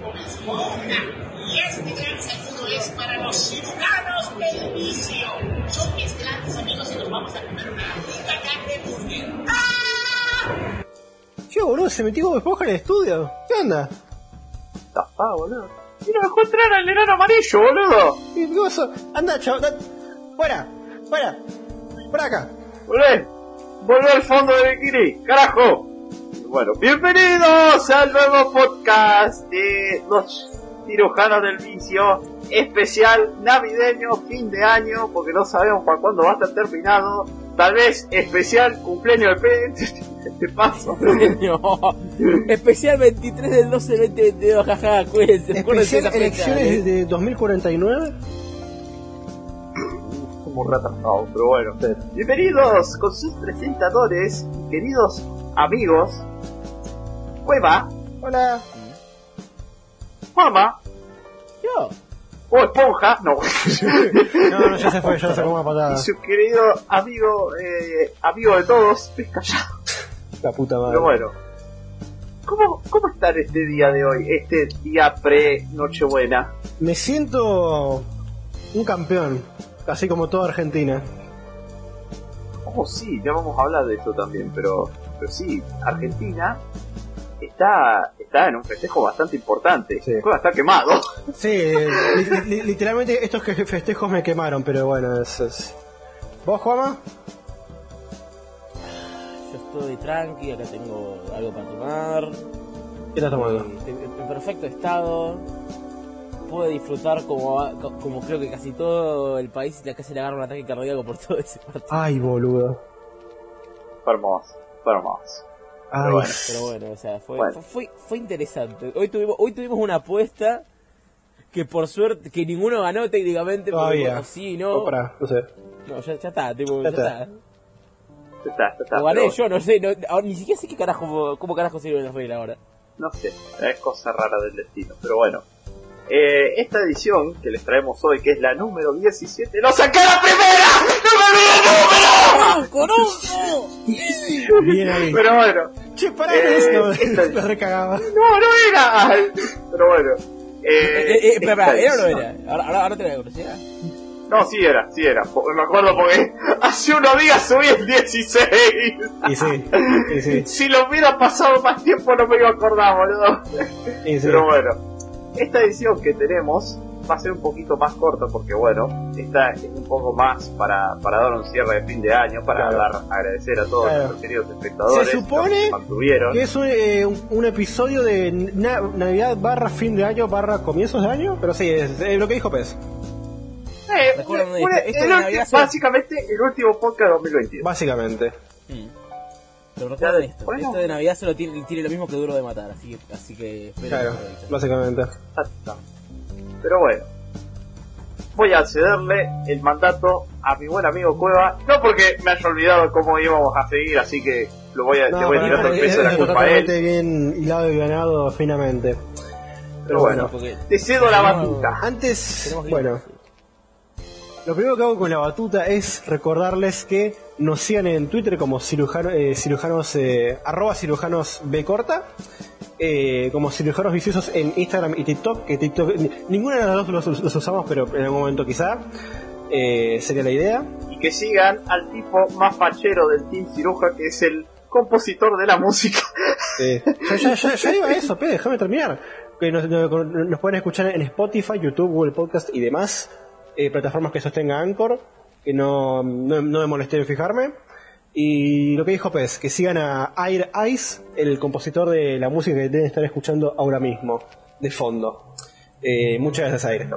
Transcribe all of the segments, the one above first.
Bob Esponja. Y este gran saludo es para los cirujanos del vicio. Son mis grandes amigos y nos vamos a comer una rica carne burger. ¡Ah! Yo, boludo, se metió Bob Esponja en el estudio. ¿Qué onda? Tapá, boludo. Mira, dejó entrar al enano amarillo, boludo. ¿Qué pasó? Anda, chaval. Fuera, fuera. Por acá. Volvé. Volvé al fondo de bikini, carajo. Bueno, bienvenidos al nuevo podcast de los cirujanos del vicio. Especial navideño, fin de año, porque no sabemos para cuándo va a estar terminado. Tal vez especial cumpleaños de P. Te paso. No. Especial 23 del 12 del 2022, jaja, cuídense. acuérdense Especial de esa fecha, elecciones ¿eh? de 2049. como retrasados, pero bueno. Bienvenidos con sus presentadores, queridos amigos. Cueva, Hola. Mama Yo. o Esponja, no. No, no, ya se fue, ya se sacó una patada. y su querido amigo, eh, amigo de todos, Pescallado. La puta madre. Pero bueno. ¿Cómo, ¿Cómo están este día de hoy? Este día pre-Nochebuena. Me siento un campeón, así como toda Argentina. Oh, sí, ya vamos a hablar de eso también, pero, pero sí, Argentina está, está en un festejo bastante importante. Sí. Está quemado. Sí, li- li- literalmente estos que festejos me quemaron, pero bueno, eso es. ¿Vos, Juama? Yo estoy tranqui, acá tengo algo para tomar. ¿Qué estás tomando? En, en perfecto estado. Puedo disfrutar como, como creo que casi todo el país ya casi le agarra un ataque cardíaco por todo ese partido. Ay, boludo. Fue hermoso, fue hermoso. Ay, bueno. Pero bueno, o sea, fue, Bueno. fue, fue, fue interesante. Hoy tuvimos, hoy tuvimos una apuesta que por suerte, que ninguno ganó técnicamente. porque, Todavía. bueno, sí, no. Oh, no sé. No, ya, ya está, tipo, Ya ya, está. está. Ya está, ya está, Lo gané pero yo, no sé, no, ahora ni siquiera sé qué carajo, cómo carajo sirven las reglas ahora. No sé, es cosa rara del destino, pero bueno. Eh, esta edición que les traemos hoy, que es la número 17, ¡lo saqué la primera! ¡No me olvidé el ¡Conozco! Bien ahí. Pero bueno, Che, pará, Eh, esta- Lo recagaba. no, no era. Pero bueno. Eh, eh, eh, espera, esta espera, ¿era o no era? Ahora, ahora, ahora te la curiosidad. No, sí era, sí era. Me acuerdo porque hace unos días subí el 16. Y sí, y sí, Si lo hubiera pasado más tiempo no me iba a acordar, boludo. y sí. Pero bueno, esta edición que tenemos va a ser un poquito más corta porque bueno, esta es un poco más para, para dar un cierre de fin de año, para Claro. dar, agradecer a todos Claro. nuestros queridos espectadores Se supone que nos mantuvieron. Que es un, eh, un- un episodio de na- Navidad barra fin de año barra comienzos de año, pero sí, es, lo que dijo Pez. Eh, el básicamente el último podcast de 2022. Básicamente. Pero recuerden esto, bueno. esto de Navidad solo tiene, tiene lo mismo que Duro de Matar, así que, así que Claro, básicamente. Exacto. Pero bueno, voy a cederle el mandato a mi buen amigo Cueva, no porque me haya olvidado cómo íbamos a seguir, así que lo voy a, le voy a tirar todo el es, peso de la culpa a él. bien hilado y ganado finamente. Pero bueno, Porque te cedo la batuta. Antes, bueno, lo primero que hago con la batuta es recordarles que nos sigan en Twitter como cirujano, eh, cirujanos, eh, arroba cirujanos B corta, eh, como cirujanos viciosos en Instagram y TikTok, que TikTok, ni- ninguna de las dos los, los usamos, pero en algún momento quizá, eh, sería la idea. Y que sigan al tipo más fachero del Team Ciruja, que es el compositor de la música. Ya, ya, ya, ya iba a eso, pe, déjame terminar. Que nos, nos- nos pueden escuchar en Spotify, YouTube, Google Podcast y demás eh, plataformas que sostenga Anchor, que no, no, no me molesté en fijarme. Y lo que dijo Pez, que sigan a Air Ice, el compositor de la música que deben estar escuchando ahora mismo, de fondo. Eh, muchas gracias, Air.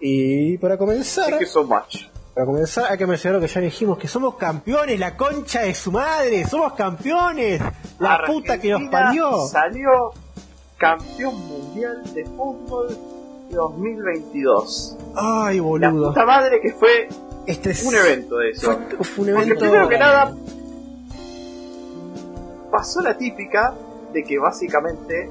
Y para comenzar, Thank you so much. para comenzar hay que mencionar lo que ya dijimos, que somos campeones, la concha de su madre, somos campeones, la puta que nos parió. Salió campeón mundial de fútbol 2022. Ay, La boludo. puta madre que fue Este es un evento de eso. Fue, fue un Porque evento. primero que nada pasó la típica de que básicamente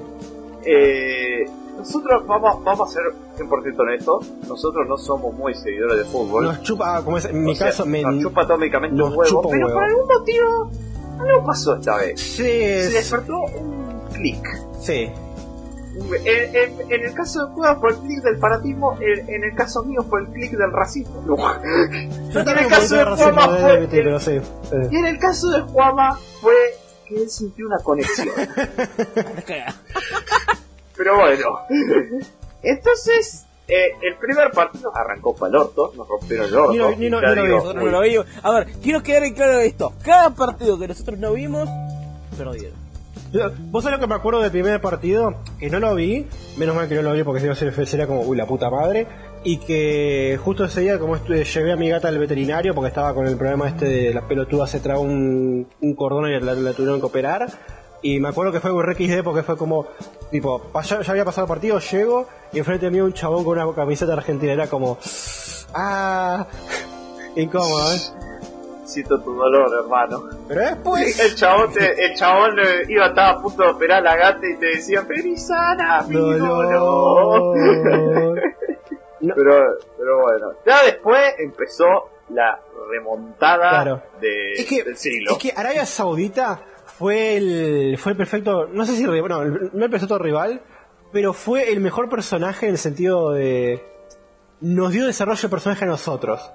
eh, nosotros vamos, vamos a ser 100% honestos, nosotros no somos muy seguidores de fútbol. Nos chupa, como es en mi O sea, caso, me. nos chupa atómicamente nos un huevo, pero huevo. por algún motivo algo pasó esta vez. Sí, Se es- despertó un clic. sí. En, en- en el caso de Cueva fue el clic del fanatismo, en, en el caso mío fue el clic del racismo. Yo en el caso de Juama fue. Y en el caso de Juama fue que él sintió una conexión. Pero bueno. Entonces, eh, el primer partido arrancó para el orto, nos rompieron el orto. Ni. Nosotros no lo vimos. A ver, quiero quedar en claro esto. Cada partido que nosotros no vimos, perdieron. ¿Vos sabés lo que me acuerdo del primer partido? Que no lo vi, menos mal que no lo vi porque si no se- sería como, uy, la puta madre. Y que justo ese día, como estu- llevé a mi gata al veterinario porque estaba con el problema este de la pelotuda se tragó un, un cordón y la, tuvieron que operar. Y me acuerdo que fue muy XD porque fue como, tipo, ya había pasado el partido, llego y enfrente mío un chabón con una camiseta argentina. Era como, ah, incómodo, ¿eh? Siento tu dolor, hermano. Pero después... El chabón, te- el chabón eh, iba estaba a punto de operar a la gata y te decía, amigo. no". Dolor. No. Pero, pero bueno. Ya después empezó la remontada Claro. de, es que, del siglo. es que Arabia Saudita fue el fue el perfecto, no sé si rival, no, el- no el perfecto rival, pero fue el mejor personaje en el sentido de nos dio desarrollo de personaje a nosotros.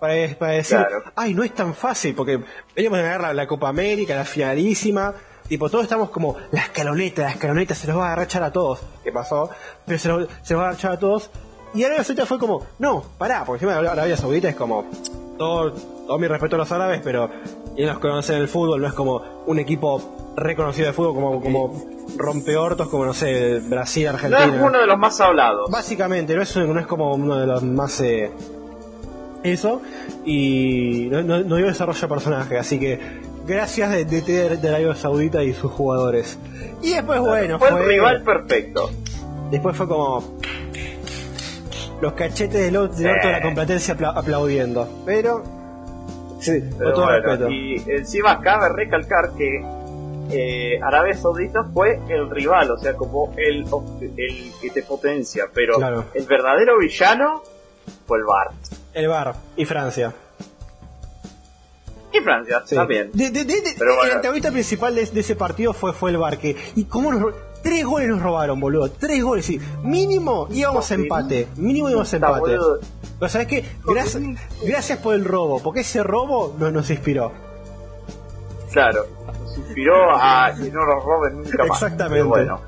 Para, para decir, Claro. ay, no es tan fácil, porque veníamos a ganar la, la Copa América, la finalísima, tipo, todos estamos como, la escaloneta, la escaloneta se los va a arrachar a todos. ¿Qué pasó? Pero se los, se los va a arrachar a todos. Y Arabia Saudita fue como, no, pará, porque encima de Arabia Saudita es como, todo, todo mi respeto a los árabes, pero ellos conocen el fútbol, no es como un equipo reconocido de fútbol como, como rompeortos, como no sé, Brasil, no Argentina. es uno de los más hablados. Básicamente, no es, no es como uno de los más... eh, eso, y no, no- no dio desarrollo de personaje, así que gracias de, de, de, de Arabia Saudita y sus jugadores. Y después, bueno, fue fue, el rival perfecto. después fue como los cachetes del, orto de la competencia apla- aplaudiendo, pero... Sí, Pero con todo bueno, respeto. y encima cabe recalcar que eh, Arabia Saudita fue el rival, o sea, como el, el que te potencia, pero Claro. el verdadero villano fue el VAR. El bar y Francia. Y Francia Sí. también. De, de- de- de- Pero bueno. El antagonista principal de, de ese partido fue, fue el Barque. ¿Y cómo nos Tres goles nos robaron, boludo. Tres goles, sí. Mínimo íbamos a empate. Mínimo íbamos a empate. boludo. Pero ¿sabes qué? Gracias, gracias por el robo, porque ese robo nos, nos inspiró. Claro, nos inspiró a que no nos roben nunca más. Exactamente. Pero bueno.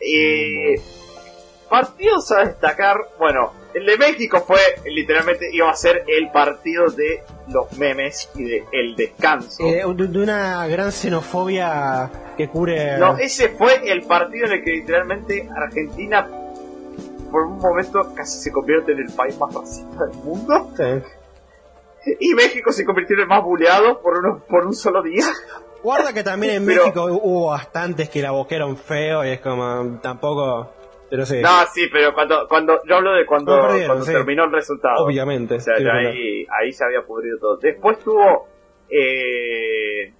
Eh, partidos a destacar, bueno, el de México fue literalmente iba a ser el partido de los memes y de el descanso. Eh, de, una gran xenofobia que cubre... No, ese fue el partido en el que literalmente Argentina por un momento casi se convierte en el país más racista del mundo Sí. y México se convirtió en el más buleado por, uno, por un solo día. Guarda que también en Pero- México hubo bastantes que la boquearon feo y es como... Tampoco... Pero sí. No, sí, pero cuando, cuando yo hablo de cuando, No, perdieron, cuando sí. terminó el resultado. Obviamente. O sea, sí, ya pero- ahí, ahí se había pudrido todo. Después tuvo eh,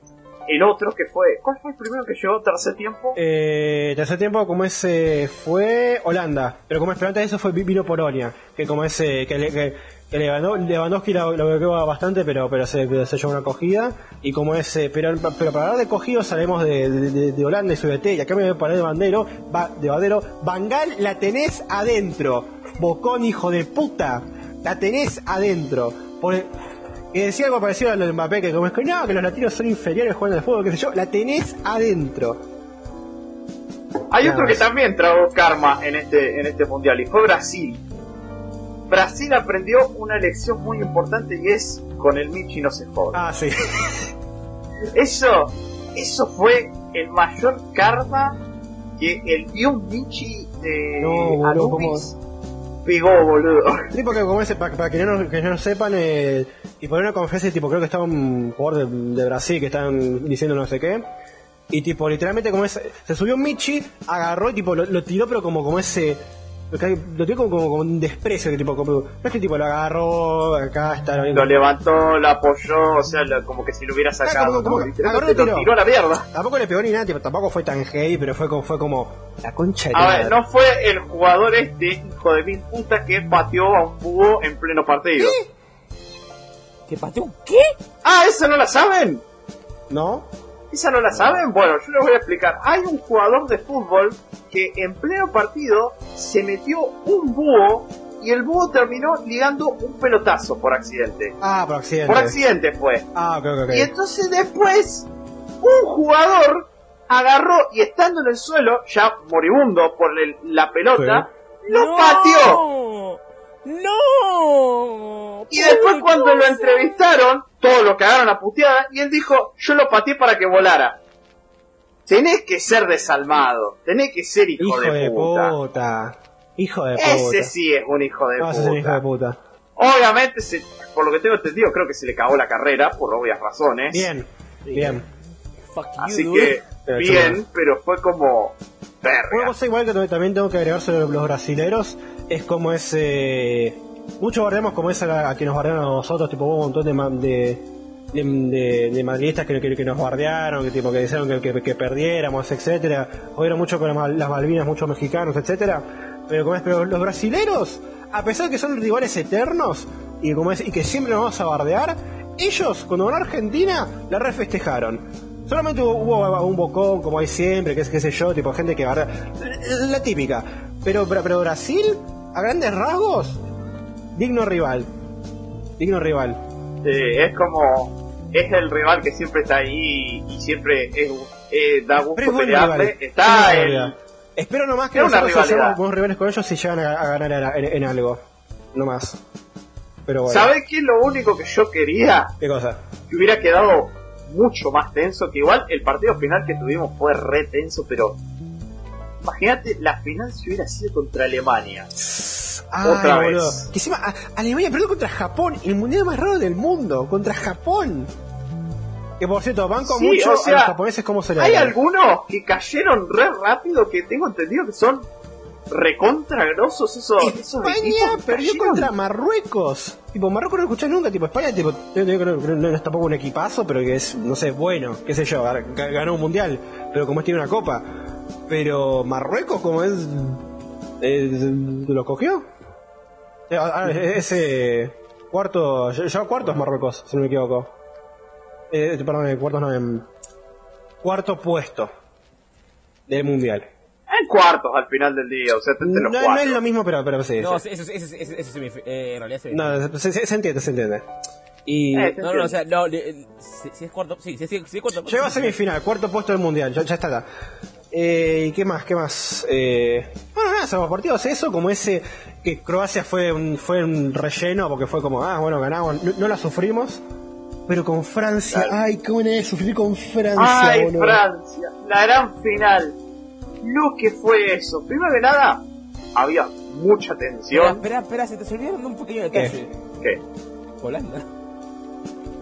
el otro que fue. ¿Cuál fue el primero que llegó tercer tiempo? Eh, tercer tiempo, como ese fue Holanda, pero como esperante de eso fue vino Polonia, que como ese que, le- que, que Lewandowski lo, lo bloqueó bastante, pero pero se, se llevó una cogida y como ese, pero pero para hablar de cogidos salimos de, de, Holanda y su DT, y acá me voy a parar de bandero, va, de bandero, Bangal la tenés adentro, Bocón hijo de puta, la tenés adentro, por que decía algo parecido a lo de Mbappé, que como es que no, que los latinos son inferiores jugando al fútbol, qué sé yo, la tenés adentro. Hay otro que también trajo karma en este, en este mundial y fue Brasil. Brasil aprendió una lección muy importante y es con el Michi no se joda. Ah, sí. Eso, eso fue el mayor karma que el Dios Michi de No, boludo, Anubis pegó, boludo. Sí, porque como ese, para, para que, no, que no sepan, eh, tipo en una conferencia, tipo creo que estaba un jugador de, de Brasil que estaban diciendo no sé qué. Y tipo, literalmente como ese, se subió un Michi, agarró y tipo lo, lo tiró, pero como, como ese. Lo, lo tiró como, como, como un desprecio, que tipo, como, no es que tipo lo agarró, acá está Lo levantó, lo apoyó, o sea, lo- como que si lo hubiera sacado. como- como que Literalmente lo tiró. tiró a la mierda. Tampoco le pegó ni nada, tipo, tampoco fue tan heavy, pero fue como, fue como la concha de A ver, no fue el jugador este hijo de mil puta que pateó a un búho en pleno partido. ¿Que pateó un qué? Ah, ¿eso no la saben? ¿No? ¿Esa no la saben? Bueno, yo les voy a explicar. Hay un jugador de fútbol que en pleno partido se metió un búho y el búho terminó ligando un pelotazo por accidente. Ah, por accidente. Por accidente fue. Ah, ok, ok. Y entonces después un jugador agarró y estando en el suelo, ya moribundo por el- la pelota, lo ¡No! pateó. ¡No! Y después cuando lo entrevistaron, todos lo cagaron a puteada y él dijo, yo lo pateé para que volara. Tenés que ser desalmado, tenés que ser hijo, Hijo de puta. puta. Hijo de puta. Ese sí es un hijo de No, ese es un hijo de puta. Obviamente, se- por lo que tengo entendido, creo que se le cagó la carrera, por obvias razones. Bien, bien. Así que, bien, pero fue como... Una Verga. cosa igual que también tengo que agregar sobre los brasileros es como ese... Muchos bardeamos como es a, que nos bardearon a nosotros, tipo hubo un montón de, de, de, de- madridistas que, que, que nos bardearon, que tipo que dijeron que, que, que perdiéramos, etcétera. Hubieron mucho con las, Mal- las Malvinas, muchos mexicanos, etcétera. Pero como es, pero los brasileros, a pesar de que son rivales eternos y como es, y que siempre nos vamos a bardear, ellos cuando ganó Argentina la refestejaron. Solamente hubo, hubo un bocón, como hay siempre, que es qué sé yo, tipo gente que bardea. La, la típica. Pero, pero, pero Brasil, a grandes rasgos, digno rival. Digno rival. Sí, es como... Es el rival que siempre está ahí y siempre es, eh, da gusto es pelearle. rival. Está Es el... Espero nomás que nosotros seamos buenos rivales con ellos si llegan a, a ganar en, en- en algo. No más. Pero bueno. ¿Sabes qué es lo único que yo quería? ¿Qué cosa? Que hubiera quedado mucho más tenso, que igual el partido final que tuvimos fue re tenso, pero imagínate la final si hubiera sido contra Alemania. Ay, Otra vez. boludo. Que encima a- Alemania perdió contra Japón, el mundial más raro del mundo. Contra Japón. Que por cierto, banco Sí, mucho o sea, a los japoneses como se le Hay algunos que cayeron re rápido que tengo entendido que son recontra grosos esos, España perdió cayeron. contra Marruecos. Tipo, Marruecos no escuché nunca. Tipo, España, tipo, no, no- no es tampoco un equipazo, pero que es, no sé, bueno, qué sé yo, ga- ganó un mundial, pero como es tiene una copa. Pero Marruecos, como es, eh, lo cogió. Eh, ah, eh, Ese cuarto, ya cuarto es Marruecos, si no me equivoco. Eh, perdón, eh, cuartos no, en cuarto puesto del mundial. En cuartos al final del día, o sea, te, te No, los no cuatro. es lo mismo, pero, pero sí. No, sí. eso, eso, eso, eh, en realidad se No, se, se- se entiende, se entiende. Y Eh, No, no, no, o sea, no, le- eh, si, si es cuarto, sí, si, si, si es cuarto. llegó a semifinal, cuarto puesto del mundial, ya, ya está acá. Eh, ¿Y qué más? ¿Qué más? Eh, bueno, nada, somos partidos eso, como ese que Croacia fue un, fue un relleno, porque fue como, ah, bueno, ganamos, no, no la sufrimos. Pero con Francia, Claro. ay, cómo es sufrir con Francia, Ay, boludo. Francia, la gran final. Lo que fue eso. Primero que nada, había mucha tensión. espera, espera, se te olvidaron de un pequeño detalle. ¿Qué? Holanda.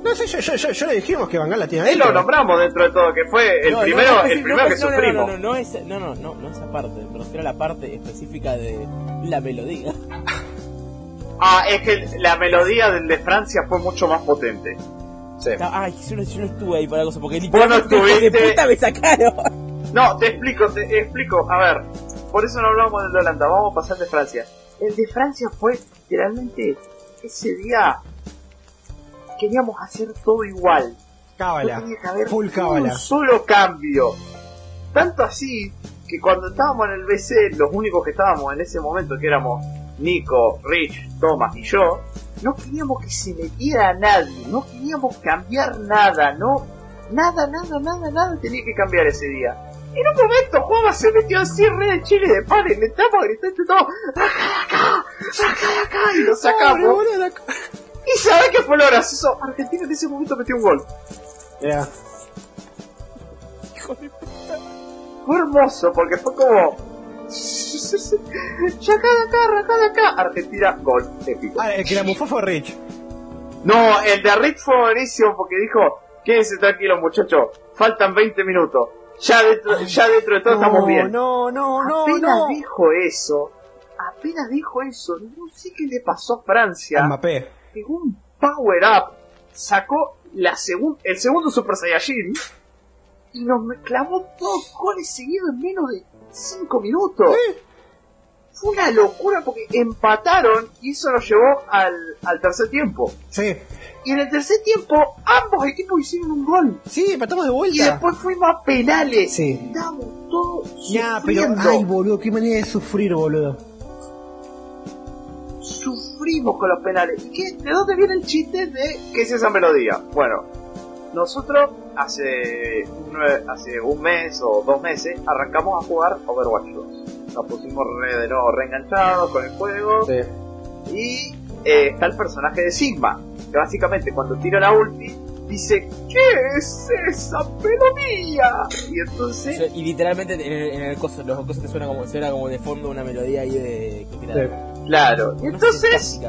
No sé, yo, yo, yo, le dijimos que Bangal la tiene ahí. Lo nombramos dentro de todo, que fue el primero, que sufrimos. No, no, no, no, no, esa parte, pero era la parte específica de la melodía. Ah, es que la melodía del de Francia fue mucho más potente. Sí. Ah, ay, yo no, estuve ahí para la cosa, porque literalmente Vos de puta me sacaron. No, te explico, te explico. A ver, por eso no hablamos del de Holanda, vamos a pasar de Francia. El de Francia fue literalmente ese día Queríamos hacer todo igual. Cábala, No tenía que haber full cábala. un solo cambio. Tanto así que cuando estábamos en el BC, los únicos que estábamos en ese momento, que éramos Nico, Rich, Thomas y yo, no queríamos que se metiera a nadie, no queríamos cambiar nada, no, nada, nada, nada, nada tenía que cambiar ese día. En un momento Juanma se metió así re de chile de pan y le estamos gritando todo, ¡Acá de acá! ¡Acá de acá! Y lo sacamos. ¿Y sabes qué fue lo gracioso? Argentina en ese momento metió un gol. Ya. Hijo de puta. Fue hermoso porque fue como. Ya acá de acá, acá de acá. Argentina, gol épico. Ah, el que la mufó fue Rich. No, el de Rick fue buenísimo porque dijo: Quédense tranquilos, muchachos. Faltan 20 minutos. Ya dentro, ya dentro de todo estamos bien. No, no, no, apenas no. dijo eso, apenas dijo eso, no sé qué le pasó a Francia. Mbappé. Pegó un power up, sacó la segun- el segundo Super Saiyajin y nos clavó dos goles seguidos en menos de 5 minutos. fue una locura porque empataron y eso nos llevó al, al tercer tiempo. Sí, Y en el tercer tiempo ambos equipos hicieron un gol. sí, empatamos de Y vuelta. después fuimos a penales. Sí. Estábamos todos pero, sufriendo. ay, boludo, qué manera de sufrir, boludo. Sufrimos con los penales. ¿Y qué? ¿De dónde viene el chiste de qué es esa melodía? Bueno, nosotros hace un, hace un mes o dos meses arrancamos a jugar Overwatch 2. Nos pusimos re, de nuevo reenganchados con el juego. Sí. Y eh, está el personaje de Sigma, que básicamente cuando tira la ulti dice, ¿qué es esa melodía? Y O entonces, sea, y literalmente en el, en el coso, los cosas te suena como, suena como de fondo una melodía ahí de... que tira- claro, entonces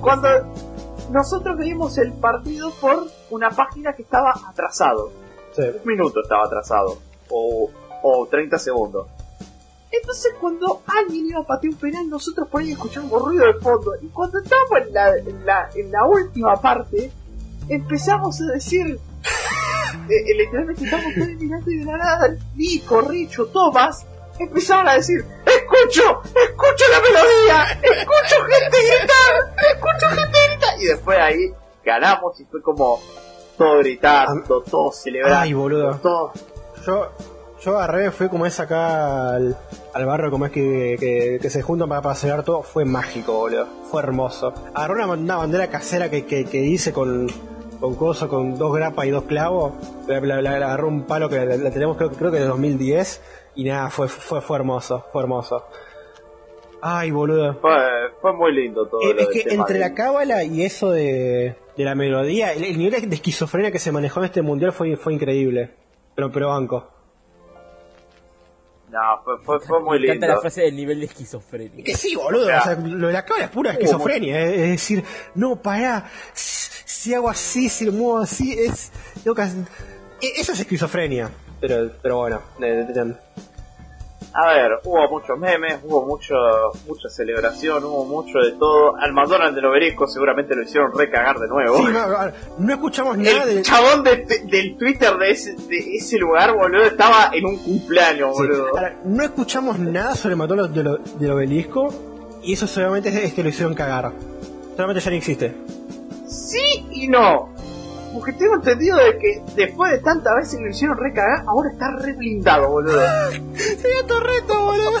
cuando nosotros veíamos el partido por una página que estaba atrasado, Sí. un minuto estaba atrasado, o, o 30 segundos. Entonces cuando alguien iba a patear un penal, nosotros por ahí escuchamos ruido de fondo. Y cuando estábamos en la, en la, en la última parte, empezamos a decir... eh, eh, literalmente estábamos todos mirando y de la nada, Nico, Richo, Tomás, empezaron a decir, escucho, escucho la melodía, escucho gente gritar, escucho gente gritar. Y después ahí ganamos y fue como todo gritando, todo celebrando, Ay, boludo. todo Yo, yo agarré, fui como es acá al, al barrio, como es que, que, que se juntan para, para celebrar todo, fue mágico, boludo. Fue hermoso. Agarré una, una bandera casera que, que, que hice con, con coso, con dos grapas y dos clavos. La, la- la- la agarré un palo que la, la tenemos creo, creo que de 2010. Y nada, fue, fue, fue hermoso, fue hermoso. Ay, boludo. Fue, fue muy lindo todo. Eh, lo es que entre la cábala y eso de, de la melodía, el, el nivel de esquizofrenia que se manejó en este mundial fue, fue increíble. Pero, pero banco. No, fue, fue, fue muy Me encanta lindo. la frase del nivel de esquizofrenia. Que sí, boludo. O sea, o sea, lo de la cábala es pura esquizofrenia. Es, es decir, no, pará. Si hago así, si lo muevo así, es. tengo que hacer- e- Eso es esquizofrenia. Pero, pero bueno. A ver, hubo muchos memes, hubo mucho, mucha celebración, hubo mucho de todo. Al McDonald's del Obelisco seguramente lo hicieron recagar de nuevo. Sí, no, no escuchamos nada El de. chabón de- de- del Twitter de ese, de ese lugar, boludo, estaba en un cumpleaños, Sí. boludo. Ahora, no escuchamos nada sobre de lo- del obelisco. Y eso solamente es, es que lo hicieron cagar. Solamente ya no existe. Sí y no. Porque tengo entendido de que después de tantas veces que lo hicieron recagar, ahora está re blindado, boludo. ¡Sería Torreto, boludo!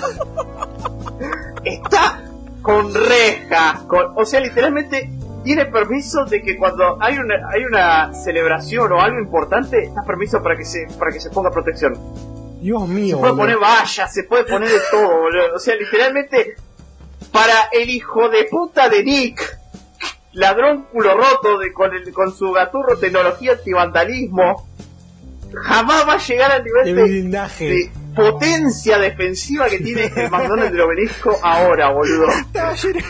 Está con rejas, con, o sea, literalmente tiene permiso de que cuando hay una, hay una celebración o algo importante, está permiso para que se, para que se ponga protección. Dios Se mío, puede boludo. poner vallas, se puede poner de todo, boludo. O sea, literalmente, para el hijo de puta de Nick, ladrón culo roto de, con, el, con su gaturro tecnología antivandalismo, jamás va a llegar al nivel De de, blindaje. de potencia defensiva que tiene el McDonald's del obelisco ahora, boludo.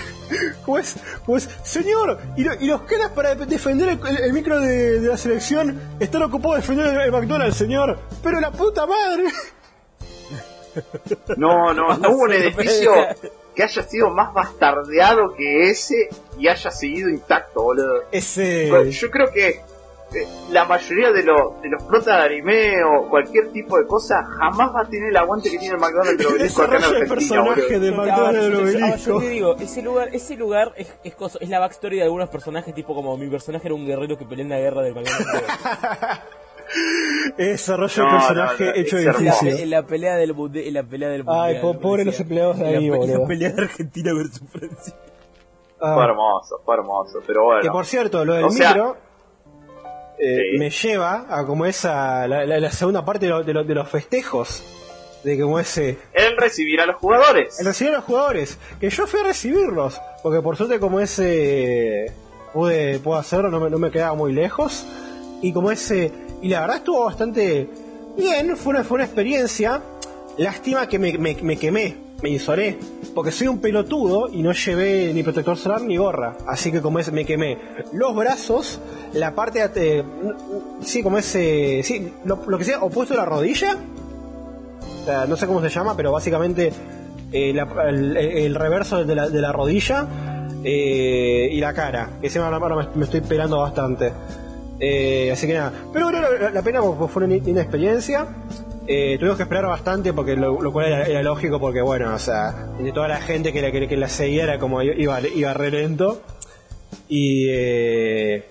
Pues, pues, señor, y, lo- y los caras para defender el, el- el micro de, de la selección están ocupados defender el, el McDonald's, señor. Pero la puta madre. No, no, no hubo un edificio que haya sido más bastardeado que ese y haya seguido intacto, boludo. Ese. Bueno, Yo creo que eh, la mayoría de, los de los protas de anime o cualquier tipo de cosa jamás va a tener el aguante que tiene el McDonald's del El obelisco acá en Argentina, personaje de McDonald's del yo- obelisco. yo te digo, ese lugar, ese lugar es, es, cosa- es la backstory de algunos personajes, tipo como mi personaje era un guerrero que peleó en la guerra del McDonald's. Desarrollo No, no, personaje no, hecho en, la, edificio. en la pelea del mundial, en la pelea del mundial. Ay, pobre los empleados de la ahí, pe- boludo. La pelea de Argentina versus Francia. Ah, Fue hermoso, fue hermoso, pero bueno. Que por cierto, lo del O sea- micro eh, Sí. me lleva a como esa la, la- la segunda parte de, lo- de lo- de los festejos. De como ese El recibir a los jugadores. el recibir a los jugadores. Que yo fui a recibirlos. Porque por suerte como ese pude, pude hacerlo, no me, no me quedaba muy lejos. Y como ese. Y la verdad estuvo bastante bien, fue una, fue una experiencia. Lástima que me, me- me quemé, me insolé. Porque soy un pelotudo y no llevé ni protector solar ni gorra. Así que como ese me quemé. Los brazos, la parte eh, sí, como ese. Sí, lo, lo que sea opuesto a la rodilla. O sea, no sé cómo se llama, pero básicamente eh, el, reverso de la, de la rodilla eh, y la cara. Que se me, me estoy pelando bastante. Eh, así que nada. Pero bueno, la, pena porque fue una linda experiencia. Eh, tuvimos que esperar bastante porque lo, cual era, lógico porque bueno, o sea, de toda la gente que la, que la seguía era como iba, iba re lento. Y eh,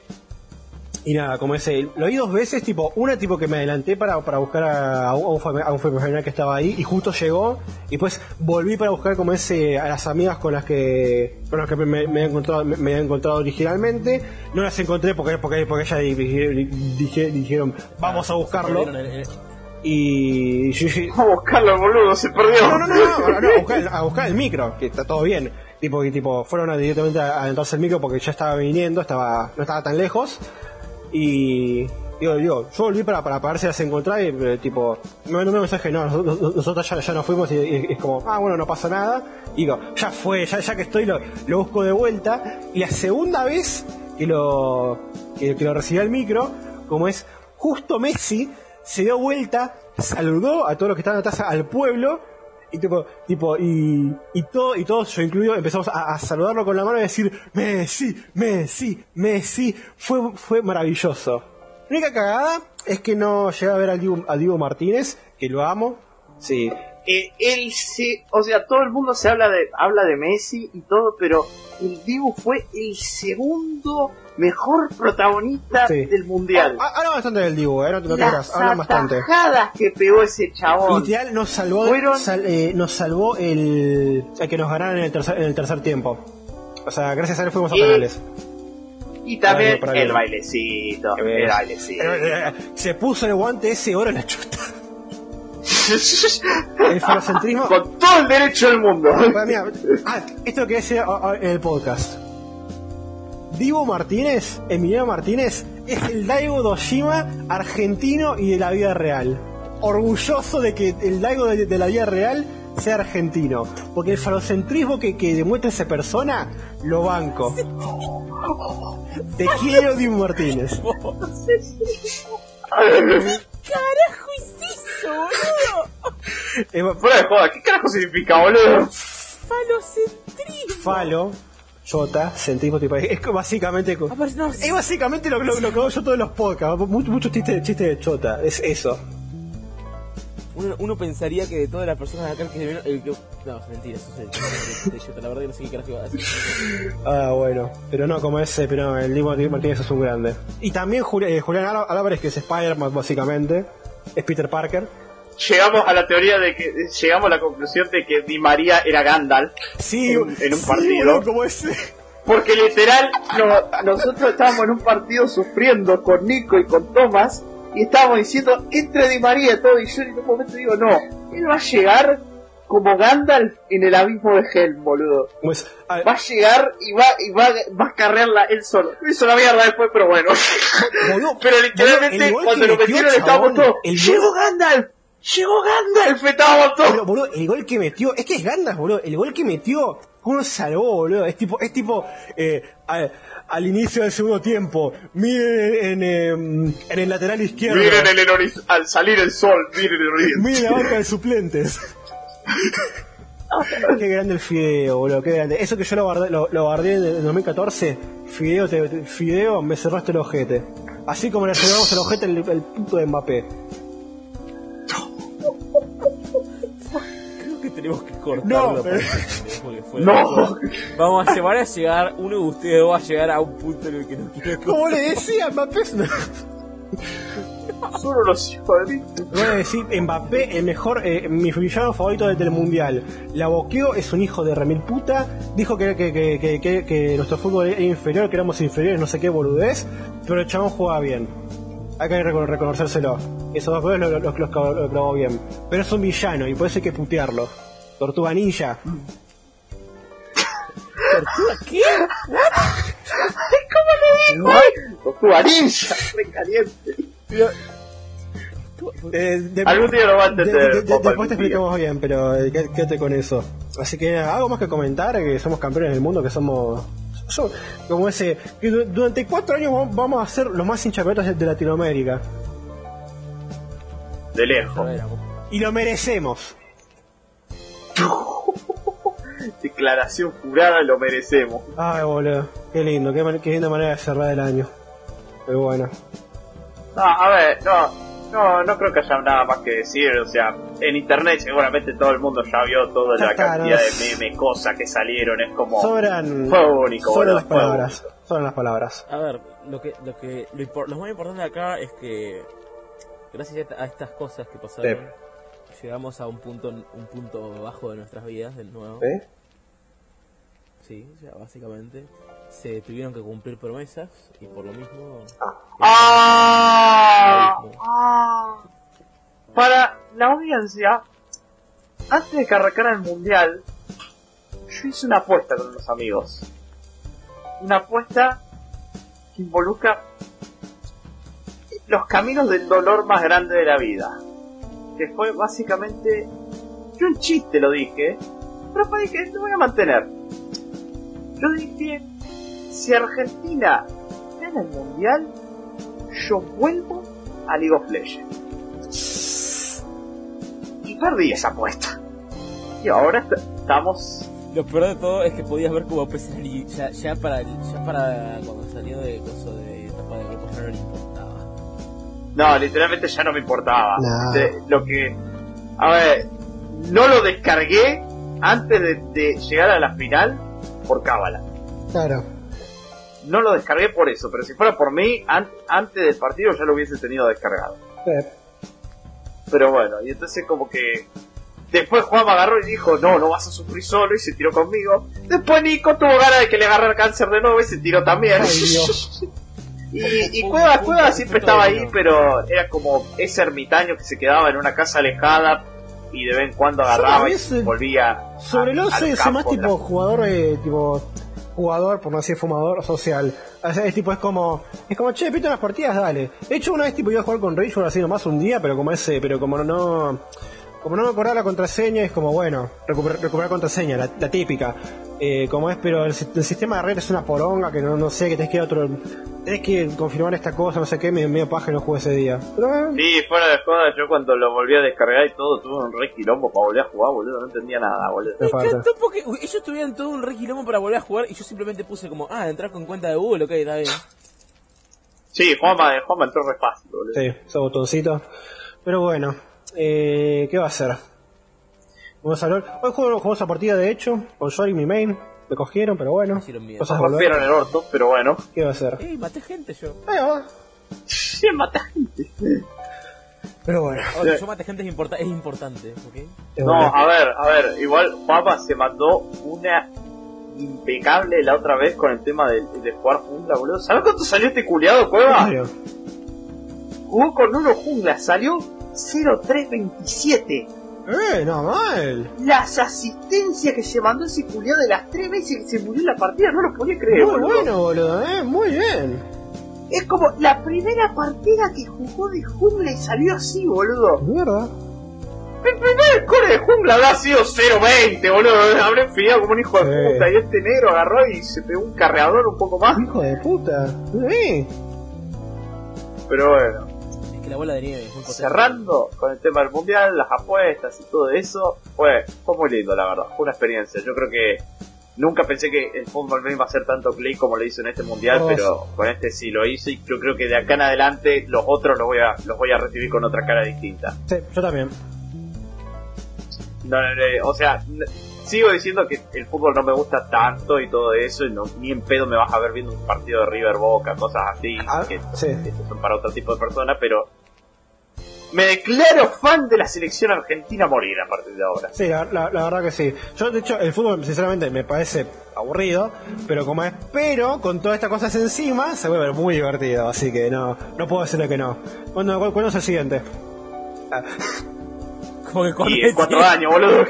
y nada, como ese, lo vi dos veces, tipo, una tipo que me adelanté para, para buscar a, a un, a un familiar que estaba ahí y justo llegó, y pues volví para buscar como ese a las amigas con las que con las que me, me- encontrado me, me había encontrado originalmente, no las encontré porque porque, porque ellas di- di- dije- dijeron vamos a buscarlo y yo dije, Vamos a buscarlo, boludo, se perdió. no, no, no, no, no, a, buscar, a buscar el micro, que está todo bien. Tipo, que tipo, fueron a- directamente a adentrarse el micro porque ya estaba viniendo, estaba, no estaba tan lejos. Y digo, digo, yo volví para, para, si las encontraba y eh, tipo, me mandó un mensaje, no, nosotros, nosotros ya, ya nos fuimos y, y es como, ah, bueno, no pasa nada. Y digo, ya fue, ya, ya que estoy lo, lo busco de vuelta. Y la segunda vez que lo, que, que lo recibí al micro, como es justo Messi, se dio vuelta, saludó a todos los que estaban atrás al pueblo y tipo, tipo, y, y todo, y todos, yo incluido, empezamos a, a saludarlo con la mano y a decir, Messi, Messi, Messi. Fue, fue maravilloso. La única cagada es que no llegué a ver al Dibu, a Dibu Martínez, que lo amo. Sí. Eh, él se, o sea, todo el mundo se habla de, habla de Messi y todo, pero el Dibu fue el segundo mejor protagonista Sí. del mundial. Ah, Habla bastante del Dibu, eh, no te Las creas, hablan bastante. atajadas que pegó ese chabón. Literal nos salvó, Fueron- sal- eh, nos salvó el, el que nos ganaran en el tercer, en el tercer tiempo. O sea, gracias a él fuimos a penales. Y también Para mí, para mí. el bailecito, el bailecito. Eh, eh, Se puso el guante ese oro en la chuta. El falocentrismo. Con todo el derecho del mundo. Para mí, ah, esto lo quería decir ah, ah, en el podcast. Divo Martínez, Emiliano Martínez, es el Daigo Doshima argentino y de la vida real. Orgulloso de que el Daigo de, de la vida real sea argentino. Porque el falocentrismo que, que demuestra esa persona, lo banco. Te quiero, Divo Martínez. ¡Carajo es eso, boludo! Fuera de joda, ¿qué carajo significa, boludo? Falocentrismo. Falo, Jota, centrismo, tipo, es que básicamente... Ah, no, Es básicamente lo, lo, lo que hago yo todos los podcasts, muchos muchos chistes, chistes de chota, es eso. uno, uno pensaría que de todas las personas acá que vieron, el que... No, mentira, eso es el de Jota, la verdad que no sé qué carajo iba a decir. Ah, bueno, pero no como ese, pero el Diego Martínez es un grande. Y también Juli- eh, Julián Álva- Álvarez, que es Spider-Man básicamente, es Peter Parker. Llegamos a la teoría de que, llegamos a la conclusión de que Di María era Gandalf. Sí, En- en un sí, partido. como ese. Porque literal, no- nosotros estábamos en un partido sufriendo con Nico y con Thomas y estábamos diciendo, entre Di María y todo, y yo en un momento digo, no, él va a llegar como Gandalf en el abismo de Helm, boludo. Como es- ah, Va a llegar y va, y va, va a carrearla él solo. Lo hizo la mierda después, pero bueno. boludo, pero literalmente cuando lo metieron estábamos todos, el ¡Llegó Gandalf! ¡Llegó Gandalf! Estábamos todos. Pero, boludo, el gol que metió, es que es Gandalf, boludo, el gol que metió, ¿cómo lo salvó, boludo? Es tipo, es tipo, eh, al, al inicio del segundo tiempo, miren en, em, en el lateral izquierdo, Miren el, el horiz- al salir el sol, miren el horizonte. miren la banca de suplentes. qué grande el Fideo, boludo, qué grande. Eso que yo lo guardé, lo, lo guardé en el 2014, Fideo, te, te- Fideo, me cerraste el ojete. Así como le cerramos el ojete el, el puto de Mbappé. Tenemos que cortarlo. No, para- pero- porque fue- No. Vamos a llevar a llegar, uno de ustedes va a llegar a un punto en el que no quiere Como le decía, Mbappé es una- Solo los hijos. Voy a decir, Mbappé, el mejor, eh, mi villano favorito desde el mundial. La boqueó, es un hijo de remil puta. Dijo que, que, que, que, que- que nuestro fútbol era inferior, que éramos inferiores, no sé qué boludez. Pero el chabón jugaba bien. Hay que recono- reconocérselo. Esos dos goles los lo, los clavó- lo clavó bien. Pero es un villano y por eso hay que putearlo. Tortuga Ninja. ¿Qué? Tortuga ninja, re caliente. Eh, de- Algún día lo va a de- entender, de- después te día. explicamos bien, pero eh, qué- quédate con eso. Así que algo más que comentar, que somos campeones del mundo, que somos... so- como ese... Que durante cuatro años vamos- a ser los más hinchapelotas de Latinoamérica. De lejos. Y lo merecemos. Declaración jurada, lo merecemos. Ay, boludo. Qué lindo, qué, qué linda manera de cerrar el año. Pero bueno. No, a ver, no. No, no creo que haya nada más que decir. O sea, en internet seguramente todo el mundo ya vio toda la está, cantidad no de memes, cosas que salieron. Es como. Sobran, Fue único, sobran boludo, las palabras. Sobran las palabras. A ver, lo que, lo que, lo, lo más importante acá es que gracias a estas cosas que pasaron, llegamos a un punto, un punto bajo de nuestras vidas de nuevo. ¿Eh? Sí, o sea, básicamente se tuvieron que cumplir promesas y por lo mismo. ¡Ah! ¡Ah! Para la audiencia, antes de que arrancara el mundial, yo hice una apuesta con unos amigos. Una apuesta que involucra los caminos del dolor más grande de la vida. Que fue básicamente. Yo en chiste lo dije, pero dije, lo voy a mantener. Yo dije, si Argentina gana el mundial, yo vuelvo a League of. Y perdí esa apuesta. Y ahora est- estamos. Lo peor de todo es que podías ver como PC ya, ya para ya para cuando salió de de etapa de no literalmente ya no me importaba. No. De- lo que. A ver, no lo descargué antes de, de llegar a la final por cábala. Claro. No lo descargué por eso, pero si fuera por mí, an- antes del partido ya lo hubiese tenido descargado. Pero bueno, y entonces como que después Juan me agarró y dijo, no, no vas a sufrir solo y se tiró conmigo. Después Nico tuvo ganas de que le agarrara cáncer de nuevo y se tiró también. Ay, Dios. y y Cueva, Cueva siempre estaba ahí, pero era como ese ermitaño que se quedaba en una casa alejada y de vez en cuando agarraba y volvía. Sobre soy campo más tipo jugador, eh, tipo jugador, por no decir fumador, social. O sea, es tipo, es como, es como, che, pito las partidas, dale. De hecho, una vez tipo iba a jugar con Rage así nomás un día, pero como ese, pero como no, como no me acordaba la contraseña, es como, bueno, recuperar, recuperar contraseña, la, la típica. Eh, como es, pero el, si- el sistema de red es una poronga que no, no sé, que tenés que ir a otro, tenés que confirmar esta cosa, no sé qué, medio, medio paja y no jugué ese día. Pero, eh, Sí, fuera de joda, yo cuando lo volví a descargar y todo, tuve un re quilombo para volver a jugar, boludo, no entendía nada, boludo. me falta. encantó porque uy, ellos tuvieron todo un requilombo para volver a jugar y yo simplemente puse como, ah, entrar con cuenta de Google, ok, está bien. Sí, Juanma, Juanma entró re fácil, boludo. Sí, esos botoncitos. Pero bueno, eh, ¿qué va a hacer? Vamos a hablar. Hoy juego, jugamos a partida de hecho, con Yori mi main. Me cogieron, pero bueno. Hicieron miedo. Cosas rompieron el orto, pero bueno. ¿Qué va a hacer? Ey, maté gente yo. Ahí va. Sí, mata gente. Pero bueno. Ahora, Sí. yo maté gente es, importa- es importante, ¿ok? No, a ver, a ver, igual Juanma se mandó una impecable la otra vez con el tema de, de jugar jungla, boludo. ¿Sabes cuánto salió este culiado, ¿En Cueva? Jugó con uno jungla, salió 0327. Eh, no mal. Las asistencias que se mandó ese culiado de las tres veces que se murió en la partida, no lo podía creer, Muy boludo. bueno, boludo, eh. Muy bien. Es como la primera partida que jugó de jungla y salió así, boludo. Mierda. El primer core de jungla habrá sido 0.20, boludo. Habré enfriado como un hijo de Sí. puta. Y este negro agarró y se pegó un carreador un poco más. Hijo de puta. Sí. Pero bueno, la bola de nieve muy cerrando con el tema del mundial, las apuestas y todo eso, fue, fue muy lindo, la verdad. Fue una experiencia. Yo creo que nunca pensé que el fútbol iba a hacer tanto clic como lo hizo en este mundial, Oh, pero con este sí lo hizo. Y yo creo que de acá en adelante los otros los voy a, los voy a recibir con otra cara distinta. Sí, yo también. No, no, no, o sea, sigo diciendo que el fútbol no me gusta tanto y todo eso, y no, ni en pedo me vas a ver viendo un partido de River Boca, cosas así, Ah, que, sí. que son para otro tipo de personas, pero me declaro fan de la selección argentina a morir a partir de ahora. Sí, la, la- la verdad que sí. Yo, de hecho, el fútbol, sinceramente, me parece aburrido, pero como espero, con todas estas cosas encima, se vuelve muy divertido, así que no, no puedo decirle que no. ¿Cuándo, cu- cuándo es el siguiente? Ah, Como que con Y en cuatro años, boludo.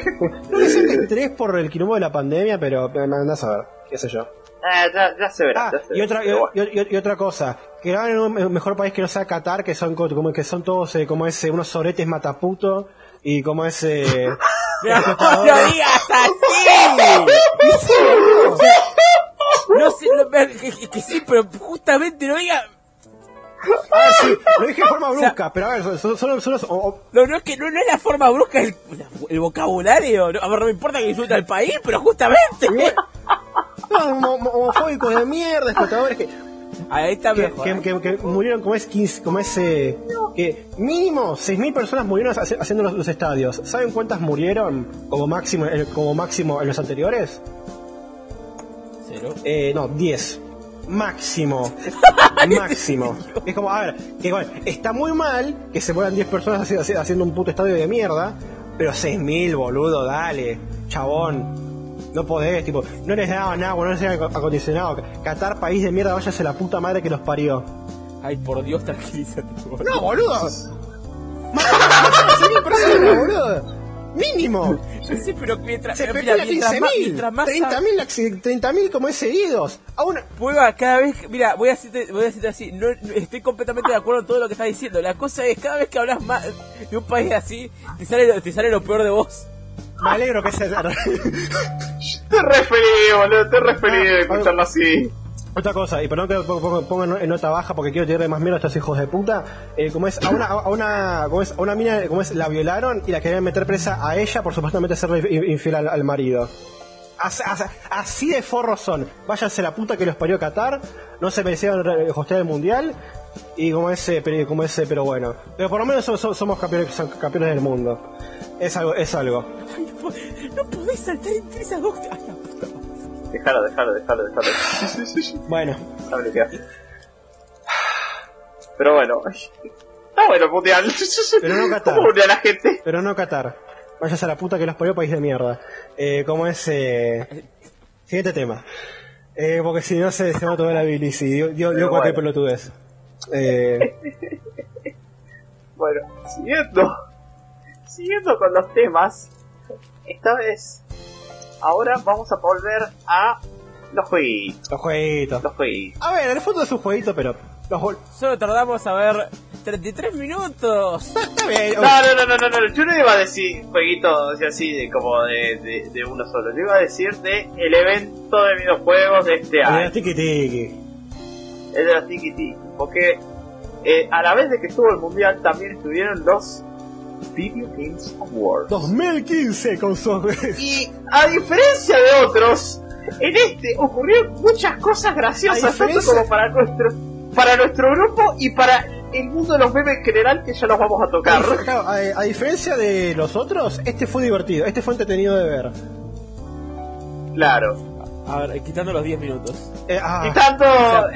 no dicen que tres por el quilombo de la pandemia, pero andás a ver, qué sé yo. Ah, ya, ya se verá. Ah, ya se y otra, y, y- y- y otra cosa, que graban en un me- mejor país que no sea Qatar, que son co- como que son todos eh, como ese, unos soretes mataputo y como ese ¡No lo digas así! No sé, no, que, que- sí, pero justamente no diga. Ah, sí, lo dije de forma brusca, pero a ver, son, son, son los- o- o- No, no es que no, no es la forma brusca, es el, el vocabulario. No, a ver, no me importa que insulte al país, pero justamente. No, homo- homo- homofóbicos de mierda, explotadores que... Ahí está que, mejor. que- ¿eh? que- que murieron como es 15, como es eh, que mínimo 6.000 personas murieron hace- haciendo los, los estadios. ¿Saben cuántas murieron como máximo en- como máximo en los anteriores? Cero. Eh, no, 10. Máximo. Máximo. Es como, a ver, que bueno, está muy mal que se mueran 10 personas haci- haci- haciendo un puto estadio de mierda, pero 6.000, boludo, dale, chabón. No podés, tipo, no les daban agua, no les daban acondicionado. Qatar, país de mierda, váyase la puta madre que los parió. Ay, por Dios, tranquilízate. boludo. No, boludo. Mataron a 6.000 personas, boludo. Mínimo. Yo sé, pero mientras, Se mira, especula mientras más, 15.000. mientras más 30.000 acci- 30.000 como es seguidos. Aún, Prueba, cada vez, que- mira, voy a decirte, voy a decirte así, no, no- estoy completamente de acuerdo en todo lo que estás diciendo. La cosa es, cada vez que hablas más de un país así, te sale, te sale lo peor de vos. Me alegro que se... Estoy re feliz, boludo, estoy re feliz de escucharlo así. Otra cosa, y perdón que lo pongo, en nota baja porque quiero tirarle más miedo a estos hijos de puta. Eh, como es, a una, a una, como es, a una mina, como es, la violaron y la querían meter presa a ella por supuestamente in- infiel al, al marido. As- as- Así de forros son. Váyanse la puta que los parió Qatar. No se merecieron re- hostear el mundial. Y como ese, pero, como ese, pero bueno. Pero por lo menos so- so- somos campeones, campeones del mundo. Es algo, es algo. Ay, no, no podés saltar entre esas dos. Ay, la puta madre. Déjalo, déjalo, déjalo, déjalo. Bueno, Sabe qué hace. Pero bueno, está bueno el mundial. Pero no Qatar. ¿Cómo a la gente? pero no Qatar. Váyase a la puta que los parió país de mierda. Eh, como es, eh, Siguiente tema. Eh, porque si no se, se va toda la bilis y dio, dio, dio cualquier bueno. pelotudez. Eh, Bueno, siguiendo. Siguiendo con los temas. Esta vez. Ahora vamos a volver a los jueguitos. los jueguitos. Los jueguitos. A ver, en el fondo es un jueguito, pero. Los Solo tardamos a ver 33 minutos. Está bien. No, no, no, no, no, no, yo no iba a decir jueguitos así de como de, de, de uno solo. Yo iba a decir de el evento de videojuegos de este año. tiki tiki. El de los Tiki Tiki. Porque eh, a la vez de que estuvo el mundial también estuvieron los Video Games Awards. 2015 con su. Y a diferencia de otros, en este ocurrieron muchas cosas graciosas, tanto como para nuestro, para nuestro grupo y para el mundo de los memes en general, que ya los vamos a tocar. Claro, a, a diferencia de los otros, este fue divertido, este fue entretenido de ver. Claro. A ver, quitando los 10 minutos. Eh, ah, sea-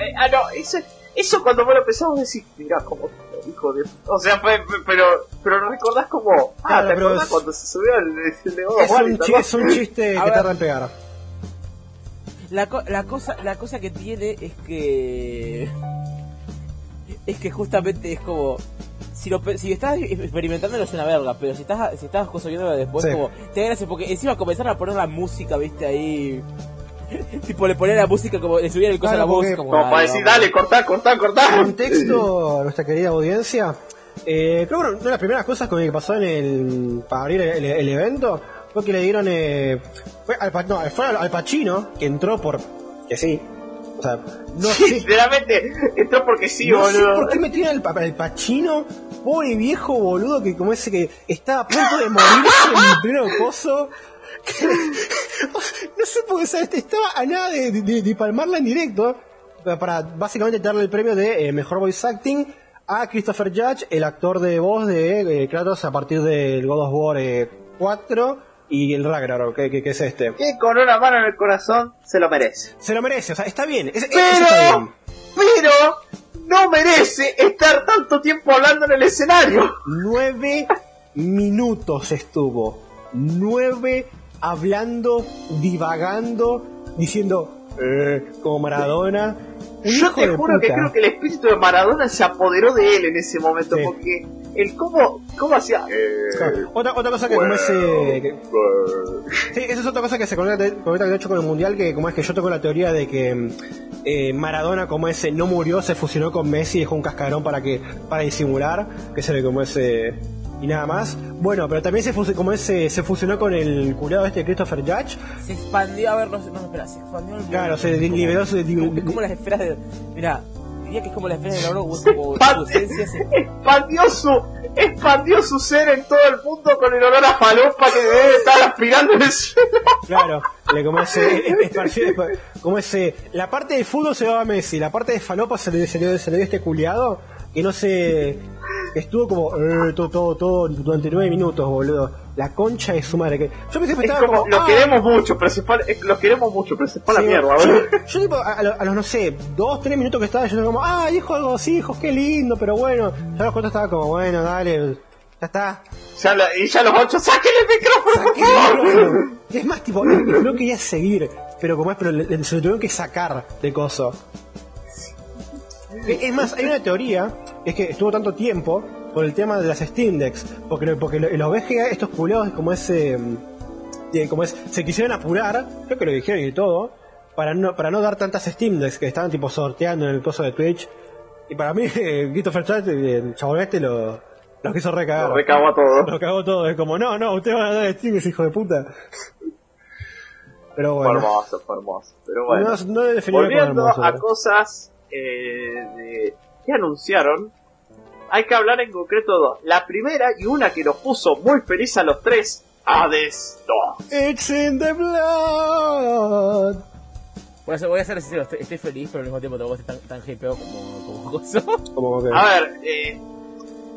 eh, ah, no, eso, eso cuando vos lo empezamos a decir, mirá cómo hijo de. O sea, fue, pero, pero no recordás como. Ah, Claro, ¿te acordás es- cuando se subió el, el de es, un es chiste que tarda en pegar. La, co- la cosa la cosa que tiene es que es que justamente es como si lo pe- si estás experimentándolo es una verga, pero si estás si estás construyéndolo después Sí. como te da gracia porque encima comenzaron a poner la música, ¿viste? ahí tipo le ponían la música como le subían el coso Claro, a la voz como, Como para dale, decir, dale, cortá, cortá, cortá. Contexto a nuestra querida audiencia. Eh, creo que una de las primeras cosas que pasó en el. para abrir el, el evento fue que le dieron. Eh, fue al, Pa- no, fue al, al Pacino, que entró por. que sí. O sea, no sé. Sinceramente, entró porque sí, no sé boludo. por qué metieron al, Pa- al Pacino, pobre viejo boludo, que como ese que estaba a punto de morirse en el pleno pozo. no sé por qué ¿sabes? estaba a nada de, de- de palmarla en directo para- para básicamente darle el premio de eh, mejor voice acting a Christopher Judge, el actor de voz de eh, Kratos a partir del God of War eh, 4 y el Ragnarok, que, que- que es este. Que con una mano en el corazón se lo merece. Se lo merece, o sea, está bien, es- eso está bien. Pero, pero, no merece estar tanto tiempo hablando en el escenario. Nueve minutos estuvo. Nueve hablando, divagando, diciendo, eh, como Maradona. Yo te juro que creo que el espíritu de Maradona se apoderó de él en ese momento, Sí. porque el cómo, cómo hacía... eh, Claro, Otra, otra cosa que como es... que- sí, esa es otra cosa que se conecta, conecta de hecho con el Mundial, que como es que yo tengo la teoría de que eh, Maradona como ese no murió, se fusionó con Messi y dejó un cascarón para que para disimular, que se ve como ese... Y nada más. Bueno, pero también se, como ese, se fusionó con el curado este de Christopher Judge. Se expandió, a ver, no, no espera, se expandió el Claro, se Es como- liberó su- es como, es como las esferas de. Mira, diría que es como las esferas del oro, se como su expand- esencia se. expandió su expandió su ser en todo el mundo con el olor a falopa que debe estar aspirando en el cielo. Claro, le como ese, es- es es- como ese, la parte de fútbol se lo va a Messi, la parte de falopa se le, se le, se le dio este culiado que no se, estuvo como, eh, todo, todo, todo durante nueve minutos, boludo. La concha de su madre, que yo pensé que Es estaba como, como, lo ah, queremos mucho, pero se fue, es- los queremos mucho, pero se fue a la sí, mierda, boludo. yo tipo, a, a los, los, no sé, dos, tres minutos que estaba, yo estaba como, ah, hijo, algo así, hijos, qué lindo, pero bueno, ya a los cuatro estaba como, bueno, dale, ya está, Ya la- y ya los ocho, ¡saquen el micrófono, por favor! Es más, tipo, no quería seguir, pero como es, pero le- le- se lo tuvieron que sacar de coso. Es es más, hay una teoría, es que estuvo tanto tiempo por el tema de las Steam Decks, porque, porque lo- los VGA, estos culeados, como ese, como es, se quisieron apurar, creo que lo dijeron y todo, para no, para no dar tantas Steam Decks que estaban tipo sorteando en el coso de Twitch. Y para mí, Christopher Chat, el chabón este, lo, lo quiso recagar. Lo recabó a todo. Lo cagó todo, es como, no, no, ustedes van a dar Steam, ese hijo de puta. Pero bueno, hermoso, fue hermoso. Pero bueno, no, no volviendo a cosas eh, de- que anunciaron, hay que hablar en concreto dos. La primera y una que nos puso muy feliz a los tres, Hades 2. It's in the blood. Voy a ser, voy a ser sincero, estoy, estoy feliz, pero al mismo tiempo tampoco estoy tan, tan hypeado como, como Gozo. Como. A ver, eh,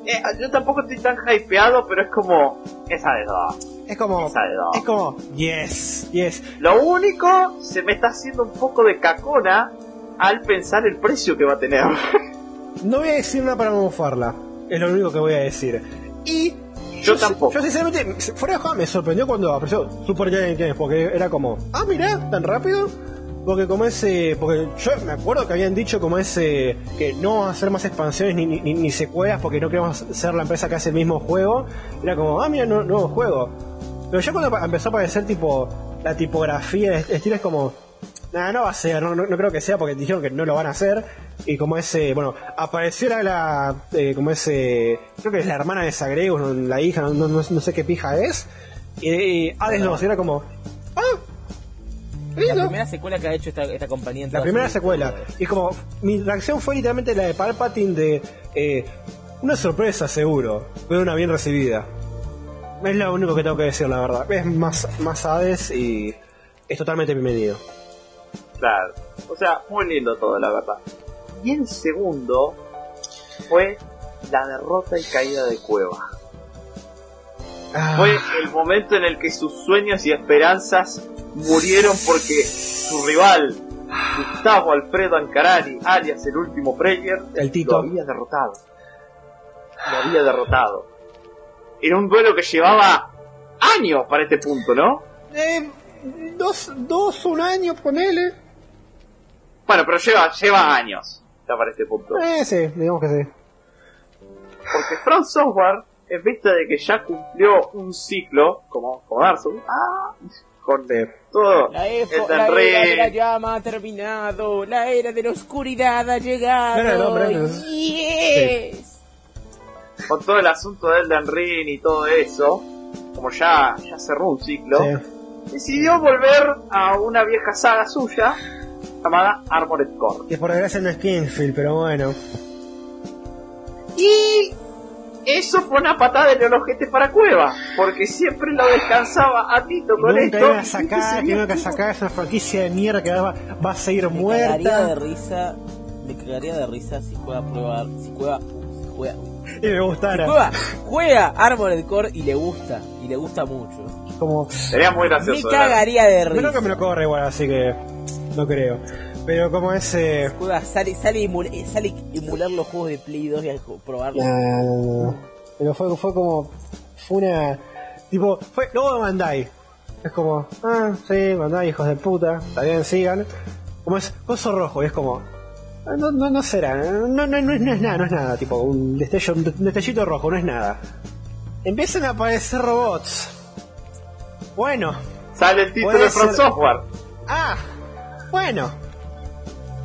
eh, yo tampoco estoy tan hypeado, pero es como, es Hades 2. Es como, Esa de dos. es como, yes, yes. Lo único, se me está haciendo un poco de cacona al pensar el precio que va a tener. No voy a decir nada para mofarla, es lo único que voy a decir. Y Yo tampoco. Yo sinceramente, fuera de juego me sorprendió cuando apareció Super Giant Games, porque era como, ah, mira, tan rápido. Porque como ese, porque yo me acuerdo que habían dicho como ese, que no hacer más expansiones ni, ni, ni secuelas porque no queremos ser la empresa que hace el mismo juego. Era como, ah, mira, no- nuevo juego. Pero ya cuando empezó a aparecer tipo, la tipografía, el estilo es como, nada, no va a ser, no, no, no creo que sea porque dijeron que no lo van a hacer. Y como ese, bueno, apareció la, la eh, como ese, creo que es la hermana de Sagreus, no, la hija, no, no, no sé qué pija es. Y, y Hades 2 era como, ah, La primera secuela que ha hecho esta, esta compañía en La primera secuela. Y como, mi reacción fue literalmente la de Palpatine de, eh, una sorpresa seguro, pero una bien recibida. Es lo único que tengo que decir, la verdad. Es más, más Hades y es totalmente bienvenido. Claro. O sea, muy lindo todo, la verdad. Y el segundo fue la derrota y caída de Cueva. Ah, Fue el momento en el que sus sueños y esperanzas murieron porque su rival, Gustavo Alfredo Ancarani, alias el último player, El Tito. lo había derrotado. Lo había derrotado. Era un duelo que llevaba años para este punto, ¿no? eh, dos, dos, un año, ponele. Bueno, pero lleva, lleva años ya para este punto. Eh, sí, digamos que sí. Porque Front Software, en vista de que ya cumplió un ciclo, como, como Dark Souls, ah, con de todo La, el efo- era de la Ring, llama ha terminado, la era de la oscuridad ha llegado. Hombre, ¿no? Yes. con todo el asunto del Elden Ring y todo eso, como ya, ya cerró un ciclo, Sí. decidió volver a una vieja saga suya llamada Armored Core. Que por desgracia no es Kingsfield, pero bueno. Y eso fue una patada en el ojete para Cueva, porque siempre lo descansaba a Tito Y con nunca esto. iban a sacar, que nunca sacar esa franquicia de mierda que va, va a seguir Me cagaría de muerta. risa, me cagaría de risa si juega prueba, si juega, si juega, Y me gustara. juega, juega Armored Core y le gusta, y le gusta mucho. Como, Sería muy Me gracioso. ¿verdad? cagaría de risa. creo que me lo corre igual, así que no creo. Pero como ese... Juega, sale, sale, emul- eh, sale a emular los juegos de Play 2 y probarlos. No, no. Pero fue, fue como. Fue una. Tipo, fue luego de Bandai. Es como, ah, sí, Bandai, hijos de puta, está bien, sigan. Como es coso rojo, y es como. ah, No, no, no será, no, no, no, es, no es nada, no es nada, tipo, un destello, un destellito rojo, no es nada. Empiezan a aparecer robots. Bueno, Sale el título de Front ser- Software. Ah, bueno.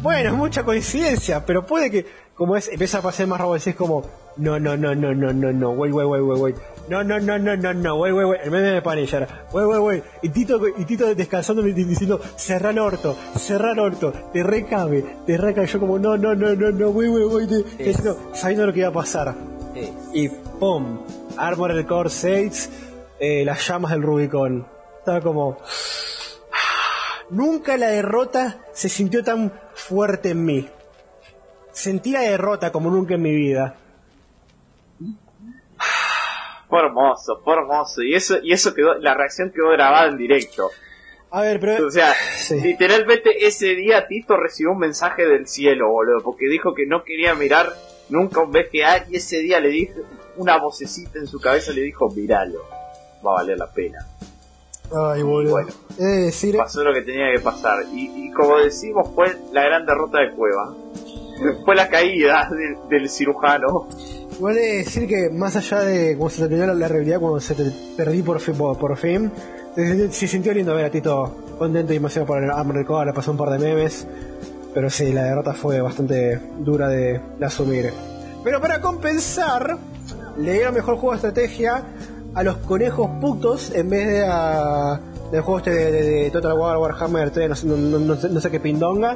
Bueno, es mucha coincidencia, pero puede que, como es, empieza a aparecer más robots, es como, no, no, no, no, no, no, no, wait, wait, wait, wait, wait. No, no, no, no, no, no, wait, wait, wait, el meme de Punisher, wait, wait, wait. Y Tito, y Tito descansando diciendo, cerra el orto, cerra el orto, te recabe, te recabe. Yo como, no, no, no, no, no, wait, wait, wait, Sí. diciendo, sabiendo lo que iba a pasar. Eh, Y pum, Armored Core 6, eh, las llamas del Rubicon. Estaba como, Nunca la derrota se sintió tan fuerte en mí. Sentí la derrota como nunca en mi vida. Fue hermoso, fue hermoso. Y eso, y eso quedó, la reacción quedó grabada en directo. A ver, pero... O sea, Sí. literalmente ese día Tito recibió un mensaje del cielo, boludo, porque dijo que no quería mirar nunca un VGA y ese día le dijo, una vocecita en su cabeza le dijo, miralo, va a valer la pena. Ay, boludo. Bueno. He de decir... Pasó lo que tenía que pasar. Y, y como decimos, fue la gran derrota de Cueva. Fue la caída del, del cirujano. Igual he de decir que más allá de cómo se terminó la, realidad, cuando se te perdí por fin, por, por fin se, se sintió lindo ver a Tito contento y emocionado por el Core, le pasó un par de memes, pero sí, la derrota fue bastante dura de, de asumir. Pero para compensar, le dieron mejor juego de estrategia a los conejos putos en vez de a del juego este de, de- de Total War Warhammer 3, no sé, no, no- no sé, qué pindonga,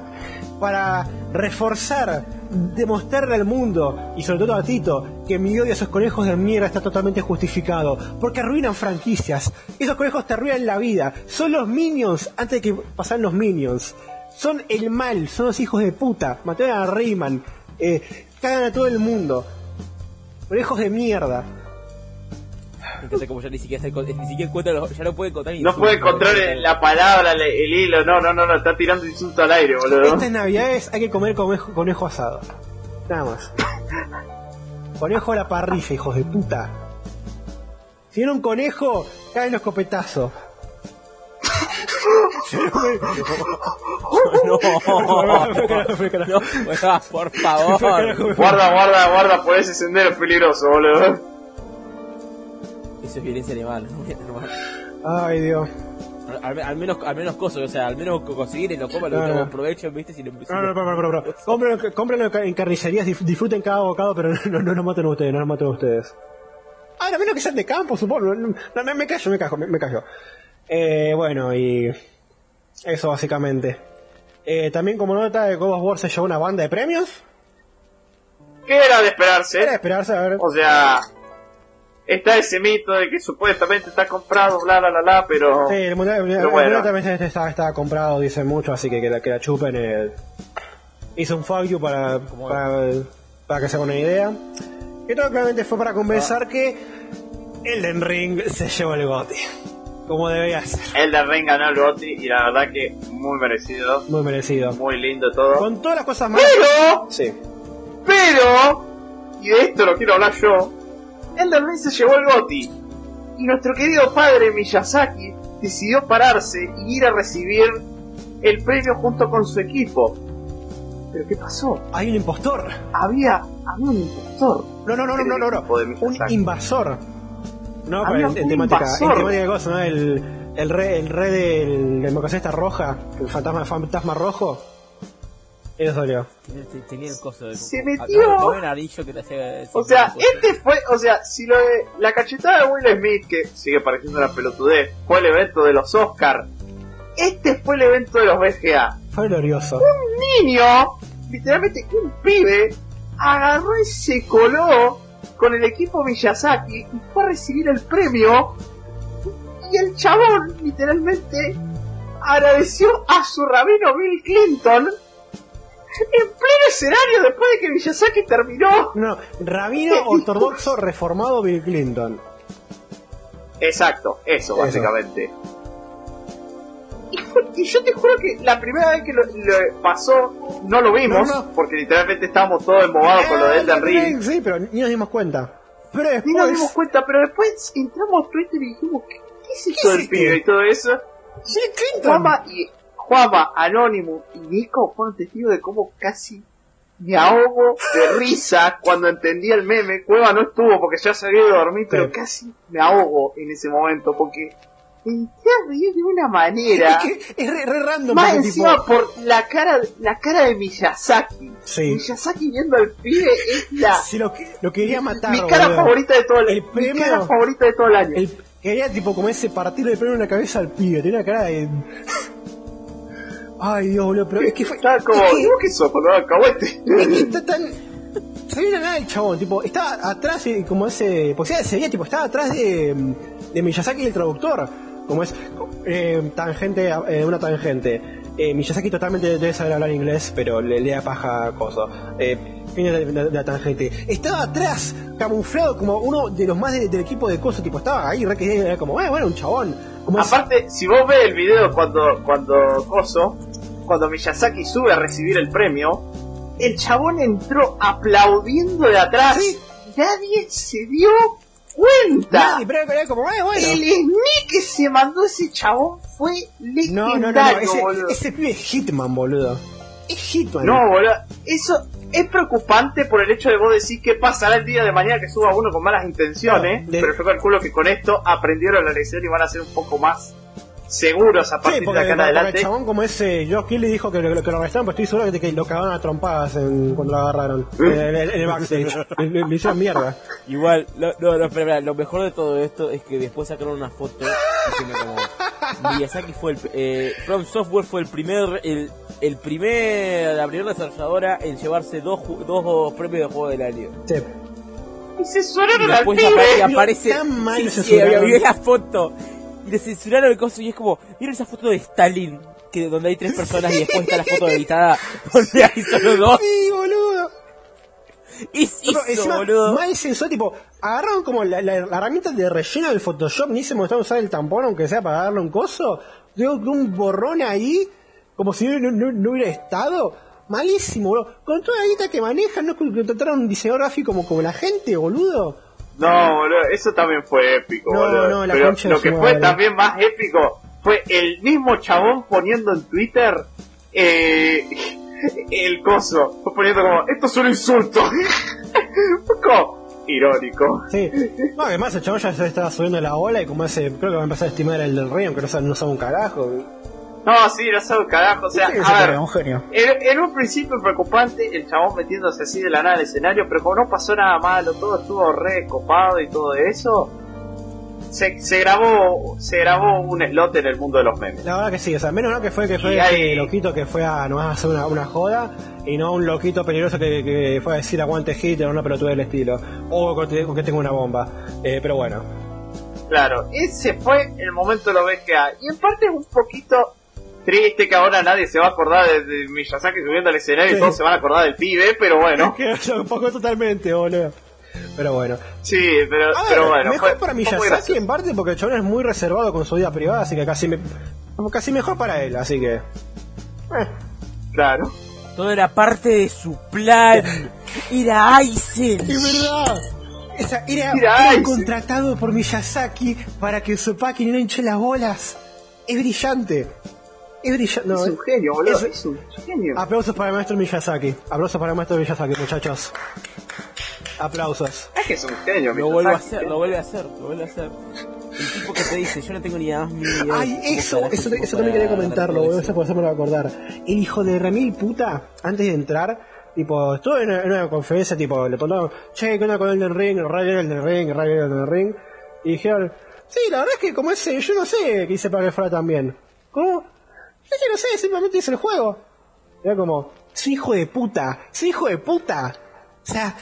para reforzar, demostrarle al mundo y sobre todo a Tito que mi odio a esos conejos de mierda está totalmente justificado, porque arruinan franquicias. Esos conejos te arruinan la vida. Son los minions antes de que pasaran los minions. Son el mal, son los hijos de puta. Mataron a Rayman, eh, cagan a todo el mundo. Conejos de mierda. Encanta como ya ni siquiera, está- ni siquiera encuentra los- ya no puede encontrar No insultos. puede encontrar el- la palabra, el, el hilo, no, no, no, no, está tirando insulto al aire, boludo. Estas navidades hay que comer conejo, conejo asado. Nada más. Conejo a la parrilla, hijos de puta. Si era un conejo, caen los escopetazos. No, no, por favor. Guarda, guarda, guarda por ese sendero es peligroso, boludo. Eso es violencia animal. normal. Ay, Dios. Al, al menos, al menos cosas, o sea, al menos co- conseguir y lo coma, lo No, que no. aprovecho, viste, si lo No, no, no, no, no, no. Cómprenlo, cómprenlo en carnicerías, disfruten cada bocado, pero no, no, no maten ustedes, no nos maten a ustedes. Ah, a menos que sean de campo, supongo. No, no, me, me callo, me callo, me, me callo. Eh, bueno, y eso básicamente. Eh, también como nota de God of War se llevó una banda de premios. ¿Qué era de esperarse? Era de esperarse, a ver. O sea, está ese mito de que supuestamente está comprado, bla, bla, bla, bla, pero... Sí, el mundial, el Pero mundial bueno. también está, está, comprado, dicen mucho, así que que la, que la chupen. eh. Hizo un fuck you para, para, para que se hagan una idea. Y todo claramente fue para compensar que Elden Ring se llevó el GOTY. Como debería ser. El de Ring ganó el GOTY y la verdad que muy merecido, Muy merecido. muy lindo todo. Con todas las cosas más. Pero, Sí. pero, y de esto lo quiero hablar yo, el de Ring se llevó el GOTY. Y nuestro querido padre Miyazaki decidió pararse y ir a recibir el premio junto con su equipo. ¿Pero qué pasó? Hay un impostor. Había, había un impostor. No, no, no, no, no, no. no. Un invasor. No, pero en, temática, invasor. en temática de cosas, ¿no? El, el rey, el rey del, del esta roja, el fantasma, el fantasma rojo. Eso salió. Tenía el coso de. Se metió. Acá un anillo que te hacía. O sea, este fue, o sea, si lo de la cachetada de Will Smith, que sigue pareciendo una pelotudez, fue el evento de los Oscar, este fue el evento de los BGA. Fue glorioso. Niño, literalmente un pibe, agarró y se coló con el equipo Miyazaki y fue a recibir el premio. Y el chabón, literalmente, agradeció a su rabino Bill Clinton en pleno escenario después de que Miyazaki terminó. No, rabino ortodoxo reformado Bill Clinton. Exacto, eso, Eso. básicamente. Y, fue- y yo te juro que la primera vez que lo, lo pasó no lo vimos, No, no. porque literalmente estábamos todos embobados con lo de Elden Ring. Sí, pero ni nos dimos cuenta. Pero Ni nos dimos después... cuenta, pero después entramos a Twitter y dijimos, ¿qué, qué es eso ¿Qué del es pibe y todo eso? Bill Clinton. Juama y Juama, Anónimo y Nico fueron testigos de cómo casi me ahogo de risa cuando entendí el meme. Cueva no estuvo porque ya se había ido a dormir, pero Sí. casi me ahogo en ese momento porque a reír de una manera. Es que es re, re random. Más encima tipo, por la cara, la cara de Miyazaki. Sí. Miyazaki viendo al pibe es la Si lo, que- lo quería matar. mi cara boludo. favorita de todo el, El mi premio- cara favorita de todo el año. El, quería tipo como ese partirle el pelo en la cabeza al pibe. Tiene una cara de... Ay, Dios, boludo, pero es que fue... Estaba como, es que- ¿vos qué sos? Es que está tan. Se ve nada el chabón, tipo, estaba atrás, eh, como ese. Pues se veía, tipo, estaba atrás de, de Miyazaki y el traductor. como es eh, tangente, eh, una tangente. Eh, Miyazaki totalmente debe saber hablar inglés, pero le, le da paja cosa. Eh, fin de, de- de la tangente. Estaba atrás, camuflado como uno de los más de- del equipo de cosas, tipo, estaba ahí, re que era como, eh, bueno, un chabón. Como es- Aparte, si vos ves el video cuando, cuando Coso, cuando Miyazaki sube a recibir el premio, el chabón entró aplaudiendo de atrás. Sí. Nadie se dio cuenta. Nadie, pero era como, eh, bueno. El sneak que se mandó ese chabón fue No, no, no, legendario, no, ese, boludo. ese pibe es Hitman, boludo. Es Hitman. No, boludo. Eso es preocupante por el hecho de vos decir qué pasará el día de mañana que suba uno con malas intenciones. De- Pero yo calculo que con esto aprendieron la lección y van a ser un poco más seguros a Sí, partir porque, de acá en adelante. el chabón como ese Josh Kelly dijo que lo, que lo arrestaron, pero estoy seguro de que lo cagaron a trompadas en- cuando lo agarraron. en, el- en el backstage. le, le- le hicieron mierda. Igual, lo, no, no, espera, espera, lo mejor de todo esto es que después sacaron una foto diciendo como Miyazaki fue el eh, From Software fue el primer el, el primer la primera desarrolladora en llevarse dos dos premios de juego del año. Sí. Y se Y sonaron al pibe. y aparece tan mal sí, lo sí, censuraron. había la foto y le censuraron el coso y es como vieron esa foto de Stalin que donde hay tres personas y después está la foto editada donde hay solo dos Sí, boludo. es No, eso encima, boludo mal tipo, agarraron como la, la- la herramienta de relleno del Photoshop, ni se mostraron usar el tampón, aunque sea para darle un coso. Digo, un borrón ahí, como si no, no- no hubiera estado. Malísimo, boludo. Con toda la guita que manejan, no contrataron un diseñador gráfico como, como la gente, boludo. No, boludo, eso también fue épico, No, boludo. no, la Pero lo que fue también más épico fue el mismo chabón poniendo en Twitter eh, el coso. Fue poniendo como, esto es un insulto. Irónico. Sí. No, además el chabón ya se estaba subiendo la ola y como ese, creo que va a empezar a estimar el del rey, aunque no sabe, no sabe un carajo. No, sí, no un carajo. O sea, que a ver, un genio. En, en un principio preocupante el chabón metiéndose así de la nada al escenario, pero como no pasó nada malo, todo estuvo re copado y todo eso, se, se grabó se grabó un slot en el mundo de los memes. La verdad que sí, o sea, menos no que fue que fue hay- ese loquito que fue a nomás a hacer una, una joda y no un loquito peligroso que, que fue a decir aguante Hitler o una pelotuda del estilo. O con que, que tengo una bomba. Eh, pero bueno. Claro, ese fue el momento de lo BGA. Y en parte es un poquito triste que ahora nadie se va a acordar de, de Miyazaki subiendo al escenario Sí. y todos se van a acordar del pibe, pero bueno. Que lo poco totalmente, boludo. Pero bueno. Sí, pero, A ver, pero bueno. mejor fue- para Miyazaki en parte porque el chabón es muy reservado con su vida privada, así que casi me, casi mejor para él, así que. eh, Claro. todo era parte de su plan era Aizen Es verdad. Esa, era, contratado por Miyazaki para que Tsupaki no hinche las bolas. Es brillante. Es brillante. No, es un genio, boludo. es- Es, un genio. Aplausos para el maestro Miyazaki. Aplausos para el maestro Miyazaki, muchachos. Aplausos. Es que es un genio, lo vuelve a hacer lo vuelve a hacer lo vuelve a hacer el tipo que te dice yo no tengo ni idea más ni idea Ay, eso, eso, tipo eso también quería comentarlo, boludo. eso. Por eso me lo voy a acordar. El hijo de Remil puta, antes de entrar, tipo, estuve en una, en una conferencia, tipo, le preguntaron, che, ¿qué onda con Elden Ring? El rayo Elden Ring, el rayo Elden Ring. Y dijeron, sí, la verdad es que como ese, yo no sé qué hice para que fuera tan bien. ¿Cómo? Yo que no sé, simplemente hice el juego. Era como, soy hijo de puta, soy hijo de puta. O sea,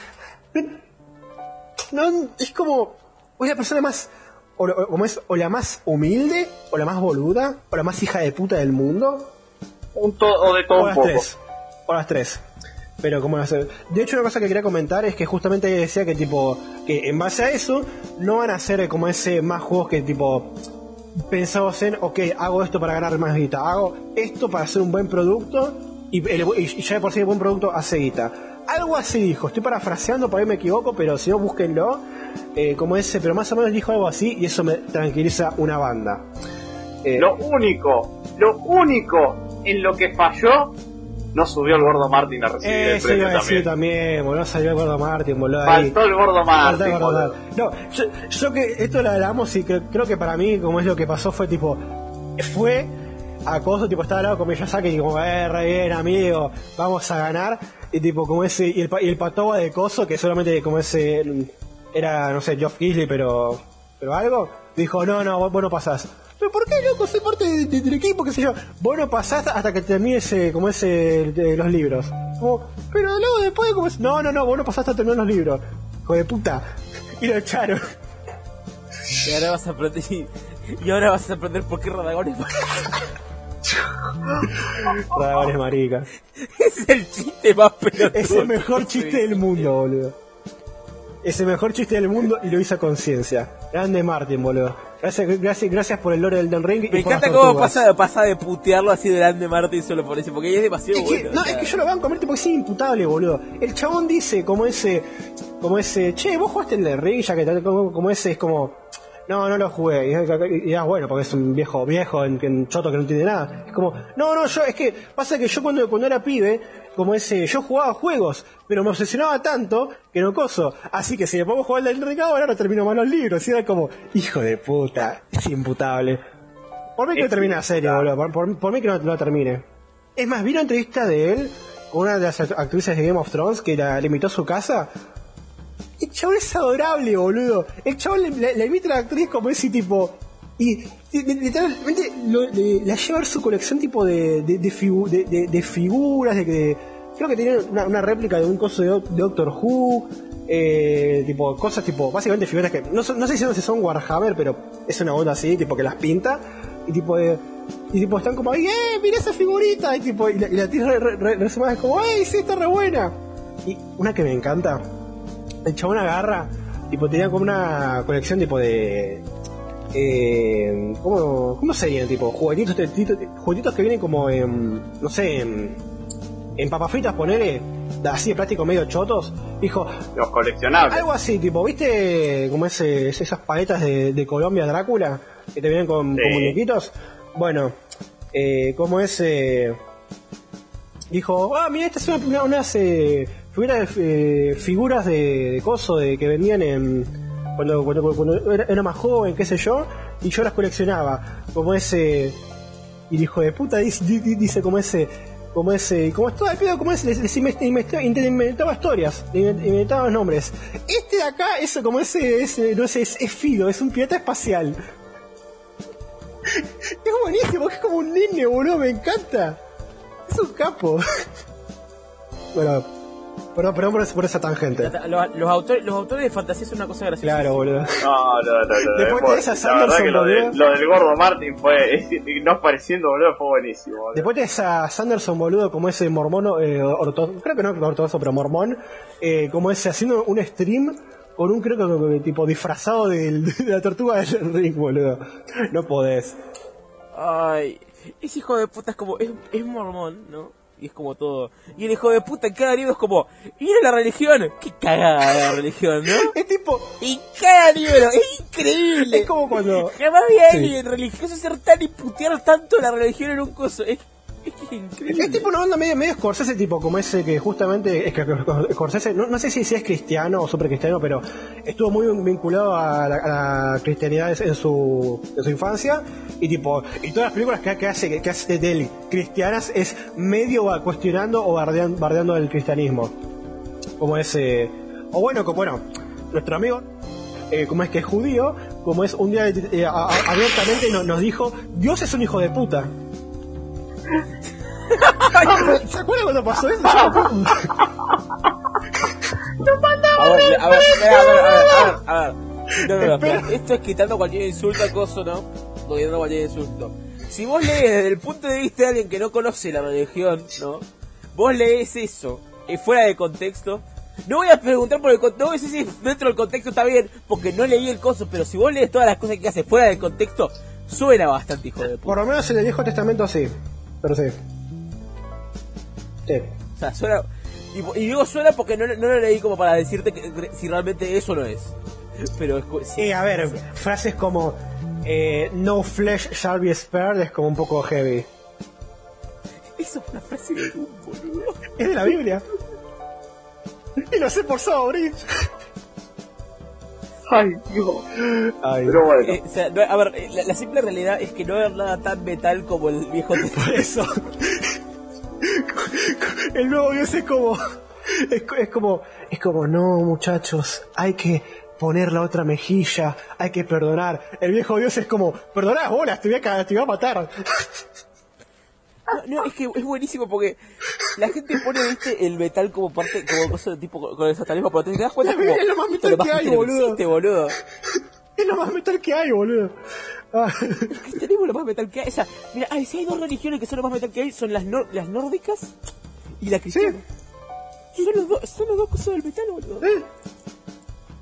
no, es como, o la persona más, o, lo- o como es, o la más humilde, o la más boluda, o la más hija de puta del mundo, Un to- o de todo o un las poco. tres. O las tres. Pero como no sé. De hecho, una cosa que quería comentar es que justamente decía que tipo, que en base a eso, no van a ser como ese más juegos que tipo pensados en, ok, hago esto para ganar más guita, hago esto para hacer un buen producto y ya de por sí el buen producto hace guita. Algo así dijo, estoy parafraseando, por ahí me equivoco, pero si no, búsquenlo. eh, como ese, pero más o menos dijo algo así y eso me tranquiliza una banda. Eh, Lo único, lo único en lo que falló, no subió el gordo Martin a recibir el Eso premio iba a decir también. también, boludo, salió el gordo Martin, boludo. ahí. Faltó el gordo Martin. el gordo. Martin. No, yo, yo que esto lo hablamos y que, creo que para mí, como es lo que pasó, fue tipo, fue acoso, tipo, estaba al lado con Miyazaki y como, eh, re bien, amigo, vamos a ganar. Y tipo, como ese, y el, y el patoba de coso, que solamente como ese, era, no sé, Geoff Keighley, pero, pero algo, dijo, no, no, vos, vos no pasás. ¿Pero por qué, loco? Soy parte de- de- del equipo, qué sé yo. Vos no pasás hasta que termines ese, como ese, de los libros. Como, pero luego después, como es, no, no, no, vos no pasaste hasta terminar los libros. Hijo de puta. Y lo echaron. y ahora vas a aprender y Y ahora vas a aprender por qué Radagón es Radagón es marica. Es el chiste más pelotudo. Es el mejor chiste del mundo, boludo. Es el mejor chiste del mundo y lo hizo a conciencia. Grande Martin, boludo. Gracias, gracias, gracias por el lore del Den Ring. Me y encanta cómo pasa, pasa de putearlo así de Martin solo por eso, porque es demasiado Es que, bueno. no, o sea. es que yo lo banco, Martín, porque es imputable, boludo. El chabón dice como ese, como ese, che, vos jugaste el de Ring, ya que tal, como, como ese es como, no, no lo jugué. Y, y, ah, bueno, porque es un viejo, viejo, en, en choto que no entiende nada. Es como, no, no, yo, es que pasa que yo cuando, cuando era pibe, como ese, yo jugaba juegos, pero me obsesionaba tanto que no coso. Así que si le pongo a jugar el del Ring ahora, no termino mal los libros. Y era como, hijo de puta, es imputable. Por mí que no termine la serie, boludo. Por, por- por mí que no, no termine. Es más, vi una entrevista de él con una de las act- actrices de Game of Thrones que la, a su casa. El chabón es adorable, boludo. El chabón le, le- invita a la actriz como ese tipo. Y y- li- literalmente le- la lleva a su colección tipo de, de, de figu- de- de- de figuras, de que. Creo que tenía una, réplica de un coso de, Doc- de Doctor Who. eh, tipo, cosas tipo, básicamente figuras que. No, no sé si son Warhammer, pero es una onda así, tipo que las pinta. Y tipo de. Y tipo están como ¡eh! ¡Mira esa figurita! Y tipo, y la, y la tía re, re, como, ¡ey! ¡Sí, está re buena! Y una que me encanta, el chabón agarra, tipo, tenía como una colección tipo de. Eh, ¿cómo, ¿Cómo serían? Tipo, juguetitos, juguetitos que vienen como en. No sé, en. En papas fritas, ponele, así de plástico medio chotos. Dijo, Los coleccionables. algo así, tipo, ¿viste como ese, esas paletas de, de Colombia Drácula? Que te vienen con, Sí. con muñequitos. Bueno, eh, como ese. Dijo, ah, mira, estas son una- unas eh, figuras, eh, figuras de, de coso de, que vendían en. Cuando, cuando, cuando era, más joven, qué sé yo, y yo las coleccionaba. Como ese. Y el hijo de puta dice, di- di- dice como ese. Como ese. Como todo el pedo, como ese. Les, les invent- invent- inventaba historias, invent- inventaba nombres. Este de acá, eso como ese. ese no sé, es, es Fido, es un pirata espacial. Es buenísimo, es como un nene, boludo, me encanta. Es un capo. bueno, perdón, perdón por, por esa tangente. Los, los autores, los autores de fantasía son una cosa graciosa. Claro, boludo. No, no, no, no. Después de esa Sanderson, que lo, de- lo del gordo Martin fue. no apareciendo, boludo, fue buenísimo. boludo. Después de esa Sanderson, boludo, como ese mormón, eh, orto- creo que no ortodoxo, pero mormón, eh, como ese haciendo un stream con un, creo que tipo disfrazado del- de, la tortuga del ring, boludo. No podés. Ay, ese hijo de puta es como, es, es mormón, ¿no? Y es como todo. Y el hijo de puta en cada libro es como, mira la religión. Qué cagada la religión, ¿no? Es tipo, En cada libro, es increíble. es como cuando. Jamás vi a Sí. alguien religioso ser tan y putear tanto la religión en un coso. Es, es tipo una onda medio, medio Scorsese, tipo como ese que justamente, es que Scorsese, no, no sé si, es cristiano o super cristiano, pero estuvo muy vinculado a la, cristianidad en su, en su infancia, y tipo, y todas las películas que, hace, que hace de él cristianas es medio cuestionando o bardeando, bardeando el cristianismo. Como ese, o bueno, como bueno, nuestro amigo, eh, como es que es judío, como es un día eh, abiertamente no- nos dijo, Dios es un hijo de puta. ¿Se acuerdan cuando pasó eso? A ver, a ver, a ver, a ver, a ver, a ver. No, no, no. Esto es quitando cualquier insulto al coso, ¿no? Quitando cualquier insulto. Si vos lees desde el punto de vista de alguien que no conoce la religión, ¿no? Vos lees eso eh, fuera de contexto. No voy a preguntar por el contexto, no voy a decir si dentro del contexto está bien, porque no leí el coso, pero si vos lees todas las cosas que hace fuera del contexto, suena bastante hijo de puta. Por lo menos en el Viejo Testamento sí. Pero sí. Sí. O sea, suena. Y, y digo suena porque no, no lo leí como para decirte que, si realmente eso no es. Pero es. sí. Y a ver, frases como eh, No flesh shall be spared es como un poco heavy. Eso es una frase de un boludo. Es de la Biblia. Y lo sé por Sobridge. Ay, Dios. Ay, Pero bueno. Eh, o sea, no, a ver, eh, la, la simple realidad es que no hay nada tan metal como el viejo por eso. El nuevo Dios es como. Es, co- es como. Es como, no, muchachos, hay que poner la otra mejilla, hay que perdonar. El viejo Dios es como, perdonad bolas, te voy a, te voy a matar. No, no, es que es buenísimo porque la gente pone, viste, el metal como parte, como cosa de tipo con el satanismo, pero te das cuenta como. Es lo más metal que hay, metal boludo. existe, boludo. Es lo más metal que hay, boludo. Ah, cristianismo es lo más metal que hay. O sea, mira, ay, si hay dos religiones que son lo más metal que hay, son las, nor- las nórdicas y la cristiana. Son, los dos son las dos cosas del metal, boludo. eh,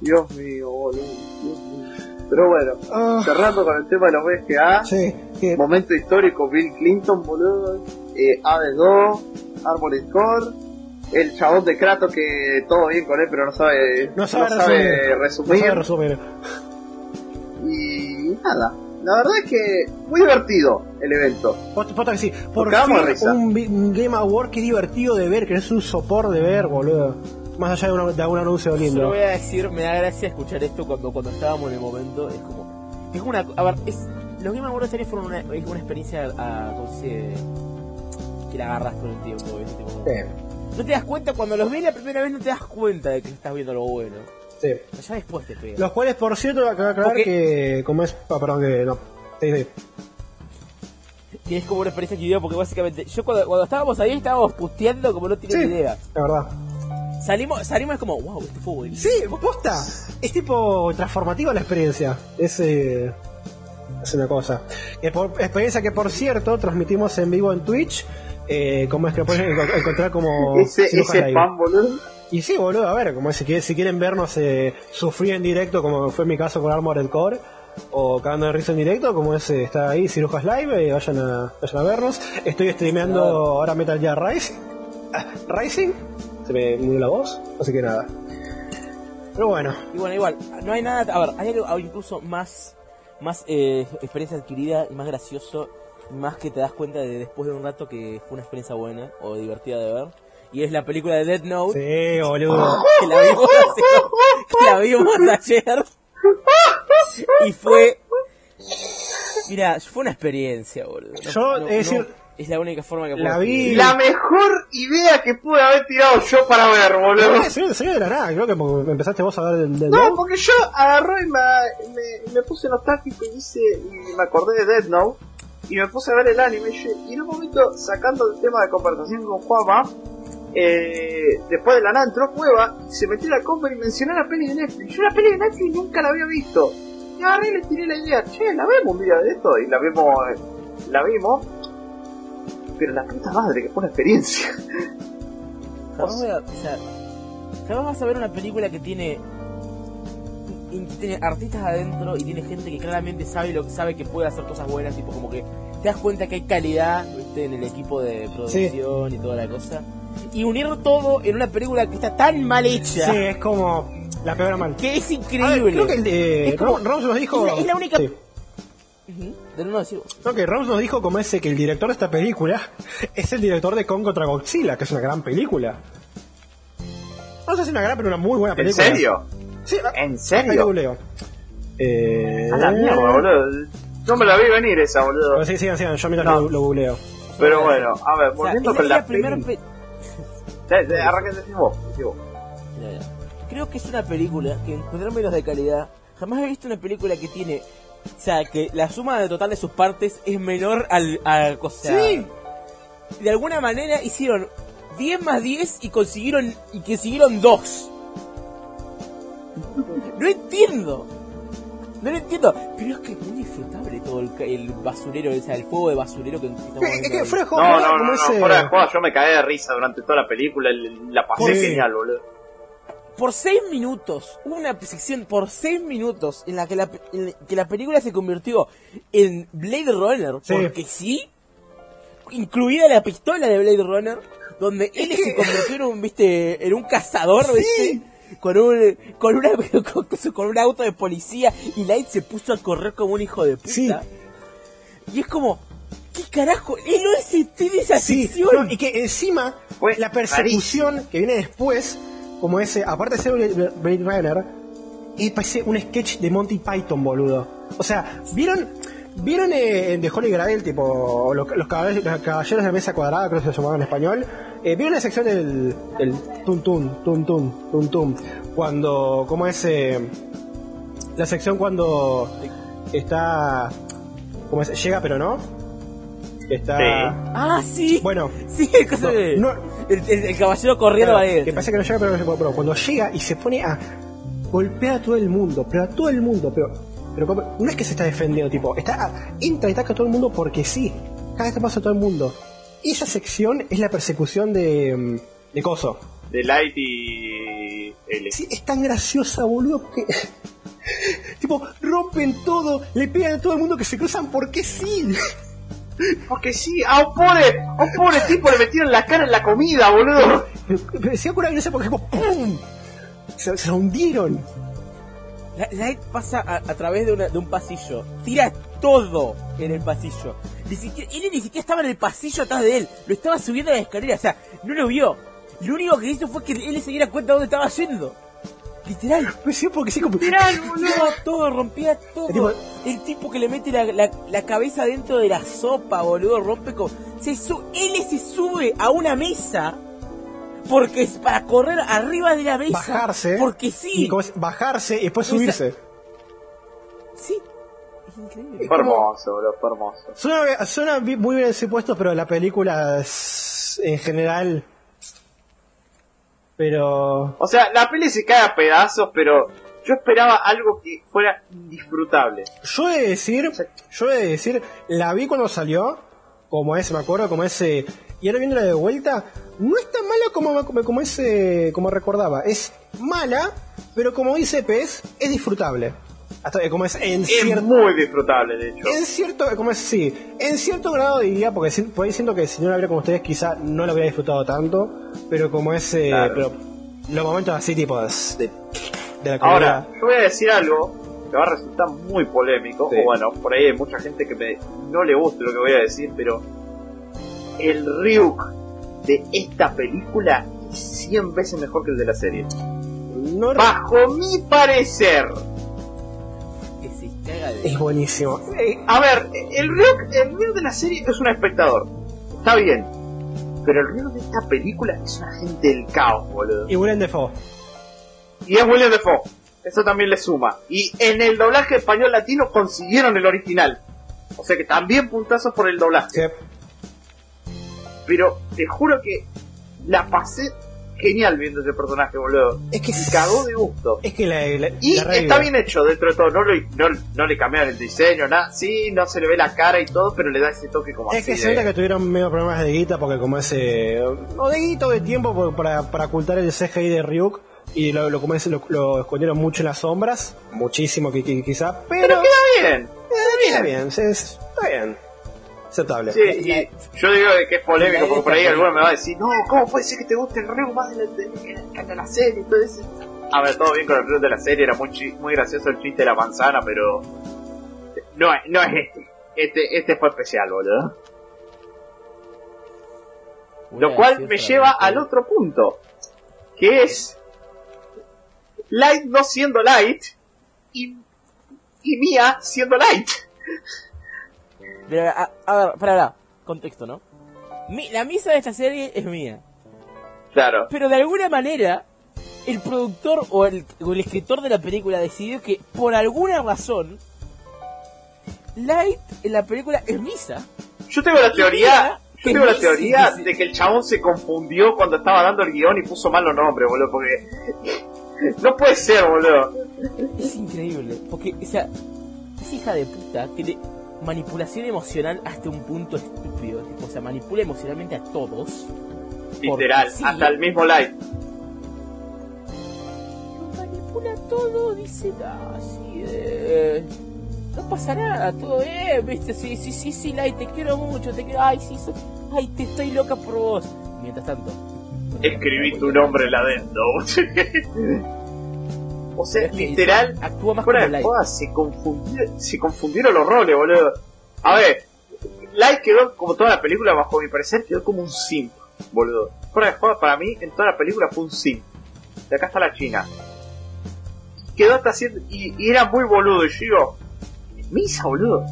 Dios mío, boludo. Dios mío. Pero bueno, ah, cerrando con el tema de los BGA, sí, que- momento histórico, Bill Clinton, boludo, eh, Hades 2, Armored Core, el chabón de Kratos que todo bien con él, pero no sabe, no sabe, no sabe resumir. resumir. No sabe resumir. Y nada, la verdad es que muy divertido el evento. Posta que sí. Por fin un, Game Award que es divertido de ver, que es un sopor de ver, boludo. Más allá de, una- de algún anuncio lindo. voy a decir, me da gracia escuchar esto cuando, cuando estábamos en el momento. Es como. Es como una. A ver, es, los Game Awards series fueron una, es una experiencia a. ¿Cómo se dice? Que la agarras con el tiempo, ¿viste? Como- Sí, No te das cuenta, cuando los ves la primera vez, no te das cuenta de que estás viendo lo bueno. Sí. Ya después te pega. Los cuales, por cierto, acabo de aclarar Porque- que. Como es. Ah, perdón, que no. Sí, sí. Que es como una experiencia que vivió, porque básicamente. Yo cuando, cuando estábamos ahí, estábamos pusteando como no tienes Sí, ni idea. La verdad. Salimos, salimos es como, wow, esto fue buenísimo. Sí, posta. Es tipo transformativa la experiencia. Es, eh, es una cosa. Que por, experiencia que, por cierto, transmitimos en vivo en Twitch. Eh, como es que lo pueden enco- encontrar como. ese ese Live. spam, boludo. Y sí, boludo, a ver, como si, quieren- si quieren vernos eh, sufrir en directo, como fue mi caso con Armored Core, o cagando de risa en directo, como es, eh, está ahí Cirujas Live, eh, vayan, a, vayan a vernos. Estoy streameando ahora Metal Gear Rising. Ah, Rising, se me murió la voz, así que nada. Pero bueno, Y bueno, igual, no hay nada. A ver, hay algo incluso más, más eh, experiencia adquirida y más gracioso, más que te das cuenta de después de un rato que fue una experiencia buena o divertida de ver. Y es la película de Dead Note, sí, boludo. que la vimos, que la vimos ayer. Y fue. Mira, fue una experiencia, boludo. No- Yo, no- es decir, no- es la única forma que puedo la vi-. La mejor idea que pude haber tirado yo para ver, boludo. Se se de la nada, creo que empezaste vos a ver del, del No, porque yo agarré y me, me, me puse nostálgico y hice, y me acordé de Dead Note, y me puse a ver el anime, y en un momento, sacando el tema de conversación con Juanma, eh, después de la nada entró Cueva, y se metió a la compra y mencionó la peli de Netflix. Yo la peli de Netflix nunca la había visto. Y agarré y le tiré la idea, che, la vemos un día de esto, y la vimos, eh, la vimos, pero la puta madre, que fue una experiencia. Jamás, voy a- o sea, jamás vas a ver una película que tiene tiene artistas adentro y tiene gente que claramente sabe lo sabe que puede hacer cosas buenas, tipo como que te das cuenta que hay calidad ¿viste? en el equipo de producción y toda la cosa. Y unir todo en una película que está tan mal hecha Sí, es como la peor mal. que es ver, increíble. creo que el de Es como- Ram- Rams nos dijo. es la- es la única- Sí. De no decir vos. No, que Rams nos dijo como ese que el director de esta película es el director de Kong contra Godzilla, que es una gran película. No sé si una gran, pero una muy buena ¿En película. serio? Sí, ¿En serio? Eh... A la mierda, boludo. No me la vi venir esa, boludo. Bueno, sí, sigan, sigan, yo mientras No. lo, lo googleo. Pero bueno, a ver, O sea, volviendo es la- con es la, la primera Arranquen, vos, vos. Creo que es una película que en términos de calidad, jamás he visto una película que tiene, o sea, que la suma de total de sus partes es menor al, al o sea, Sí. De alguna manera hicieron 10 más 10 y consiguieron y consiguieron 2. No entiendo. No lo entiendo, pero es que es muy disfrutable todo el, el basurero, o sea, el fuego de basurero que estamos Es que fuera de No, juego, no, no, no, ese- fuera de joda, yo me caí de risa durante toda la película, el- la pasé Sí. genial, boludo. por 6 minutos, hubo una sección por 6 minutos en la que la, en la que la película se convirtió en Blade Runner, Sí. porque sí, incluida la pistola de Blade Runner, donde él se convirtió en un, viste, en un cazador, viste, con un, con una, con, con un auto de policía y Light se puso a correr como un hijo de puta. Sí. Y es como, ¿qué carajo? Él no existía en esa Sí, no, y que encima la persecución que viene después, como ese, aparte de ser un Blade Runner, y parece un sketch de Monty Python, boludo. O sea, ¿vieron? ¿Vieron eh, en The Holy Grail, tipo, los, los caballeros, los caballeros de la mesa cuadrada, creo que se llamaban en español? Eh, ¿Vieron la sección del, del tun tun, tun tun, tun tun? Cuando, ¿cómo es? eh, la sección cuando está, ¿cómo es? Llega pero no. Está... Sí. Ah, sí. Bueno, Sí, el, cosa No, de- no. el, el- el caballero corriendo Claro, a él. que parece que no llega, pero, pero cuando llega y se pone a golpear a todo el mundo, pero a todo el mundo, pero Pero como- no es que se está defendiendo, tipo, está entra y ataca a todo el mundo porque sí. Cada vez que pasa a todo el mundo. Esa sección es la persecución de, mm, de Coso. De Light y L. Sí, es tan graciosa, boludo, que... tipo, rompen todo, le pegan a todo el mundo que se cruzan porque sí. Porque sí, a un pobre, a un pobre tipo le metieron la cara en la comida, boludo. Me decía cura gracia porque como ¡pum! Se, se hundieron. Light pasa a, a través de, una- de un pasillo, tira todo en el pasillo. Ni siquiera, él ni siquiera estaba en el pasillo atrás de él, lo estaba subiendo a la escalera, o sea, no lo vio. Lo único que hizo fue que él se diera cuenta de dónde estaba yendo. Literal. Porque sí, como... Literal, boludo. todo, rompía todo. El tipo- El tipo que le mete la, la- la cabeza dentro de la sopa, boludo, rompe con... Se su- él se sube a una mesa porque es para correr arriba de la mesa. Bajarse. Porque sí. y bajarse y después subirse. Sí. Es increíble. Fue hermoso, boludo, fue hermoso. Suena, suena muy bien ese puesto, pero la película es- en general. Pero. O sea, la peli se cae a pedazos, pero yo esperaba algo que fuera indisfrutable. Yo he de decir, yo he de decir, la vi cuando salió, como ese, me acuerdo, como ese. Y ahora viéndola de vuelta, no es tan mala como, como, como ese, como recordaba. Es mala, pero como dice Pez, es disfrutable. Hasta como es en Es cierto. muy disfrutable, de hecho. En cierto, como es, sí, en cierto grado diría, porque si- por ahí siento que si no la viera con ustedes quizá no la hubiera disfrutado tanto, pero como ese, Claro. pero los momentos así tipo de, de la Ahora, yo voy a decir algo que va a resultar muy polémico, Sí. o bueno, por ahí hay mucha gente que me, no le guste lo que voy a decir, pero el Ryuk de esta película es 100 veces mejor que el de la serie. no Bajo mi parecer. Es buenísimo. Eh, a ver, el Ryuk, el Ryuk de la serie es un espectador. Está bien. Pero el Ryuk de esta película es un agente del caos, boludo. Y Willem Dafoe. Y es William Defoe. Eso también le suma. Y en el doblaje español latino consiguieron el original. O sea que también puntazos por el doblaje. Sí. Pero te juro que la pasé genial viendo ese personaje, boludo. Es que Me cagó de gusto. Es que la, la- Y la está bien hecho dentro de todo. No, lo, no, no le cambiaron el diseño, nada. Sí, no se le ve la cara y todo, pero le da ese toque como Es así que se nota que tuvieron medio problemas de guita porque como ese... O de guita de tiempo para, para ocultar el CGI de Ryuk. Y lo, lo, como ese, lo, lo escondieron mucho en las sombras. Muchísimo qui- quizá. Pero... Pero queda bien. Está bien, es- está bien. Aceptable. Sí, y yo digo que es polémico porque por ahí alguno me va a decir, no, ¿cómo puede ser que te guste el Ryu más de la, de, de- la serie? y todo eso? A ver, todo bien con el Ryu de la serie, era muy, muy gracioso el chiste de la manzana, pero no, es- no es este. Este, este fue especial, boludo. Lo cual me lleva al otro punto, que es Light no siendo Light y, y Mia siendo Light. Pero, a, a ver, para, para, contexto, ¿no? Mi- la misa de esta serie es mía. Claro. Pero de alguna manera, el productor o el, o el escritor de la película decidió que, por alguna razón, Light en la película es misa. Yo tengo la teoría, yo que tengo la teoría dice- de que el chabón se confundió cuando estaba dando el guion y puso mal los nombres, boludo, porque no puede ser, boludo. Es increíble, porque, o sea, esa hija de puta tiene manipulación emocional hasta un punto estúpido. O sea, manipula emocionalmente a todos. Literal, sí. hasta el mismo Light. manipula todo, dice, ah, sí, eh, no pasa nada, todo bien, viste, sí, sí, sí, sí, Light, te quiero mucho, te quiero, ay, sí, so- ay, te estoy loca por vos. Mientras tanto, Escribí tu nombre en la adentro. o sea, Es literal, actúa más fuera como de Light. joda, se, confundieron, se confundieron los roles, boludo. A ver, Light quedó como toda la película, bajo mi parecer, quedó como un simp, boludo. Fuera de joda, para mí, en toda la película fue un simp. De acá está la China. Quedó hasta haciendo, y, y era muy boludo, y yo digo, es Misa, boludo.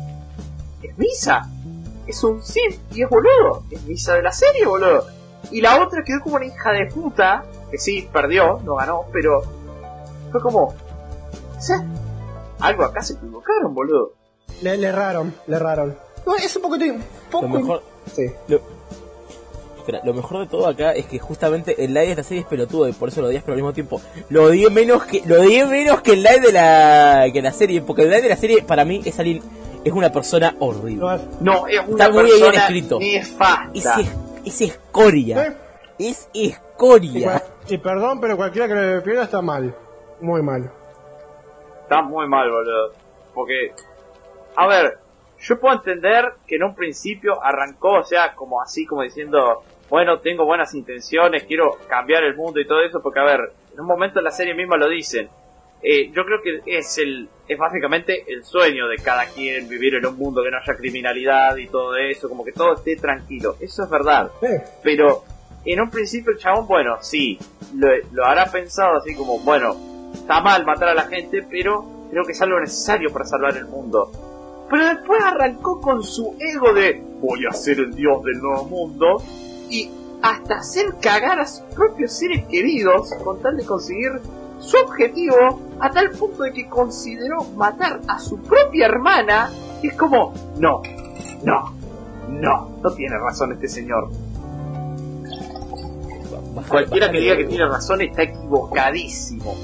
Es Misa. Es un simp, y es boludo. Es Misa de la serie, boludo. Y la otra quedó como una hija de puta, que sí, perdió, no ganó, pero fue como, sea, algo acá se equivocaron, boludo. Le, le erraron, le erraron. No, es un poquito... un poco Lo mejor, Sí. lo, Espera, lo mejor de todo acá es que justamente el live de esta serie es pelotudo y por eso lo odias, pero al mismo tiempo lo odié menos que lo odié menos que el live de la que la serie, porque el live de la serie para mí es alguien es una persona horrible. No, es una Está muy bien persona escrito. nefasta. Es, es, es escoria. ¿Eh? Es Y, escoria. y perdón, pero cualquiera que le defienda está mal. Muy mal. Está muy mal, boludo. Porque, a ver, yo puedo entender que en un principio arrancó, o sea, como así, como diciendo, bueno, tengo buenas intenciones, quiero cambiar el mundo y todo eso, porque, a ver, en un momento en la serie misma lo dicen. Eh, yo creo que es el es básicamente el sueño de cada quien vivir en un mundo que no haya criminalidad y todo eso, como que todo esté tranquilo. Eso es verdad. Eh, Pero en un principio el chabón, bueno, sí, lo, lo hará pensado así como, bueno, está mal matar a la gente, pero creo que es algo necesario para salvar el mundo. Pero después arrancó con su ego de voy a ser el dios del nuevo mundo y hasta hacer cagar a sus propios seres queridos con tal de conseguir su objetivo a tal punto de que consideró matar a su propia hermana y es como, no, no, no, no tiene razón este señor. Cualquiera que diga que tiene razón está equivocadísimo.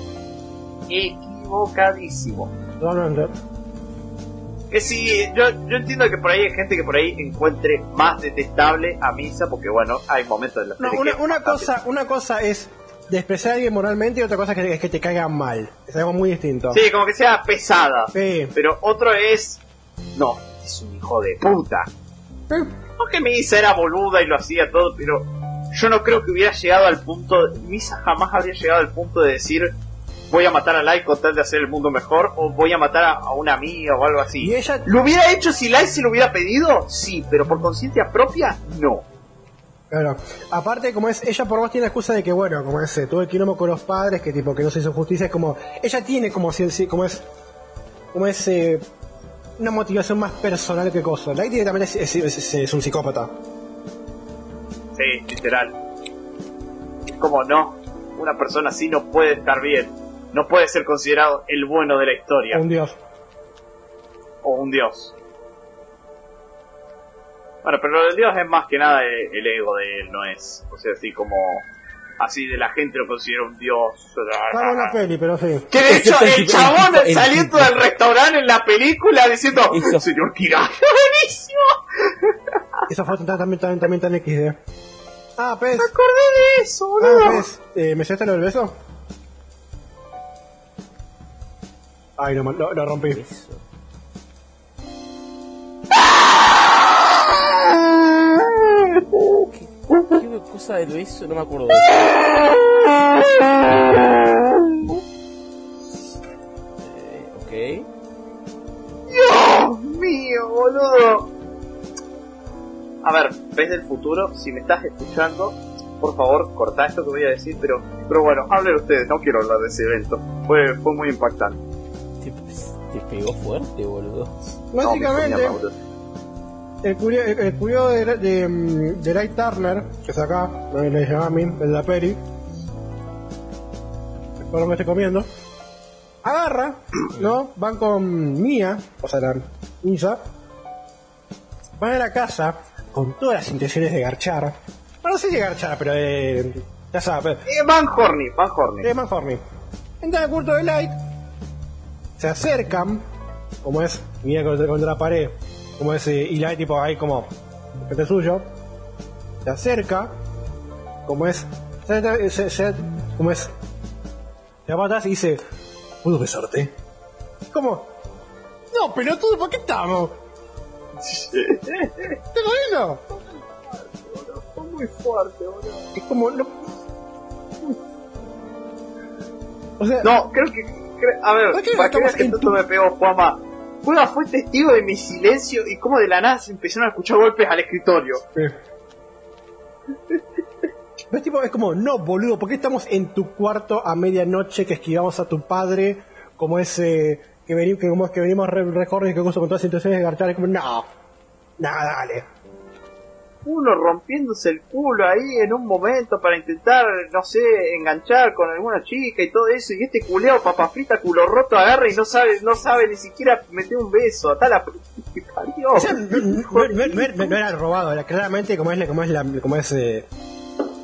Equivocadísimo. totalmente. Que sí, yo, yo entiendo que por ahí hay gente que por ahí encuentre más detestable a Misa, porque bueno, hay momentos de la No, una, que- una cosa, una cosa es despreciar a alguien moralmente y otra cosa es que, es que te caiga mal. Es algo muy distinto. Sí, como que sea pesada. Sí. Pero otro es. No, es un hijo de puta. Eh, No que Misa era boluda y lo hacía todo, pero yo no creo que hubiera llegado al punto. Misa jamás habría llegado al punto de decir. Voy a matar a Lai con tal de hacer el mundo mejor, o voy a matar a, a una amiga o algo así. Y ella, ¿Lo hubiera hecho si Lai se lo hubiera pedido? Sí, pero por conciencia propia, no. claro, aparte como es, ella por vos tiene la excusa de que bueno, como es, eh, todo el quilombo con los padres, que tipo que no se hizo justicia, es como, ella tiene como si, como es, como es, eh, una motivación más personal que cosa. Light directamente es, es- es- es un psicópata. Sí, literal. Como no, una persona así no puede estar bien. No puede ser considerado el bueno de la historia. Un dios. o un dios. Bueno, pero lo del dios es más que nada el, el ego de él, no es. O sea, así como. Así de la gente lo considera un dios. Estaba en la peli, pero sí. Que de hecho el chabón el saliendo del restaurante en la película diciendo Eso. Señor Kira, buenísimo. Esa tan- también, también, también tan XD. Ah, pez. Me acordé de eso, Ah, boludo. pez. Eh, ¿Me echaste lo del beso? Ay, no, lo, lo rompí. Eso. ¿Qué, qué cosa del beso? No me acuerdo de. Eh, ok. Dios mío, boludo. A ver, ves del futuro, si me estás escuchando, por favor, corta esto que voy a decir, pero, pero bueno, hablen ustedes, no quiero hablar de ese evento. Fue, fue muy impactante. Te, te pegó fuerte, boludo. Básicamente, el curio, el, el curio de, de, de Light Turner, que es acá, no le llama a mí, el de la peri, por lo que estoy comiendo, agarra, ¿no? Van con Mia, o sea, la Misa, van a la casa con todas las intenciones de garchar. Bueno, no sé si garchar, pero eh, ya sabes, Eh, Van Horny, Van Horny. es más horny. Entran al culto de Light, se acercan, como es, mira contra, contra la pared, como es, y Light tipo ahí como, frente suyo, se acerca, como es, se, se- se- como es, se va atrás y dice, ¿puedo besarte? Como, no, pelotudo, ¿por qué estamos? ¿Estás jodiendo? Fue muy fuerte, boludo. Es como, no... O sea, No, creo que. A ver, ¿Por qué para que que tanto tu- me pegó Juama. Juega fue testigo de mi silencio y como de la nada se empezaron a escuchar golpes al escritorio. ¿Ves, tipo, es como, no, boludo, ¿por qué estamos en tu cuarto a medianoche que esquivamos a tu padre? Como ese, que, venimos, que, como es que venimos re, re jóvenes, que cosa con todas las intenciones de garchar, es como, no, nada, dale. Uno rompiéndose el culo ahí en un momento para intentar, no sé, enganchar con alguna chica y todo eso, y este culeado papa frita culo roto agarra y no sabe, no sabe ni siquiera meter un beso, hasta la p- que parió. O sea, no, era- robado, era claramente como es, como es la, como es, eh,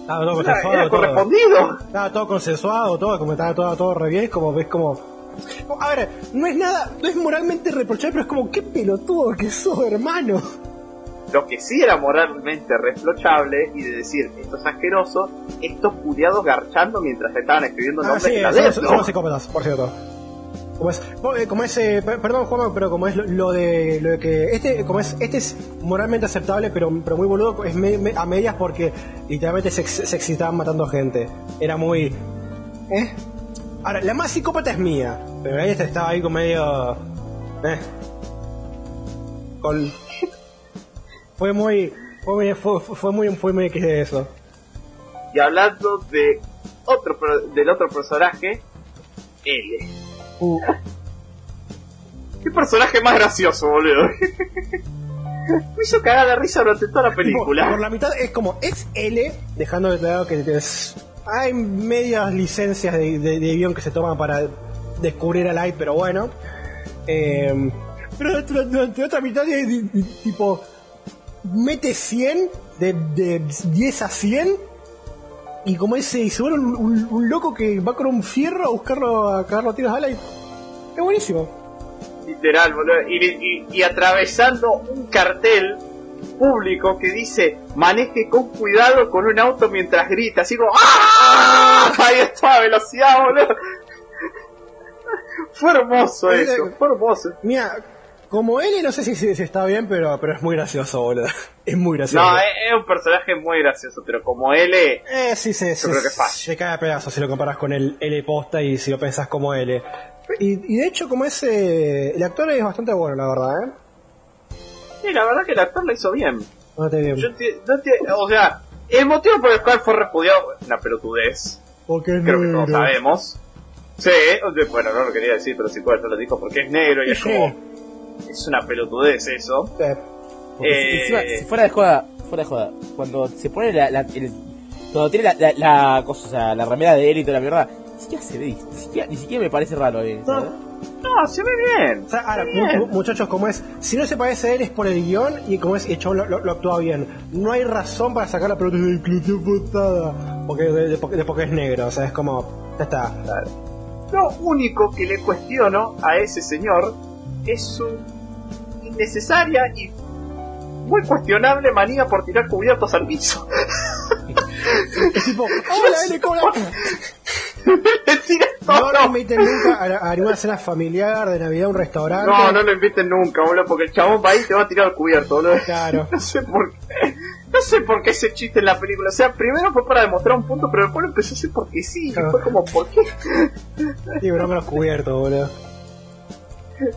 estaba todo consensuado, era correspondido. estaba todo consensuado, todo, como estaba todo, todo re bien, como, ves como, a ver, no es nada, no es moralmente reprochable, pero es como, qué pelotudo que sos, hermano. Lo que sí era moralmente reprochable y de decir, esto es asqueroso, estos culiados garchando mientras estaban escribiendo Ah, nombres sí, en la son, son los psicópatas, por cierto. Como es, eh, como es eh, per- perdón Juanma, pero como es lo, lo de lo de que este como es este es moralmente aceptable, pero, pero muy boludo es me- me- a medias porque literalmente se, se excitaban matando gente. Era muy ¿eh? Ahora, la más psicópata es mía, pero ella estaba ahí con medio eh. Con fue muy fue muy fue, fue muy fue muy X de eso. Y hablando de otro del otro personaje, L. Uh, ¿Qué personaje más gracioso, boludo? Me hizo cagar de risa durante toda la película. por la mitad es como es L, dejando de claro que es- hay medias licencias de, de, de guion que se toman para descubrir a Light, pero bueno. Eh, pero durante- otra mitad, de- tipo, mete 100, de, de 10 a 100, y como ese, y se vuelve un, un- un loco que va con un fierro a buscarlo, a cagarlo a tiros a Light. Es buenísimo. Literal, boludo. Y, y- y atravesando un cartel público que dice maneje con cuidado con un auto mientras grita, así como ¡Ah! Ahí está, velocidad, boludo. Fue hermoso eso, fue hermoso. Mira, como L, no sé si, si- si está bien, pero, pero es muy gracioso, boludo. Es muy gracioso. No, es, es un personaje muy gracioso, pero como L, Eh, sí, se, se, creo que falla. se cae a pedazos si lo comparas con el L posta y si lo pensás como L. Y, y de hecho, como ese. El actor es bastante bueno, la verdad, ¿eh? sí, la verdad que el actor lo hizo bien. No te digo. Yo no o sea, el motivo por el cual fue repudiado es una pelotudez. Porque es Creo que todos negro. sabemos. Sí, bueno, no lo quería decir, pero si puede, lo dijo porque es negro y es Sí. como. Es una pelotudez eso. Si- Eh, encima, si fuera de joda, fuera de joda, cuando se pone la, la- el- cuando tiene la, la, la cosa, o sea, la remera de él y toda la mierda, ni siquiera se ve, ni siquiera, ni siquiera me parece raro, eh, ¿sabes? No, se ve bien. O sea, ahora, Bien. muchachos, como es, si no se parece a él es por el guion y como es, el chabón lo, lo, lo actúa bien. No hay razón para sacar la pelota de inclusión forzada. Porque, de, de porque es negro, o sea, es como, ya está. Lo único que le cuestiono a ese señor es su innecesaria y muy cuestionable manía por tirar cubiertos al piso. Es tipo, hola, L, ¿cómo la- Le tira No lo inviten nunca a, a ninguna cena familiar, de Navidad, a un restaurante. No, no lo inviten nunca, boludo, porque el chabón va ahí y te va a tirar al cubierto, boludo. Claro. No sé por qué. No sé por qué ese chiste en la película. O sea, primero fue para demostrar un punto, pero después lo empezó a hacer porque sí. Y fue como, ¿por qué? Sí, bronca los cubiertos, boludo.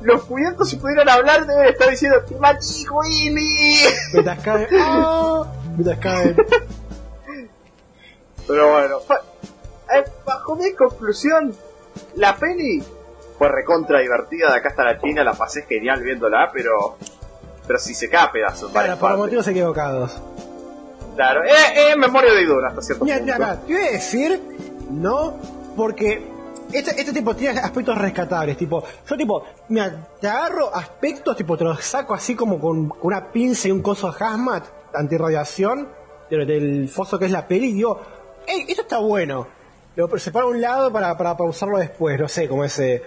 Los cubiertos, si pudieran hablar, deben estar diciendo, ¡Te machijo, Ili! Mientras caen. ¡Ah! Mientras caen. Pero bueno, eh, bajo mi conclusión, la peli fue recontra divertida. De acá hasta la China, la pasé genial viéndola, pero. Pero si se cae a pedazos. Claro, por motivos equivocados. Claro, eh, eh, memoria de Iduna hasta cierto Mira, punto. mira, te voy a decir, no, porque este, este tipo tiene aspectos rescatables, tipo, yo tipo, mira, te agarro aspectos, tipo, te los saco así como con, una pinza y un coso hazmat, antirradiación, del, del foso que es la peli, y digo, hey, esto está bueno. Lo separo a un lado para, para, para usarlo después, no sé, como ese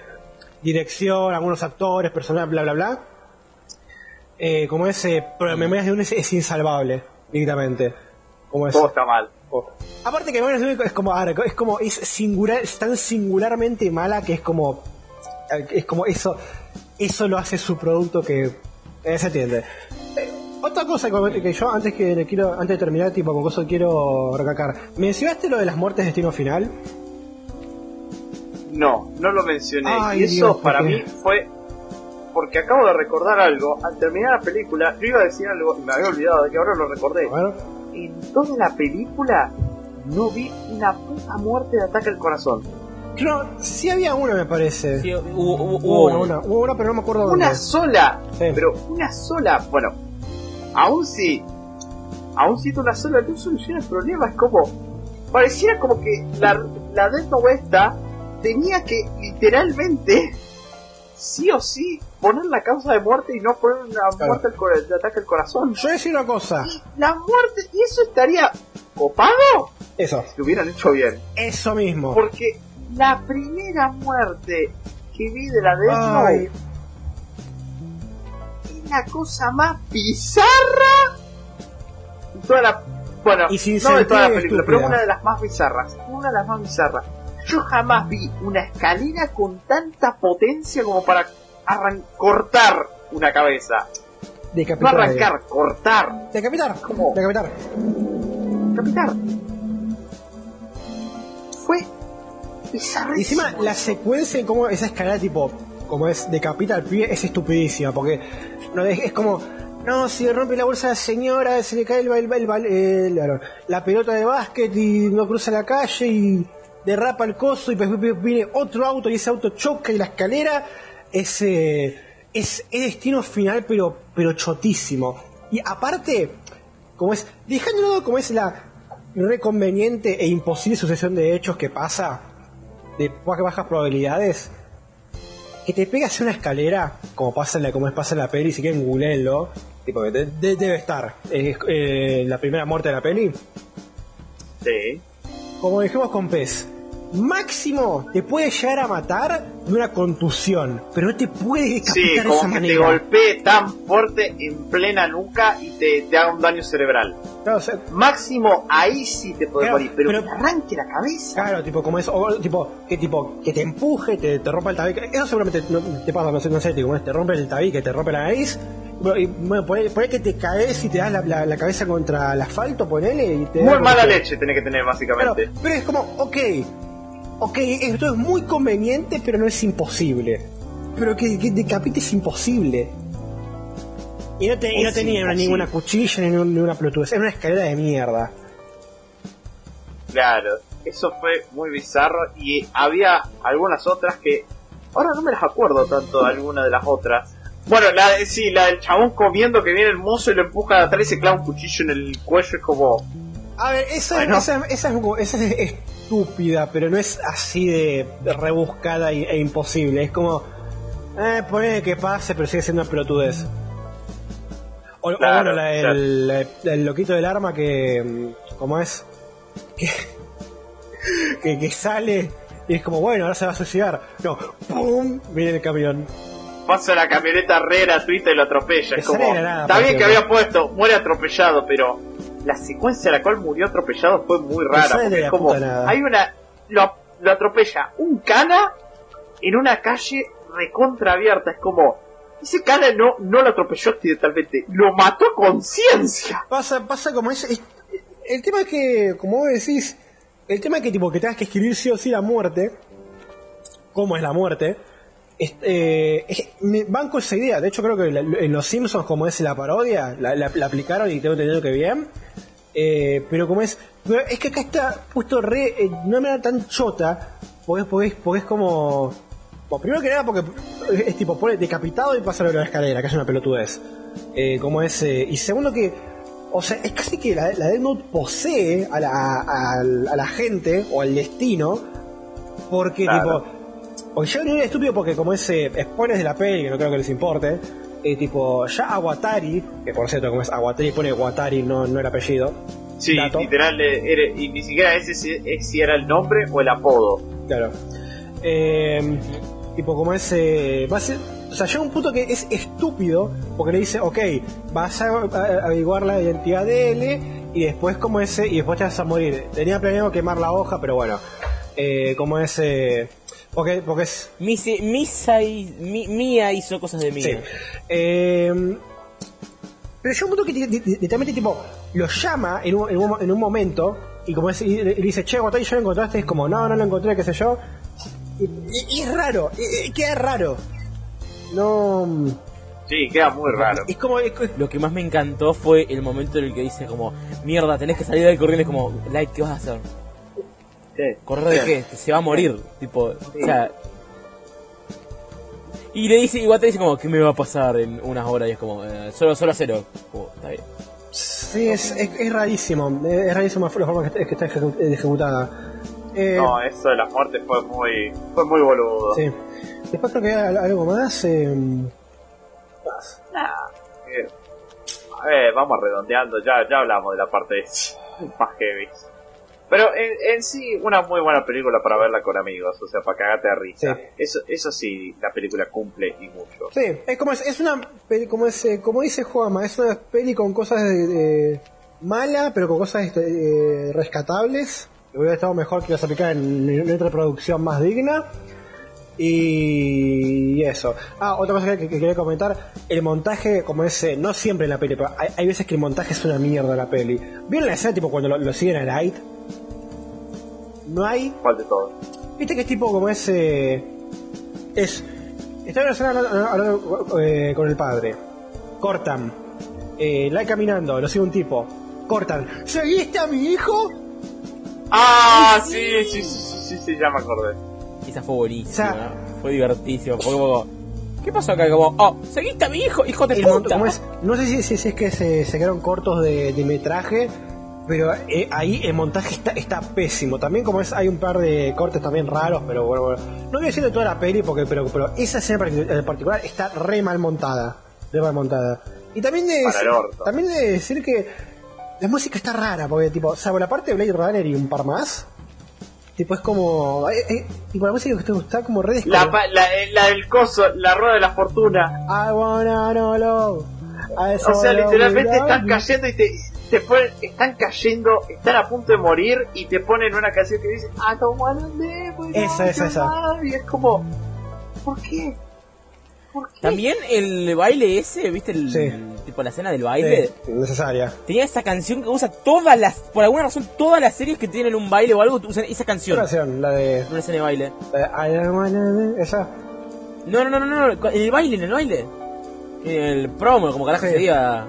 dirección, algunos actores, personal, bla, bla, bla. Eh, como ese, pero Memorias de un es, es insalvable, directamente. Como ese. Todo está mal. Aparte que un es como es como es singular, es tan singularmente mala que es como es como eso eso lo hace su producto que eh, se entiende. Eh, otra cosa que, que yo antes que le quiero antes de terminar tipo con cosas quiero recalcar. Mencionaste lo de las muertes de destino final. No, no lo mencioné. Ay, y eso Dios, ¿por para mí fue porque acabo de recordar algo. Al terminar la película, yo iba a decir algo y me había olvidado de que ahora lo recordé. Bueno, En toda la película no vi una puta muerte de ataque al corazón. yo sí había una me parece. Sí, hubo, hubo, Hubo hubo una, una, hubo una, pero no me acuerdo dónde. Una sola, Sí. pero una sola. Bueno, aún si, aún si una sola no soluciona el problema, es como pareciera como que la, la Death tenía que literalmente sí o sí poner la causa de muerte y no poner una Claro. muerte al de ataque al corazón. Yo decir una cosa. Y la muerte, y eso estaría copado Eso. si lo hubieran hecho bien. Eso mismo. Porque la primera muerte que vi de la Death es la cosa más bizarra toda la. Bueno, Y sin no de toda la película, pero una de las más bizarras. Una de las más bizarras. Yo jamás vi una escalera con tanta potencia como para arran- cortar una cabeza. No decapitar. arrancar, cortar. Decapitar. ¿Cómo? Decapitar. Capitar. Fue bizarrísimo. Y encima la secuencia en cómo esa escalera tipo como es decapita al pie es estupidísima porque no es, es como no si rompe la bolsa a la señora se le cae el, el- el- el- la, pelota de básquet y no cruza la calle y derrapa el coso y viene otro auto y ese auto choca y la escalera es eh, es, es destino final pero pero chotísimo y aparte como es dejando de lado como es la reconveniente e imposible sucesión de hechos que pasa de bajas probabilidades que te pegas una escalera como pasa en la como es pasa en la peli si quieren googleenlo tipo de- de- debe estar es eh, la primera muerte de la peli Sí. como dijimos con Pez máximo te puede llegar a matar de una contusión pero no te puede Sí, decapitar de esa que te manera golpee tan fuerte en plena nuca y te, te haga un daño cerebral. Claro, o sea, Máximo ahí sí te puede Claro, morir, pero, pero- que te arranque la cabeza. Claro, tipo, como es, o, tipo, que tipo, que te empuje, te, te rompa el tabique. Eso seguramente no, te pasa, no sé, no sé, tipo, te rompe el tabique, te rompe la nariz. Bueno, y, bueno, ponele que te caes y te das la, la- la cabeza contra el asfalto, ponele. Y te Muy mala leche tenés que tener, Claro, básicamente. pero es como, ok, ok, esto es muy conveniente, pero no es imposible. Pero que, que decapite es imposible. Y no, te, y no Es tenía imposible. ninguna cuchilla ni ninguna pelotudez, era una escalera de mierda. Claro, eso fue muy bizarro y había algunas otras que ahora no me las acuerdo tanto de alguna de las otras. Bueno, la de, sí, la del chabón comiendo que viene el mozo y lo empuja de atrás y se clava un cuchillo en el cuello es como A ver, esa, Bueno. esa, esa es, esa es estúpida, pero no es así de rebuscada y- e imposible. Es como, eh, ponele que pase, pero sigue siendo una pelotudez. O, bueno, la claro. la- el loquito del arma que, mm, ¿cómo es? Que, que, que sale y es como, bueno, ahora se va a suicidar. No, ¡pum! Viene el camión. pasa la camioneta re gratuita y lo atropella. Es como, está bien que había puesto, muere atropellado, pero la secuencia en la cual murió atropellado fue muy rara. porque es como, hay una, lo, lo atropella un cana en una calle recontra abierta. Es como, ese cana no, no lo atropelló accidentalmente, lo mató a conciencia. Pasa, pasa como es, es- El tema es que, como vos decís, el tema es que tipo que tengas que escribir sí o sí la muerte, cómo es la muerte, es- eh, es- me banco esa idea. De hecho, creo que la- en Los Simpsons, como es la parodia, la, aplicaron y tengo entendido que bien. Eh, pero como es. pero es que acá está puesto re. eh, de una manera tan chota, porque, porque, porque es como. Primero que nada, porque es, tipo, pone decapitado y pasa de la escalera, que es una pelotudez. Eh, como es. eh, y segundo que. O sea, es casi que la, Death Note posee a la, a, a la gente o al destino, porque tipo. Porque ya venía estúpido porque como es eh, spoilers de la peli, que no creo que les importe, eh, tipo, ya Aguatari, que por cierto como es Aguatari pone Aguatari, no, no el apellido. Sí, Dato. literal, eh, y ni siquiera ese si, eh, si era el nombre o el apodo. Claro. Eh, tipo, como es. eh, a ser- o sea, llega un punto que es estúpido porque le dice, ok, vas a, a- averiguar la identidad de él y después, como ese, y después te vas a morir. Tenía planeado quemar la hoja, pero bueno. Eh, como es. Porque, porque es. Misi- Misa y, Mi- Mía hizo cosas de Mía. Sí. Eh, pero llega un punto que literalmente tipo lo llama en un, en un, en un momento y como es, y le dice, che, Guatari, ¿ya lo encontraste? Es como, no, no lo encontré, qué sé yo. Y, y- y es raro, y- y queda raro. No. Sí, queda muy raro. Es como. es- es- Lo que más me encantó fue el momento en el que dice como, mierda, tenés que salir del corriente, es como, Light, ¿qué vas a hacer? Sí. ¿Correr de qué? Se va a morir, tipo, o sea... Y le dice, igual te dice como, ¿qué me va a pasar en unas horas? Y es como, eh, solo, solo cero. Como, está bien. sí, es, es, es rarísimo. Es rarísimo la forma que está, que está ejecu- ejecutada. Eh, No, eso de la muerte fue muy, fue muy boludo. Sí. Después creo que hay al- algo más. eh, más. Nah, eh, a ver, vamos redondeando, ya, ya hablamos de la parte más heavy. Pero en, en sí, una muy buena película para verla con amigos, o sea, para cagarte de risa. Sí. Eso, eso sí, la película cumple y mucho. Sí, es como es, es una peli, como es, eh, como dice Juanma, es una peli con cosas de, de- mala, pero con cosas este, eh, rescatables. Hubiera estado mejor que las aplicar en, en otra producción más digna. Y eso. Ah, otra cosa que, que quería comentar, el montaje, como es, eh, no siempre en la peli, pero hay, hay veces que el montaje es una mierda la peli. ¿Vieron la escena tipo cuando lo, lo siguen a Light? No hay ¿Cuál de todos? Viste que es tipo como ese. Es. Está en una escena hablando, hablando, eh, con el padre. Cortan. Eh, la caminando, lo sigue un tipo. Cortan. ¿Seguiste a mi hijo? Ah, sí, sí, sí, sí, sí, sí, ya me acordé. Esa fue buenísima. O sea- fue divertísimo. Fue como. ¿Qué pasó acá? Como, oh, seguiste a mi hijo, hijo de puta. es, no sé si, si- si es que se, se quedaron cortos de, de metraje. Pero eh, ahí el montaje está, está pésimo. También como es, hay un par de cortes también raros, pero bueno, bueno. No voy a decir de toda la peli, porque, pero, pero esa escena en particular está re mal montada. Re mal montada. Y también de, orto. también de decir que la música está rara, porque tipo, salvo la parte de Blade Runner y un par más, tipo es como... eh, eh, tipo la música que está como re La, la, eh, la del coso, la rueda de la fortuna. I wanna know love. I O sea, literalmente you. cayendo y te, te ponen, están cayendo, están a punto de morir y te ponen una canción que dice I don't wanna live Esa, esa, esa. love", Y es como, ¿por qué? ¿Por qué? También el baile ese, ¿viste? El, Sí. tipo la escena del baile. Sí, necesaria. Tenía esa canción que usa todas las. Por alguna razón, todas las series que tienen un baile o algo usan esa ¿Qué canción. canción? La de... Una escena de baile. la de I don't wanna Esa. No, no, no, no, no, el baile, en el baile. El promo, como carajo Sí. se diga.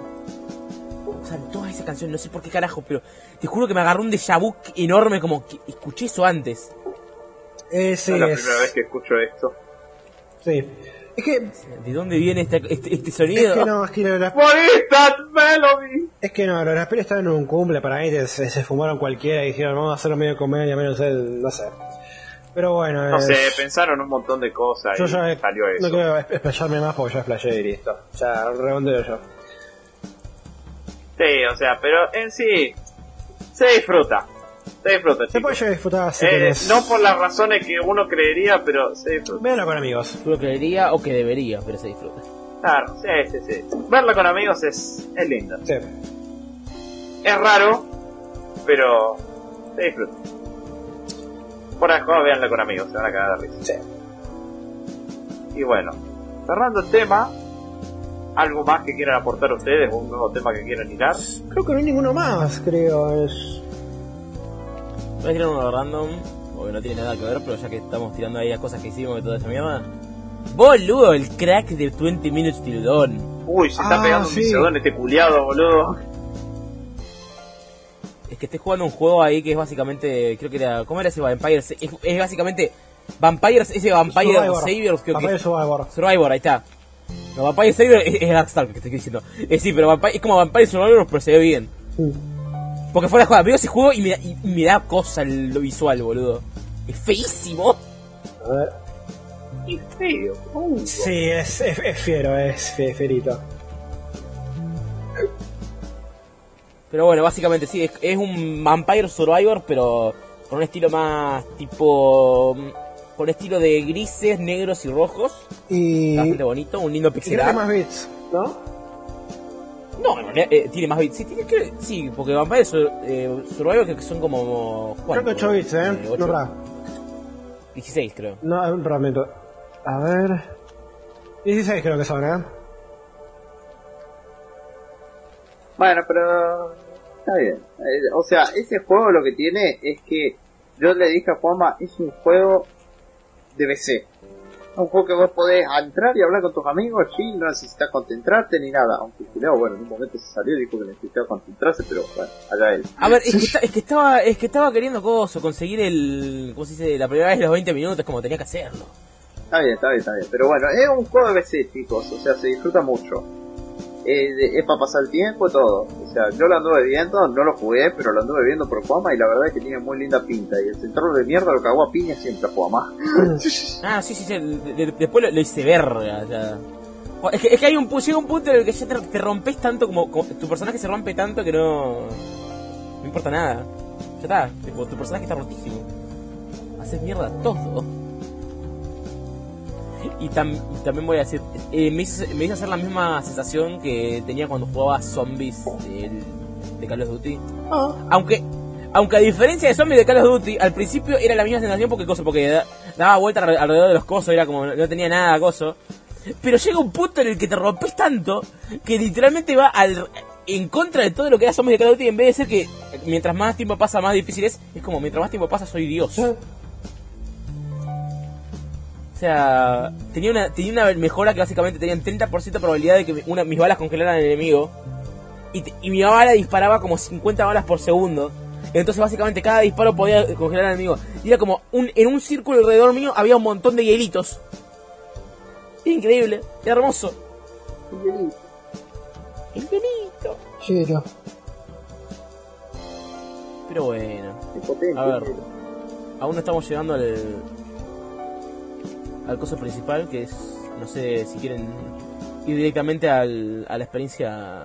Usan toda esa canción, no sé por qué carajo, pero te juro que me agarró un déjà vu enorme, como que escuché eso antes. Eh, sí, es la es- primera vez que escucho esto. sí. Es que... ¿De dónde viene este, este, este Es sonido? que no, es que is that melody? Es que no, las pelis estaban en un cumple para mí, se, se fumaron cualquiera y dijeron vamos a hacerlo medio comedia, medio el, no sé. Pero bueno, No es- sé, pensaron un montón de cosas yo y ya salió eso. no quiero explayarme más porque ya explayé y listo. Ya redondeo yo. Sí, o sea, pero en sí, se disfruta. Se disfruta, Se puede chicos. llegar a disfrutar si Eh, no por las razones que uno creería, pero se disfruta. Véanlo con amigos. Lo creería o que debería, pero se disfruta. Claro, sí, sí, sí. Verla con amigos es, es lindo. Sí. Es raro, pero se disfruta. Por ahora, veanla con amigos, se van a cagar de risa. Sí. Y bueno, cerrando el tema, ¿algo más que quieran aportar ustedes? ¿Un nuevo tema que quieran hilar? Creo que no hay ninguno más, creo. Es... Voy a tirar uno random, porque no tiene nada que ver, pero ya que estamos tirando ahí a cosas que hicimos y toda esa mierda. Boludo, el crack de 20 Minutes Till Dawn. Uy, se está Ah, pegando sí. un este culiado, boludo. Es que estoy jugando un juego ahí que es básicamente, creo que era, ¿cómo era ese Vampire? Es, es básicamente Vampires, ese Vampire Survivor. Saviors, creo Vampire que Survivor. Survivor, ahí está. No, Vampire Savior es, es Darkstalker, que estoy diciendo. Eh, sí, pero Vampire, es como Vampire Survivor, pero se ve bien. Sí. Porque fuera de juego, veo ese juego y me, da, y, y me da cosa el- lo visual, boludo. Es feísimo. A ver. Y feo. Sí, es, es, es fiero, es fe- ferito. Pero bueno, básicamente sí, es, es un Vampire Survivor, pero con un estilo más tipo... Con estilo de grises, negros y rojos. Y. Bastante bonito, un lindo pixel art. más bits, ¿no? No, en realidad, eh, tiene más bits. Sí, tiene que, sí, porque Vampire Sur- eh, Survivor creo que son como... Creo que 8 bits, ¿eh? ocho. no, ra. 16 creo. No, realmente. A ver. 16 creo que son, ¿eh? Bueno, pero está bien. Eh, o sea, ese juego lo que tiene es que yo le dije a Juanma, es un juego de PC. Un juego que vos podés entrar y hablar con tus amigos, sí, no necesitas concentrarte ni nada. Aunque Julio, bueno, en un momento se salió y dijo que necesitaba concentrarse, pero bueno, allá él. A ver, es que, esta- es que estaba es que estaba queriendo coso, conseguir el... ¿Cómo se dice? La primera vez los 20 minutos como tenía que hacerlo. Está bien, está bien, está bien. Pero bueno, es un juego de PC, chicos. O sea, se disfruta mucho. Eh, es para pasar el tiempo y todo. O sea, yo lo anduve viendo, no lo jugué, pero lo anduve viendo por Juama y la verdad es que tiene muy linda pinta. Y el centro de mierda lo cagó a piña siempre a Juama. Ah, sí, sí, sí. de- de- después lo, lo hice verga, ya. Es que, es que hay un, llega un punto en el que ya te, te rompes tanto, como, como- tu personaje se rompe tanto que no. No importa nada. Ya está, tipo, tu personaje está rotísimo. Haces mierda todo. Y, tam- y también voy a decir, eh, me, hizo, me hizo hacer la misma sensación que tenía cuando jugaba Zombies del- de Call of Duty. Ah, Aunque, aunque a diferencia de Zombies de Call of Duty, al principio era la misma sensación porque cosa, porque da- daba vuelta alre- alrededor de los cosos, era como no tenía nada de coso. Pero llega un punto en el que te rompes tanto que literalmente va al en contra de todo lo que era Zombies de Call of Duty en vez de ser que mientras más tiempo pasa más difícil es, es como mientras más tiempo pasa soy Dios. O sea, tenía una, tenía una mejora que básicamente tenían 30% de probabilidad de que una, mis balas congelaran al enemigo. Y, te- y mi bala disparaba como 50 balas por segundo. Entonces básicamente cada disparo podía congelar al enemigo. Y era como, un, en un círculo alrededor mío había un montón de hielitos. Increíble, hermoso. El hielito. Hielo. Pero bueno. A ver. aún no estamos llegando al, al coso principal, que es, no sé si quieren ir directamente al, a la experiencia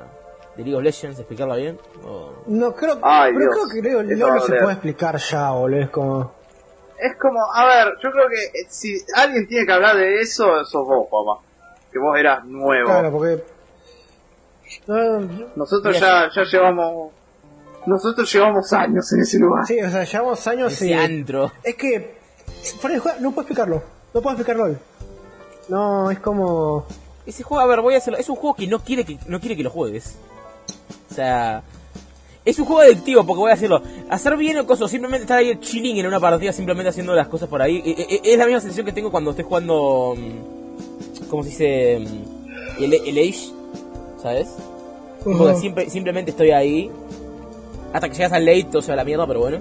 de League of Legends, explicarla bien. O... No, creo, Ay, pero Dios. creo que no se puede explicar ya, boludo. Es como. Es como, a ver, yo creo que eh, si alguien tiene que hablar de eso, sos vos, papá. Que vos eras nuevo. Claro, porque. No, Nosotros ya, ya llevamos... Nosotros llevamos años en ese lugar. sí, o sea, llevamos años Ese y. antro. Es que. fuera de juego, no puedo explicarlo. No puedo explicarlo. No, es como. Ese juego, a ver, voy a hacerlo. Es un juego que no quiere que, no quiere que lo juegues. O sea, es un juego adictivo porque voy a decirlo. Hacer bien o cosas, simplemente estar ahí chilling en una partida, simplemente haciendo las cosas por ahí. E- e- e- Es la misma sensación que tengo cuando estoy jugando. mm, ¿Cómo se dice? Mm, El, el Age, ¿sabes? Porque simplemente estoy ahí. Hasta que llegas al late, o sea, la mierda, pero bueno.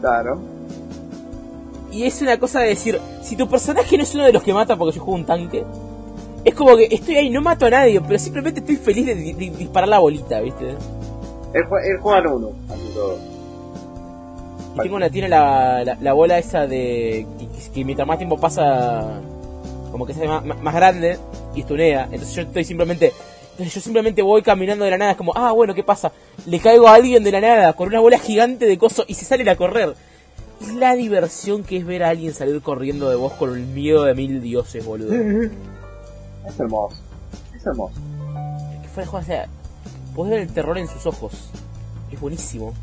Claro. Y es una cosa de decir, si tu personaje no es uno de los que mata porque yo juego un tanque, es como que estoy ahí, no mato a nadie, pero simplemente estoy feliz de, di- disparar la bolita, ¿viste? Él, jue- él juega en uno. Y tengo una, tiene la, la, la bola esa de que, que mientras más tiempo pasa, como que se hace más grande y estunea. Entonces yo estoy simplemente, entonces yo simplemente voy caminando de la nada, es como, ah, bueno, ¿qué pasa? Le caigo a alguien de la nada con una bola gigante de coso y se salen a correr. Es la diversión que es ver a alguien salir corriendo de vos con el miedo de mil dioses, boludo. Es hermoso. Es hermoso. que juego, o sea, podés ver el terror en sus ojos. Es buenísimo.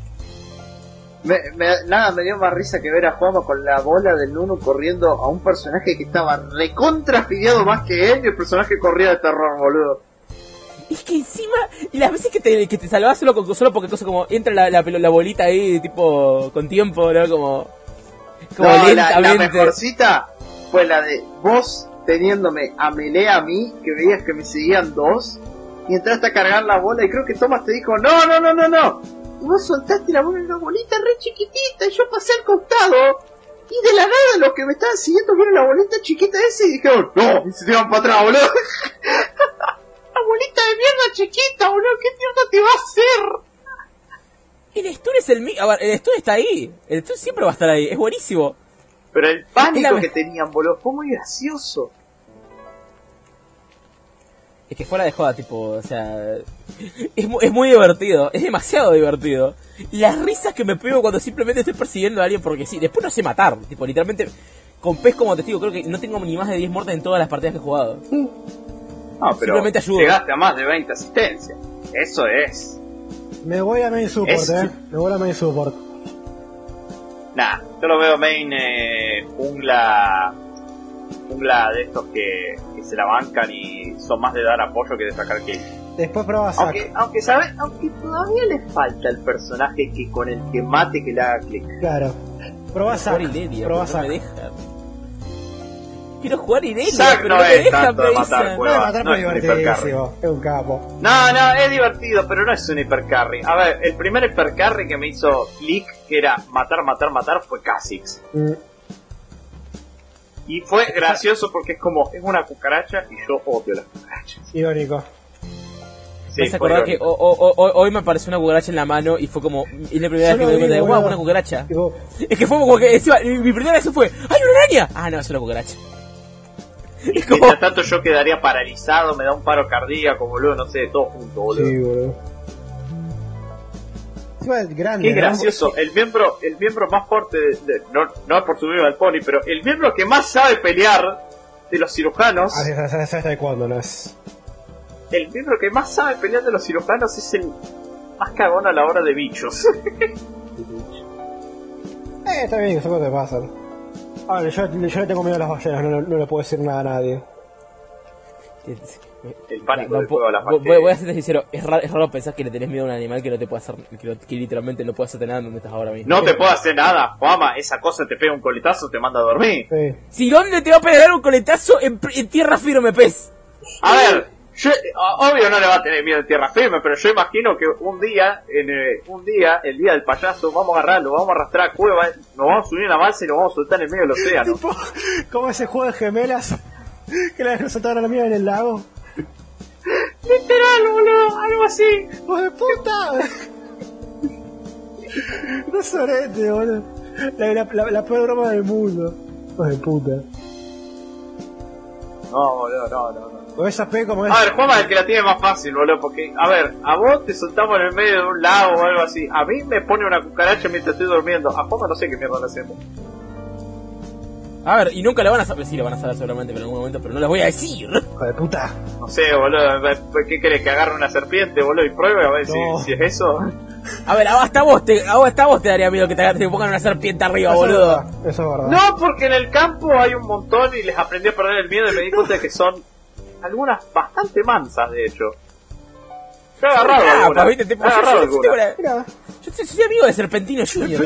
Me, me- nada me dio más risa que ver a Juanma con la bola del Nuno corriendo a un personaje que estaba recontra más que él y el personaje corría de terror, boludo. Es que encima, y las veces que te, que te salvás solo, con, solo porque cosa como entra la, la, la bolita ahí, tipo, con tiempo, ¿no? Como, como No, la, mejorcita fue la de vos teniéndome a melee a mí, que veías que me seguían dos, y entraste a cargar la bola y creo que Thomas te dijo, no, no, no, no, no. Y vos soltaste la bola en una bolita re chiquitita y yo pasé al costado. Y de la nada los que me estaban siguiendo vieron la bolita chiquita esa y dijeron, no, y se tiraron para atrás, boludo. la bolita de mierda chiquita, boludo, ¿qué mierda te va a hacer? El stun es el ver, el stun está ahí. El stun siempre va a estar ahí, es buenísimo. Pero el pánico la- que tenían, boludo, fue muy gracioso. Es que fuera de joda, tipo, o sea, es, mu- es muy divertido, es demasiado divertido. Las risas que me pego cuando simplemente estoy persiguiendo a alguien porque sí, después no sé matar, tipo, literalmente, con pez como testigo, creo que no tengo ni más de 10 muertes en todas las partidas que he jugado. No, pero Simplemente ayuda. llegaste a más de 20 asistencias. Eso es. Me voy a main support, Es- eh. Me voy a main support. Nah, yo lo veo main eh, jungla. Jungla de estos que, que se la bancan y son más de dar apoyo que de sacar kills. Después Zac. Aunque, aunque sabe, aunque todavía le falta el personaje que con el que mate que le haga clic. Claro. No me Zac. dejan. Quiero jugar Irelia, Zac pero no no, es tanto de matar. No, matar no es un divertidísimo. Es un capo. No, no, es divertido, pero no es un hipercarry. A ver, el primer hipercarry que me hizo click, que era matar, matar, matar, fue Kha'Zix. Mm, Y fue gracioso porque es como, es una cucaracha y yo odio las cucarachas. irónico. Sí, hace fue acordar que hoy me apareció una cucaracha en la mano y fue como. Es la primera vez que me di cuenta de, wow, una cucaracha. Tipo, Es que fue como que. encima, mi mi primera vez fue. ¡Ay, una araña! Ah, no, es una cucaracha. Y Es como- mientras tanto yo quedaría paralizado, me da un paro cardíaco, boludo, no sé, todo junto, boludo. Sí, boludo. Grande. Qué ¿no? gracioso, el miembro, el miembro más fuerte, de, de- no, no por subirme al pony, pero el miembro que más sabe pelear de los cirujanos, Ah, sí, sabes cuándo, ¿no? Es... el miembro que más sabe pelear de los cirujanos es el más cagón a la hora de bichos. Eh, está bien, que son cosas yo, yo le tengo miedo a las ballenas, no, no, no le puedo decir nada a nadie. El pánico No juego a las voy, bacterias. voy a ser sincero, es raro, es raro pensar que le tenés miedo a un animal que no te puede hacer, que, no- que literalmente no puede hacerte nada donde estás ahora mismo. No te puedo hacer nada, Juama, esa cosa te pega un coletazo, te manda a dormir. Sí. Si dónde te va a pegar un coletazo en, en tierra firme, pez. A ver, yo, obvio no le va a tener miedo en tierra firme, pero yo imagino que un día, en eh, un día, el día del payaso, vamos a agarrarlo, vamos a arrastrar a cueva, nos vamos a subir en la balsa y nos vamos a soltar en el medio del océano. Tipo, como ese juego de gemelas que la soltaron a la mía en el lago. Literal, boludo, algo así. ¡Hijo de puta! No sorete, boludo. La, la, la, la peor broma del mundo. Hijo de puta. No, boludo, no, no, no. Con esa P como es. A ver, Juanma es el que la tiene más fácil, boludo, porque, a ver, a vos te soltamos en el medio de un lago o algo así. A mí me pone una cucaracha mientras estoy durmiendo. A Juanma no sé qué mierda le hacemos. A ver, y nunca le van a saber, sí, le van a saber seguramente en algún momento, pero no les voy a decir. Hijo de puta. No sé, boludo, ¿qué querés? ¿Que agarre una serpiente, boludo, y pruebe a ver si- No. si, es eso? A ver, hasta vos te, a vos- hasta vos te daría miedo que te, te pongan una serpiente arriba, Eso es boludo. verdad, Eso es verdad. No, porque en el campo hay un montón y les aprendí a perder el miedo y me di cuenta de que son algunas bastante mansas, de hecho. Yo he agarrado Ah, algunas. pa, viste, te- He agarrado yo- yo- algunas. yo- Mira, Yo soy, amigo de Serpentino Junior.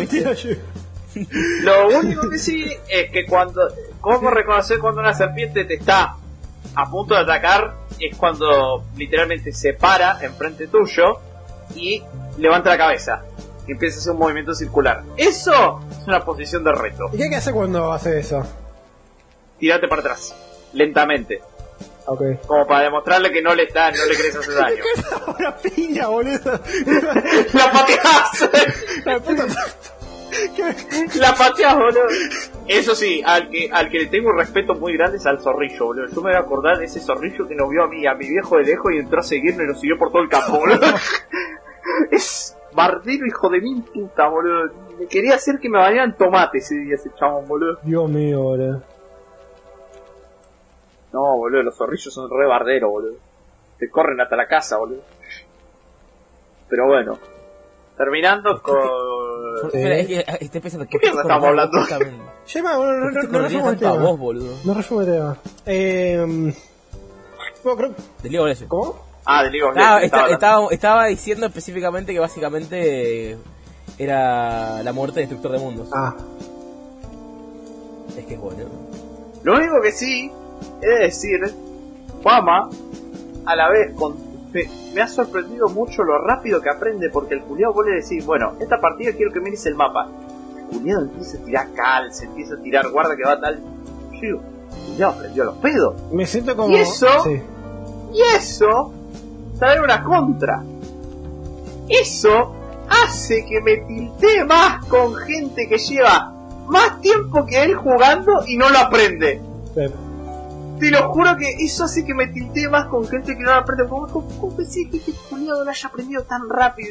Lo único que sí es que cuando... ¿Cómo reconocer cuando una serpiente te está a punto de atacar? Es cuando literalmente se para enfrente tuyo y levanta la cabeza. Y empieza a hacer un movimiento circular. Eso es una posición de reto. ¿Y qué hay que hacer cuando hace eso? Tirate para atrás. Lentamente. Como para demostrarle que no le está, no le querés hacer daño. Una piña, boludo. ¡La pateás! La puta. ¡La pateás, boludo! Eso sí, al que, al que le tengo un respeto muy grande es al zorrillo, boludo. Yo me voy a acordar de ese zorrillo que nos vio a mí, a mi viejo de lejos y entró a seguirnos y nos siguió por todo el campo, boludo. es bardero, hijo de mil puta, boludo. Me quería hacer que me bañaran tomate ese día, ese chabón, boludo. Dios mío, boludo. No, boludo, los zorrillos son re barderos, boludo. Te corren hasta la casa, boludo. Pero bueno. Terminando con... Espera, es que estoy pensando ¿Qué mierda estamos hablando? Lleva, boludo, no, no, no resumo el a tema. vos, boludo. No resumo el tema. Eh. Bueno, creo. Del League of Legends. ¿Cómo? Ah, de League of Legends, esta- estaba estaba, estaba diciendo específicamente que básicamente eh, era la muerte de Destructor de Mundos. Ah. Es que es bueno. Lo único que sí es decir, Fama, a la vez, con, me, me ha sorprendido mucho lo rápido que aprende, porque el culiado vos le decís, bueno, esta partida quiero que mires el mapa. El culiado empieza a tirar cal, se empieza a tirar, guarda que va tal. Yo culiado aprendió a los pedos. Me siento como. ¿Y eso? Sí. Y eso trae una contra. Eso hace que me tiltee más con gente que lleva más tiempo que él jugando y no lo aprende. Te lo juro que eso hace que me tiltee más con gente que no aprende. ¿Cómo, cómo, cómo pensé que este culiado lo haya aprendido tan rápido?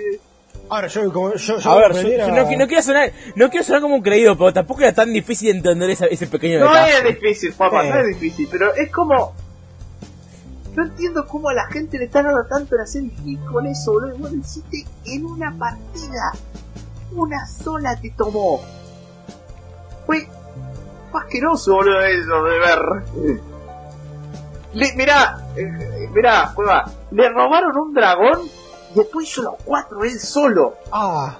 Ahora, yo, como. Yo, yo A ver, yo, no, no quiero sonar, no quiero sonar como un creído, pero tampoco era tan difícil de entender esa- ese pequeño No detalle. es difícil, papá, Sí. no es difícil, pero es como... No entiendo cómo a la gente le está dando tanto en hacer hit con eso, boludo. Vos lo hiciste en una partida. Una sola te tomó. Fue, fue asqueroso, boludo, eso de ver. Le, mirá, eh, eh, mirá, Cueva, le robaron un dragón y después hizo los cuatro él solo. Ah.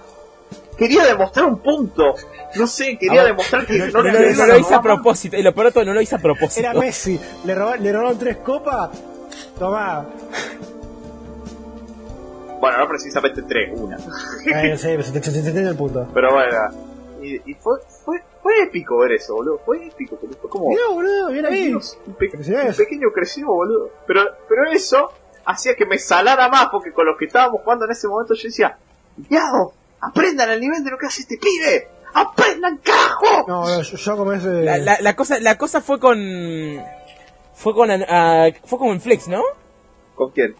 Quería demostrar un punto. No sé, quería demostrar que No, no, no, lo hice a propósito, y lo peor de todo, no lo hice a propósito. Era Messi. Le robaron, le robaron tres copas. Tomá. Bueno, no precisamente tres, una. Ay, no sé, se te, se te entiende el punto. Pero bueno, y, y fue, fue, fue épico ver eso, boludo. Fue épico, fue como. Mira, boludo, bien ahí. Dios, un, pe- Felicidades. un pequeño creció, boludo. Pero, pero eso hacía que me salara más, porque con los que estábamos jugando en ese momento yo decía: ¡Diado! ¡Aprendan al nivel de lo que hace este pibe! ¡Aprendan, carajo! No, no, yo, yo como ese. La, la, la cosa, la cosa fue con Fue con ah, fue como en Flex, ¿no? ¿Con quién?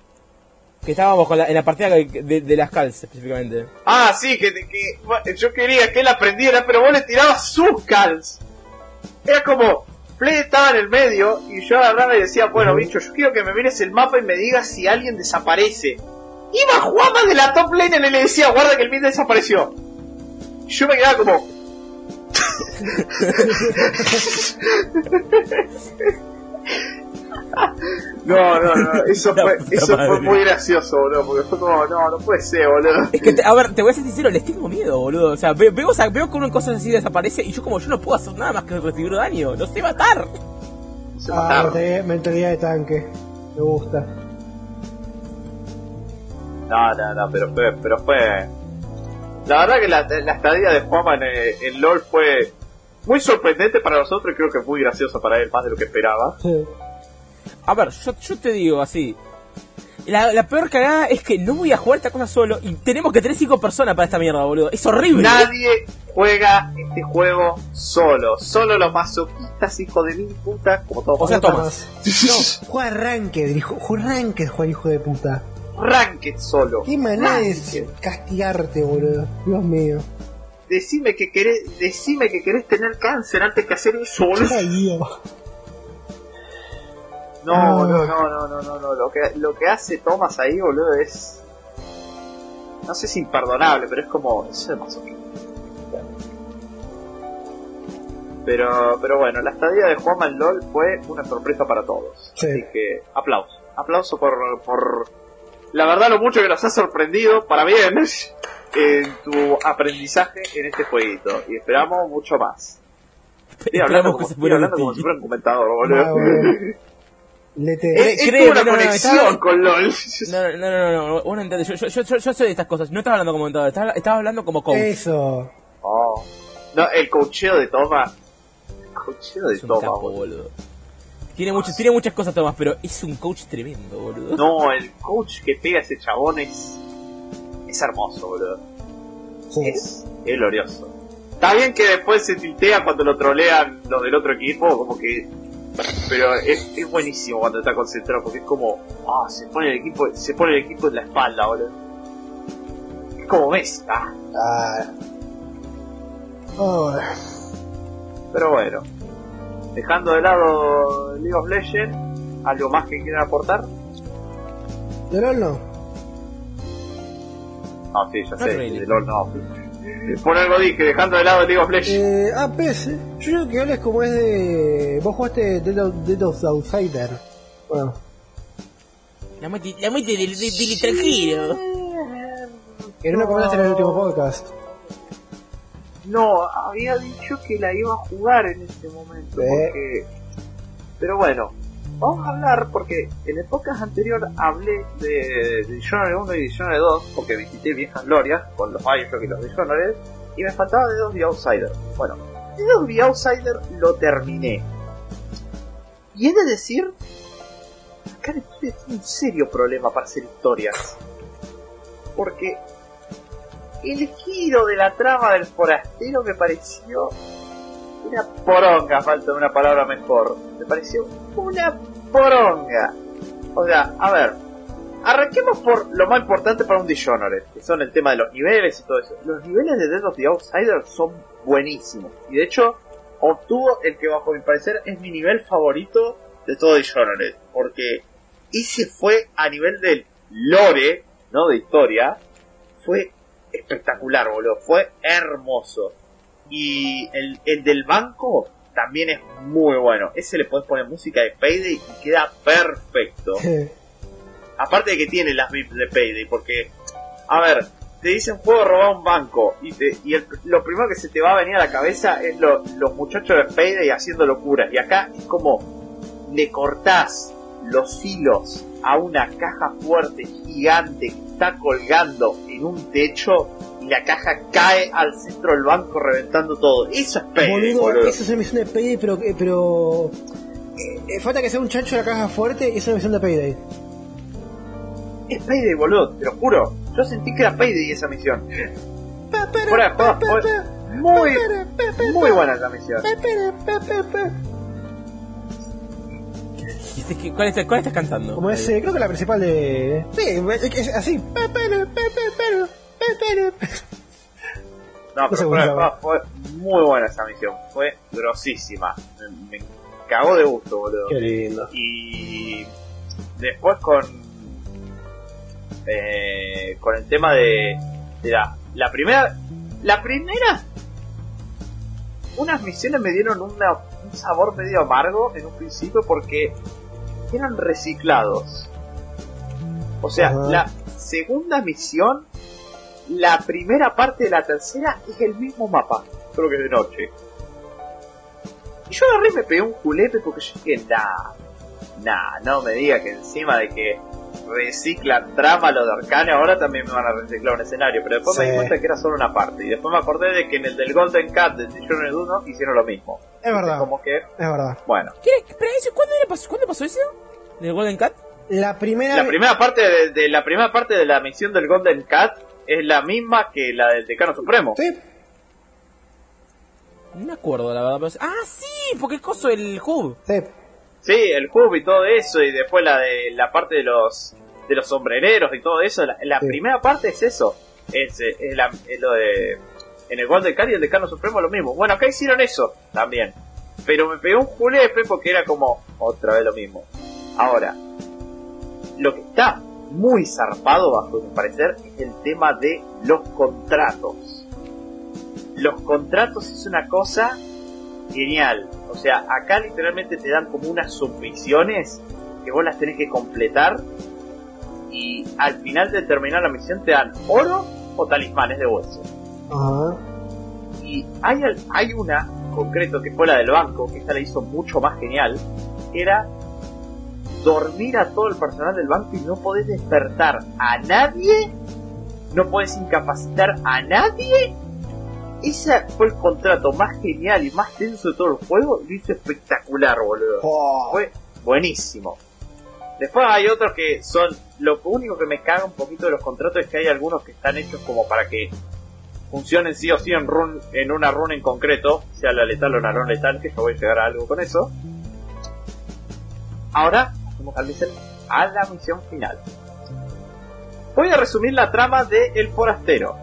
Que estábamos con la- en la partida de, las calls específicamente. Ah, sí, que, que yo quería que él aprendiera, pero vos le tirabas sus calls. Era como, Play estaba en el medio y yo agarraba y decía, bueno, bicho, yo quiero que me mires el mapa y me digas si alguien desaparece. Iba Juanma de la top lane y le decía, guarda que el mid desapareció. Y yo me quedaba como... No, no, no, eso fue, eso fue muy gracioso, boludo, porque fue como, no, no puede ser, boludo. Es que, te- a ver, te voy a ser sincero, les tengo miedo, boludo. O sea, ve- veo, o sea, veo que una cosa así desaparece y yo como yo no puedo hacer nada más que recibir daño. No sé matar. Se Ah, mentalidad, de tanque. Me gusta. No, no, no, pero fue, pero fue. La verdad que la, la estadía de Juanma en, eh, en LOL fue muy sorprendente para nosotros y creo que muy graciosa para él, más de lo que esperaba. Sí. A ver, yo, yo te digo así. La, la peor cagada es que no voy a jugar esta cosa solo y tenemos que tener cinco personas para esta mierda, boludo. Es horrible. Nadie juega este juego solo, solo los masoquistas, hijos de mil putas, como todos. O sea, Otra Thomas. más. No, juega Ranked, hijo. Juega Ranked, Juan, hijo de puta. Ranked solo. Qué manera de castigarte, boludo. Dios mío. Decime que querés, decime que querés tener cáncer antes que hacer eso, boludo. Ay, Dios. No, Ah. no, no, no, no, no, no. Lo que, lo que hace Thomas ahí, boludo, es. No sé si imperdonable, pero es como. Eso es masoquismo. Pero, pero bueno, la estadía de Juanma en LOL fue una sorpresa para todos. Sí. Así que, aplauso. Aplauso por, por. La verdad, lo mucho que nos ha sorprendido, para bien, en tu aprendizaje en este jueguito. Y esperamos mucho más. Estoy hablando, Esperamos como, que se estoy hablando como si fuera un comentador, boludo. Ah, bueno. Lete. Es, es una no, no, conexión estaba- con LOL. No, no, no, no, no, vos no entendés. Yo, yo, yo, yo, yo sé de estas cosas. No estás hablando como comentador, estás, estás hablando como coach. Eso. Oh. No, el cocheo de Toma. El cocheo de es un Toma, capo, boludo. boludo. Tiene, mucho, tiene muchas cosas, Tomás, pero es un coach tremendo, boludo. No, el coach que pega a ese chabón es. Es hermoso, boludo. Sí. Es, es glorioso. Está bien que después se tiltea cuando lo trolean los del otro equipo, como que. Pero es, es buenísimo cuando está concentrado, porque es como. Ah, se pone el equipo, se pone el equipo en la espalda, boludo. Es como Messi, ah. Ah. Oh, Pero bueno, dejando de lado League of Legends, ¿algo más que quieran aportar? ¿De LOL no? No, sí, ya sé, de LOL no. Por algo dije, dejando de lado League of Legends. Eh, ah, PS. Yo creo que LOL es como es de. Vos jugaste Dead of, Dead of the Outsider. Bueno. La muerte, la muerte del, del, del extranjero. Que no lo comentaste en el último podcast. No, había dicho que la iba a jugar en este momento. Eh. Porque... Pero bueno, vamos a hablar porque en el podcast anterior hablé de, de Dishonored 1 y Dishonored 2 porque visité viejas glorias con los Bioshock y los Dishonored y me faltaba de 2 The Outsider. Bueno, de 2 The Outsider lo terminé. Y he de decir, acá el estudio tiene un serio problema para hacer historias. Porque el giro de la trama del forastero me pareció una poronga, falta de una palabra mejor. Me pareció una poronga. O sea, a ver, arranquemos por lo más importante para un Dishonored, que son el tema de los niveles y todo eso. Los niveles de Dead of the Outsider son buenísimos. Y de hecho, obtuvo el que bajo mi parecer es mi nivel favorito de todo Dishonored. Porque ese fue a nivel del lore, ¿no? De historia. Fue espectacular, boludo. Fue hermoso. Y el, el del banco también es muy bueno. Ese le podés poner música de Payday y queda perfecto. Aparte de que tiene las VIPs de Payday, porque, a ver, te dicen de robar un banco y, te- y el- lo primero que se te va a venir a la cabeza es lo- los muchachos de Payday haciendo locuras. Y acá es como le cortás los hilos a una caja fuerte gigante que está colgando en un techo y la caja cae al centro del banco reventando todo. Eso es Payday, Boludo, boludo. eso es una misión de Payday, pero. eh, pero eh, eh, falta que sea un chancho de la caja fuerte y es una misión de Payday. Es Payday, boludo, te lo juro. Yo sentí que era Payday esa misión. Fuera muy, muy buena esa misión. ¿Cuál, estás, ¿Cuál estás cantando? Como es, creo que la principal de. Sí, es así. No, pero fue, fue muy buena esa misión. Fue grosísima. Me, me cagó de gusto, boludo. Qué lindo. Y después con eh, con el tema de, de la, la primera la primera unas misiones me dieron una, un sabor medio amargo en un principio porque eran reciclados o sea la segunda misión la primera parte de la tercera es el mismo mapa solo que de noche y yo agarré y me pegué un julepe porque yo dije nah Nah, no me diga que encima de que reciclan trama lo de Arcane, ahora también me van a reciclar un escenario. Pero después me di cuenta que era solo una parte. Y después me acordé de que en el del Golden Cat de Journey 1 hicieron lo mismo. Es verdad. Como que, Es verdad. bueno. ¿Qué? Espera, eso, ¿cuándo, era pasó, ¿cuándo pasó eso? ¿Del Golden Cat? La primera. La primera parte de, de la primera parte de la misión del Golden Cat es la misma que la del Decano Supremo. Sí, No me acuerdo, la verdad. Pero... Ah, sí, porque es coso el hub. sí. Sí, el hub y todo eso, y después la de la parte de los de los sombrereros y todo eso. La, la Sí. primera parte es eso. Es, es, la- es lo de. En el Golden Card y el Decano Supremo lo mismo. Bueno, acá hicieron eso también. Pero me pegó un julepe porque era como otra vez lo mismo. Ahora, lo que está muy zarpado, bajo mi parecer, es el tema de los contratos. Los contratos es una cosa genial. O sea, acá literalmente te dan como unas submisiones que vos las tenés que completar y al final de terminar la misión te dan oro o talismanes de hueso. Ajá. Y hay, hay una en concreto que fue la del banco, que esta la hizo mucho más genial, era dormir a todo el personal del banco y no podés despertar a nadie, no podés incapacitar a nadie. Ese fue el contrato más genial y más tenso de todo el juego, lo hizo espectacular, boludo. Oh. Fue buenísimo. Después hay otros que son. Lo único que me caga un poquito de los contratos es que hay algunos que están hechos como para que funcionen sí o sí en, run, en una run en concreto, sea la letal o la no letal, que yo voy a llegar a algo con eso. Ahora, vamos al misión- a la misión final. Voy a resumir la trama de El Forastero.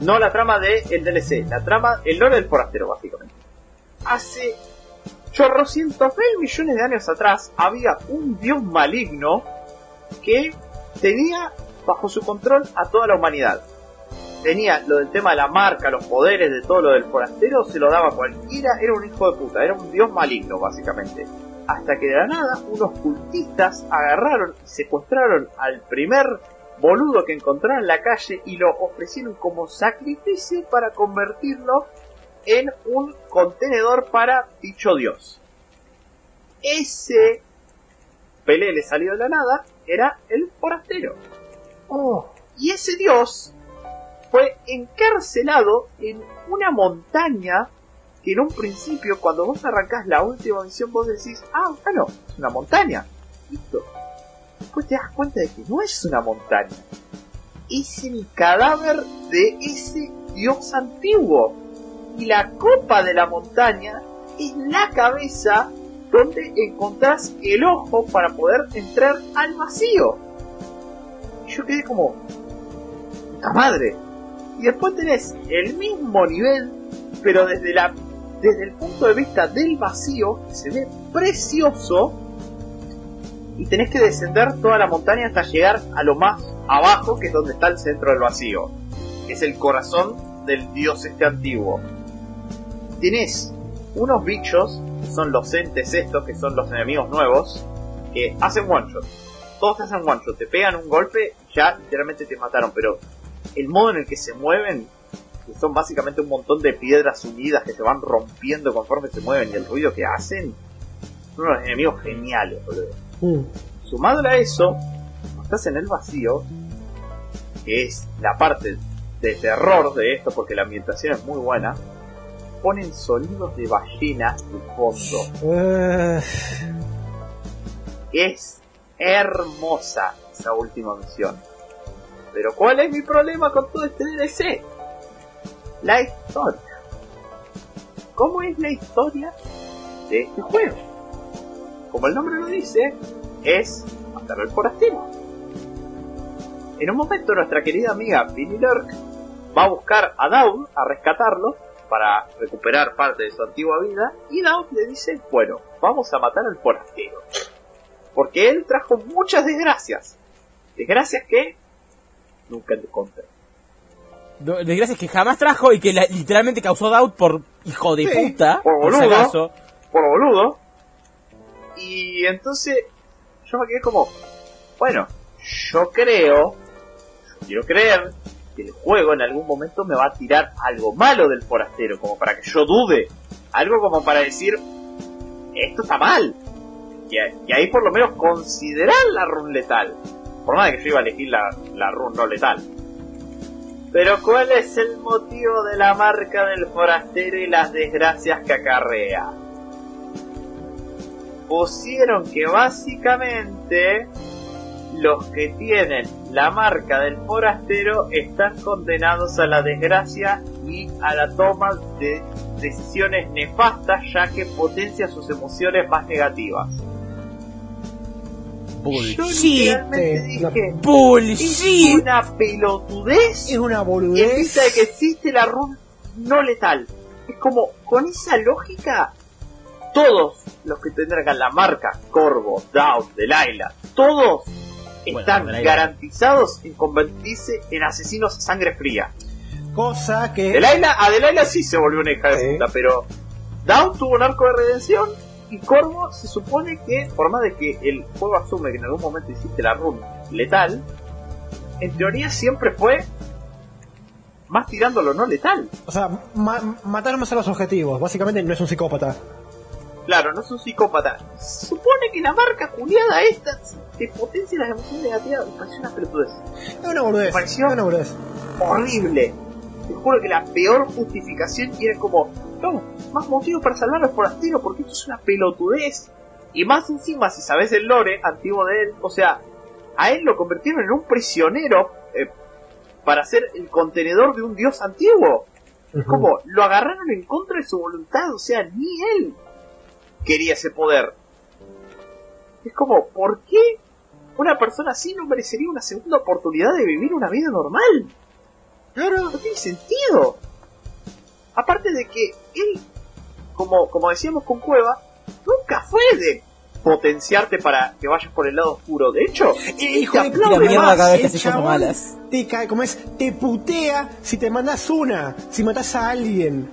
No la trama de el DLC, la trama, el lore del Forastero, básicamente. Hace chorrocientos mil millones de años atrás había un dios maligno que tenía bajo su control a toda la humanidad. Tenía lo del tema de la marca, los poderes de todo lo del forastero, se lo daba cualquiera, era un hijo de puta, era un dios maligno básicamente. Hasta que de la nada unos cultistas agarraron y secuestraron al primer boludo que encontraron en la calle y lo ofrecieron como sacrificio para convertirlo en un contenedor para dicho dios. Ese Pelé le salió de la nada, era el forastero. Oh. Y ese dios fue encarcelado en una montaña en un principio, cuando vos arrancás la última misión, vos decís, ah, bueno, es una montaña. Listo. Después te das cuenta de que no es una montaña. Es el cadáver de ese dios antiguo. Y la copa de la montaña es la cabeza donde encontrás el ojo para poder entrar al vacío. Y yo quedé como, puta madre. Y después tenés el mismo nivel, pero desde la desde el punto de vista del vacío, que se ve precioso, y tenés que descender toda la montaña hasta llegar a lo más abajo, que es donde está el centro del vacío, que es el corazón del dios este antiguo. Tenés unos bichos, que son los entes estos, que son los enemigos nuevos, que hacen one shot. Todos te hacen one shot, te pegan un golpe, ya literalmente te mataron, pero el modo en el que se mueven, que son básicamente un montón de piedras unidas que se van rompiendo conforme se mueven y el ruido que hacen, son unos enemigos geniales, boludo. Mm. Sumado a eso, estás en el vacío, que es la parte de terror de esto, porque la ambientación es muy buena, ponen sonidos de ballena de fondo. Eh, Es hermosa esa última misión. Pero ¿cuál es mi problema con todo este DLC? La historia. ¿Cómo es la historia de este juego? Como el nombre lo dice, es matar al forastero. En un momento nuestra querida amiga Billy Lurk va a buscar a Dawn a rescatarlo para recuperar parte de su antigua vida y Dawn le dice, bueno, vamos a matar al forastero. Porque él trajo muchas desgracias. Desgracias que nunca te conté. Desgracias que jamás trajo y que la- literalmente causó doubt por hijo de Sí, puta. por boludo. por boludo. Y entonces yo me quedé como, bueno, yo creo, yo quiero creer que el juego en algún momento me va a tirar algo malo del forastero, como para que yo dude, algo como para decir, esto está mal. Y ahí por lo menos considerar la run letal. Por nada que yo iba a elegir la, la run no letal. Pero ¿cuál es el motivo de la marca del forastero y las desgracias que acarrea? Pusieron que básicamente los que tienen la marca del forastero están condenados a la desgracia y a la toma de decisiones nefastas ya que potencia sus emociones más negativas. Yo Bullshit. literalmente Sí, dije, es una pelotudez Es una y en boludez. vista de que existe la run no letal. Es como, con esa lógica, todos los que tendrán la marca Corvo, Down, Delilah, todos Bueno, están Delilah. garantizados en convertirse en asesinos a sangre fría. Cosa que. Delilah, a Delilah sí se volvió una hija de puta, pero Down tuvo un arco de redención y Corvo se supone que, por más de que el juego asume que en algún momento hiciste la run letal, en teoría siempre fue más tirándolo no letal. O sea, ma- matar más a los objetivos. Básicamente no es un psicópata. Claro, no es un psicópata. Se supone que la marca culiada esta te potencia las emociones negativas. Me pareció una pelotudez. Es una boludez. Me pareció- una boludez. Horrible. Te juro que la peor justificación era como, más motivos para salvar al forastero porque esto es una pelotudez. Y más encima, si sabes el lore antiguo de él, o sea, a él lo convirtieron en un prisionero eh, para ser el contenedor de un dios antiguo. Ujú. como lo agarraron en contra de su voluntad, o sea, ni él quería ese poder. Es como, ¿por qué una persona así no merecería una segunda oportunidad de vivir una vida normal? Claro. No tiene sentido. Aparte de que él, como, como decíamos con Cueva, nunca fue de potenciarte para que vayas por el lado oscuro. De hecho, Eh, hijo te aplaude más. cada vez que chabón malas. Te, ca- como es, te putea si te mandas una, si matas a alguien.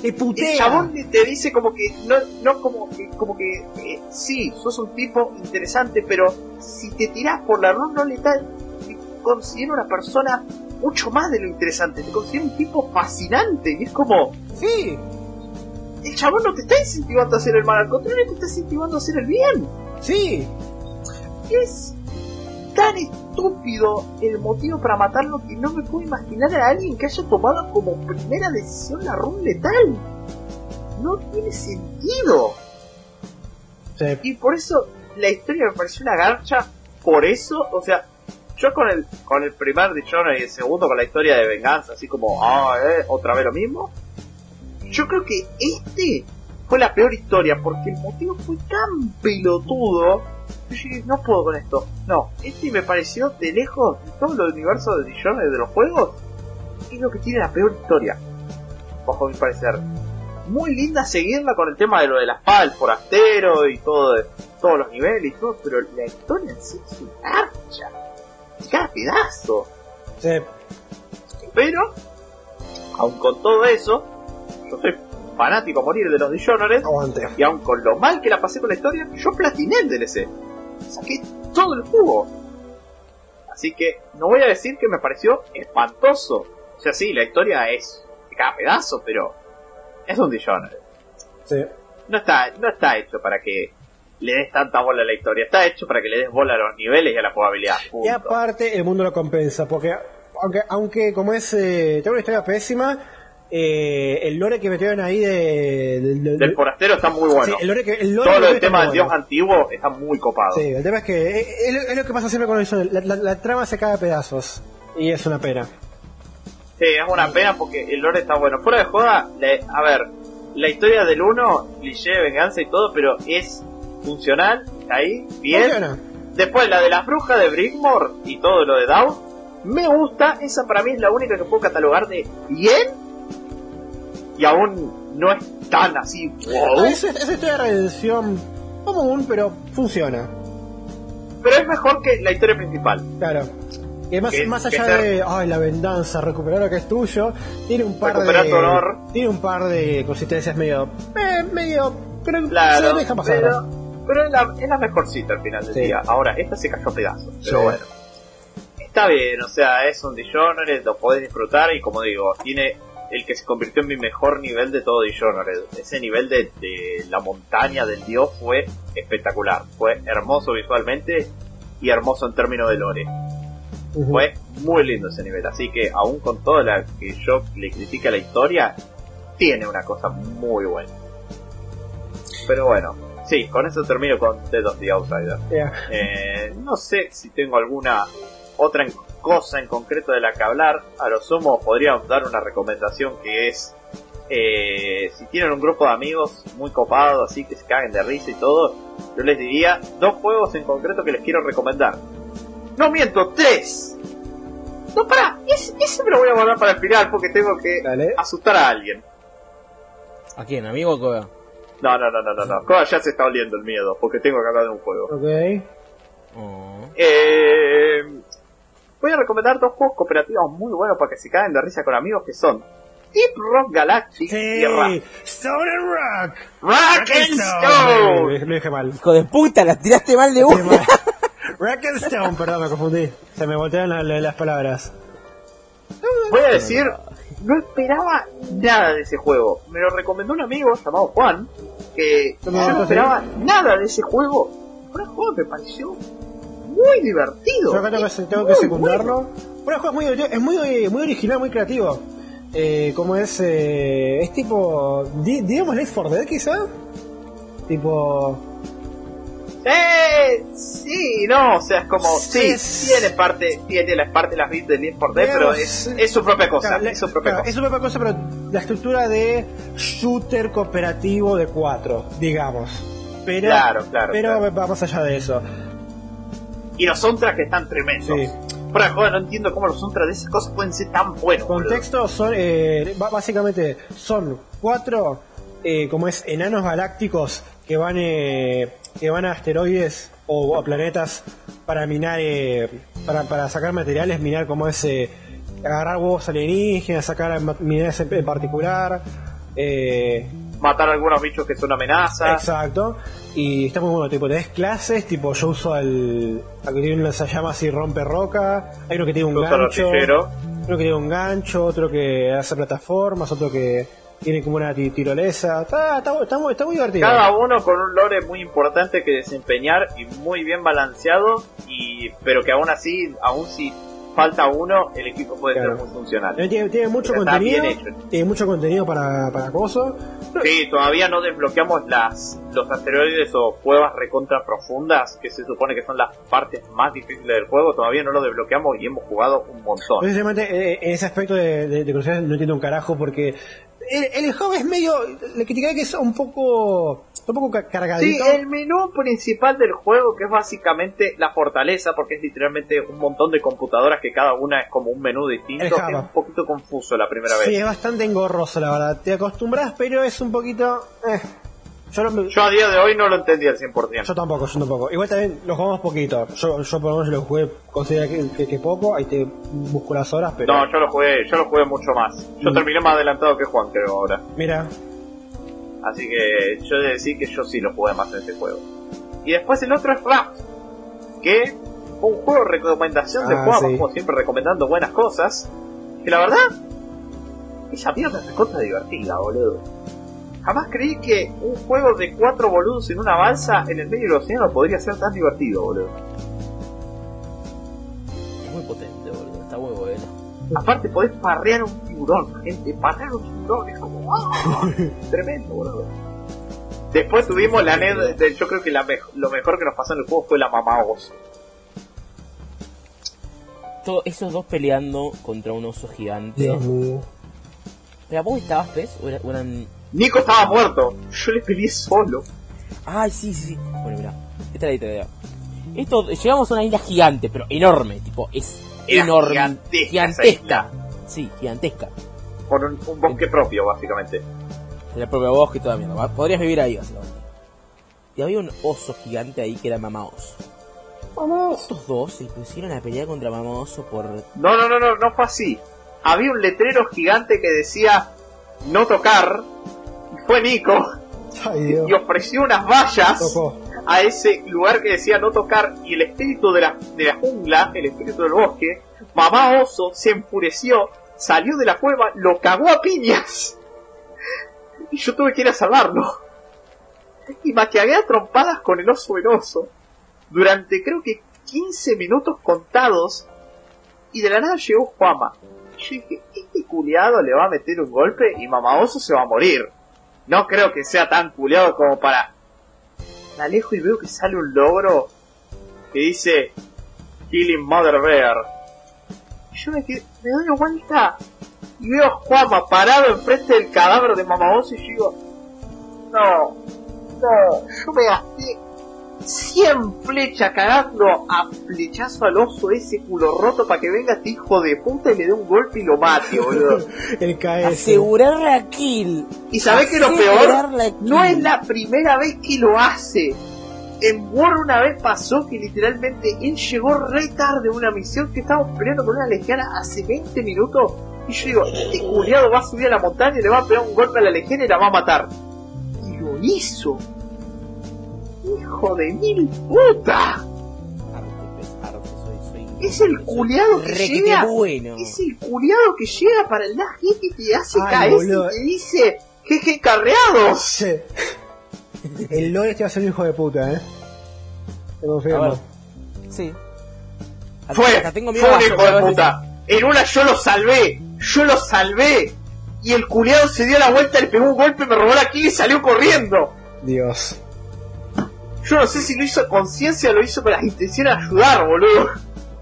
Te putea. el chabón te- dice como que no, no como que como que eh, sí sos un tipo interesante pero si te tirás por la run no letal te considero una persona mucho más de lo interesante te considero un tipo fascinante y es como Sí, el chabón no te está incentivando a hacer el mal al contrario te está incentivando a hacer el bien sí. es tan estúpido el motivo para matarlo que no me puedo imaginar a alguien que haya tomado como primera decisión la run letal no tiene sentido Sí. Y por eso la historia me pareció una garcha. Por eso, o sea, yo con el con el primer Dishonored y el segundo con la historia de venganza, así como, ah, eh, otra vez lo mismo. Yo creo que este fue la peor historia porque el motivo fue tan pelotudo. Yo dije, no puedo con esto. No, este me pareció de lejos de todo el universo de Dishonored de los juegos. Es lo que tiene la peor historia, bajo mi parecer muy linda seguirla con el tema de lo de la espada del forastero y todo de- todos los niveles y todo, pero la historia en sí es una garcha. Cada pedazo. Sí. Pero, aun con todo eso, yo soy fanático a morir de los Dishonored, Aguante. y aun con lo mal que la pasé con la historia, yo platiné el DLC. Saqué todo el jugo. Así que no voy a decir que me pareció espantoso. O sea, sí, la historia es de cada pedazo, pero es un Dishonored. Sí. no está, no está hecho para que le des tanta bola a la historia, está hecho para que le des bola a los niveles y a la jugabilidad. punto. Y aparte, el mundo lo compensa, porque aunque, aunque como es, eh, tengo una historia pésima, eh, el lore que metieron ahí de, del- del- Del forastero está muy bueno. sí, el lore que, el lore Todo metieron tema del dios bueno. antiguo está muy copado. Sí, el tema es que eh, es, lo- es lo que pasa siempre con el la, la- la trama se cae a pedazos, y es una pena. Sí, es una pena porque el lore está bueno. Fuera de joda, le- a ver, la historia del 1, cliché, venganza y todo, pero es funcional ahí, bien. Funciona. Después la de las brujas de Brickmore y todo lo de Down, me gusta, esa para mí es la única que puedo catalogar de bien y aún no es tan así, wow, Es, es historia de redención común, pero funciona. pero es mejor que la historia principal. Claro. Más, Que- más que allá de ay, la venganza, recuperar lo que es tuyo, tiene un par Recuperar de honor. tiene un par de consistencias medio eh, medio pero se Claro, deja pasar. pero, pero es, la, es la mejorcita al final del Sí. día. Ahora, esta se cayó a pedazos, pero Sí. bueno. Está bien, o sea, es un Dishonored, lo podés disfrutar y como digo, tiene el que se convirtió en mi mejor nivel de todo Dishonored. Ese nivel de, de la montaña del dios fue espectacular. Fue hermoso visualmente y hermoso en términos de lore. Fue muy lindo ese nivel, así que aún con toda la que yo le critique a la historia, tiene una cosa muy buena. Pero bueno, sí, con eso termino con Dead of the Outsider. Yeah. Eh, no sé si tengo alguna otra en- cosa en concreto de la que hablar. A lo sumo podríamos dar una recomendación que es, eh, si tienen un grupo de amigos muy copados, así que se caguen de risa y todo, yo les diría dos juegos en concreto que les quiero recomendar. No miento, tres. No, pará, ese, ese me lo voy a guardar para el final porque tengo que Dale. asustar a alguien. ¿A quién? ¿Amigo o? No, no, no, no, no, no. Ya se está oliendo el miedo porque tengo que hablar de un juego. Ok. Oh. Eh, voy a recomendar dos juegos cooperativos muy buenos para que se caigan de risa con amigos que son Deep Rock Galactic y Ra- Stone and Rock. Rock and Stone. Lo dije mal. Hijo de puta, la tiraste mal de Dije una. mal. Rock and Stone, perdón, me confundí. Se me voltearon la- la- las palabras. Voy a decir, no esperaba nada de ese juego. Me lo recomendó un amigo llamado Juan, que yo No, no no, esperaba nada de ese juego. Fue un juego que me pareció muy divertido. Yo acá tengo, que- tengo que secundarlo. Bueno, el juego muy, es muy, muy original, muy creativo. Eh, como es, eh, es tipo, di- digamos, Left 4 Dead quizá. Tipo, Eh, sí, no, o sea, es como, sí, Sí. tiene parte, tiene la parte de las bits de Left 4 Dead, pero es, es su propia cosa, Claro, es su propia claro, cosa. es su propia cosa, pero la estructura de shooter cooperativo de 4, digamos. Pero, Claro, claro, pero claro. va más allá de eso. Y los soundtracks están tremendos. Sí. No entiendo cómo los soundtracks de esas cosas pueden ser tan buenos. Contexto son, eh, básicamente, son cuatro, eh, como es, enanos galácticos que van, eh, que van a asteroides o a planetas para minar, eh, para, para sacar materiales, minar como es, eh, agarrar huevos alienígenas, sacar minerales en, particular. Eh, Matar a algunos bichos que son amenazas. Exacto. Y está muy bueno, tipo, tenés clases, tipo, yo uso al, al que tiene un lanzallamas y rompe roca, hay uno que tiene un el gancho, uno que tiene un gancho, otro que hace plataformas, otro que tiene como una ti- tirolesa, está, está, está muy, está muy divertido. Cada uno con un lore muy importante que desempeñar y muy bien balanceado, y pero que aún así, aún si falta uno, el equipo puede Claro. ser muy funcional. Eh, Tiene, tiene mucho contenido, tiene mucho contenido para, para coso. Sí, todavía no desbloqueamos las los asteroides o cuevas recontra profundas, que se supone que son las partes más difíciles del juego, todavía no lo desbloqueamos y hemos jugado un montón. Precisamente eh, en ese aspecto de, de, no entiendo un carajo porque el, el juego es medio, le criticaría que es un poco, un poco ca- Sí, cargadito. el menú principal del juego, que es básicamente la fortaleza, porque es literalmente un montón de computadoras que cada una es como un menú distinto, es un poquito confuso la primera Sí, vez. es bastante engorroso, la verdad. Te acostumbras, pero es un poquito. Eh. Yo, a día de hoy no lo entendí al 100%. yo tampoco, yo tampoco. Igual también lo jugamos poquito. Yo, yo por lo menos lo jugué, considero que, que, que poco. Ahí te busco las horas, pero. No, yo lo jugué, yo lo jugué mucho más. Yo Mm. terminé más adelantado que Juan, creo ahora. Mira, Así que yo he de decir que yo sí lo jugué más en este juego. Y después el otro es Raft, que un juego de recomendación de Ah, Juan, sí. como siempre recomendando buenas cosas. Que la verdad, esa mierda es recontra divertida, boludo. Jamás creí que un juego de cuatro boludos en una balsa en el medio del océano podría ser tan divertido, boludo. Es muy potente, boludo. Está muy bueno. Aparte podés parrear un tiburón, gente, parrear un tiburón es como ¡ah! tremendo, boludo. Después tuvimos la anécdota, de- yo creo que la lo mejor que nos pasó en el juego fue la mamá oso. Todo, esos dos peleando contra un oso gigante. Dios mío. ¿Pero vos estabas, pez? ¿O eran.? Nico estaba muerto, yo le peleé solo. Ay, sí, sí, sí. Bueno, mira. esta es la idea. Esto, llegamos a una isla gigante, pero enorme, tipo, es Era enorme. gigantesca gigantesca. Sí, gigantesca. Con un, un bosque propio, básicamente. En el propio bosque y toda mierda. Podrías vivir ahí, básicamente. Y había un oso gigante ahí que era mamá oso. Estos dos se pusieron a pelear contra mamá oso por... No, no, no, no, no fue así. Había un letrero gigante que decía no tocar. Fue Nico Ay, y ofreció unas vallas Tocó. a ese lugar que decía no tocar. Y el espíritu de la, de la jungla, el espíritu del bosque, mamá oso se enfureció, salió de la cueva, lo cagó a piñas. Y yo tuve que ir a salvarlo. Y me cagué a trompadas con el oso veloso. Durante creo que 15 minutos contados. Y de la nada llegó Juama. Y yo dije, este culiado le va a meter un golpe y mamá oso se va a morir. No creo que sea tan culiado como para... Me alejo y veo que sale un logro que dice Killing Mother Bear. Y yo me, quedé- me doy vuelta y veo a Juama parado enfrente del cadáver de mamá y yo digo, no, no, yo me gasté 100 flechas cagando a flechazo al oso ese culo roto para que venga este hijo de puta y le dé un golpe y lo mate, boludo. El KS. Asegurar la kill. Y sabés que lo peor no es la primera vez que lo hace. En War una vez pasó que literalmente él llegó re tarde a una misión que estábamos peleando con una legiana hace 20 minutos. Y yo digo, este culiado va a subir a la montaña y le va a pegar un golpe a la legiana y la va a matar. Y lo hizo. Hijo de mil puta. Es el culiado que llega. bueno. Es el culiado que llega para el last hit y te hace caer y te dice, jeje carreados. Sí. El Lore este va a ser un hijo de puta, eh. Te confirmo. Sí. Hasta- Fue, hasta tengo miedo fue un hijo de puta. En una yo lo salvé, yo lo salvé. Y el culiado se dio la vuelta, le pegó un golpe, me robó la kill y salió corriendo. Dios. Yo no sé si lo hizo a conciencia o lo hizo con las intenciones de ayudar, boludo.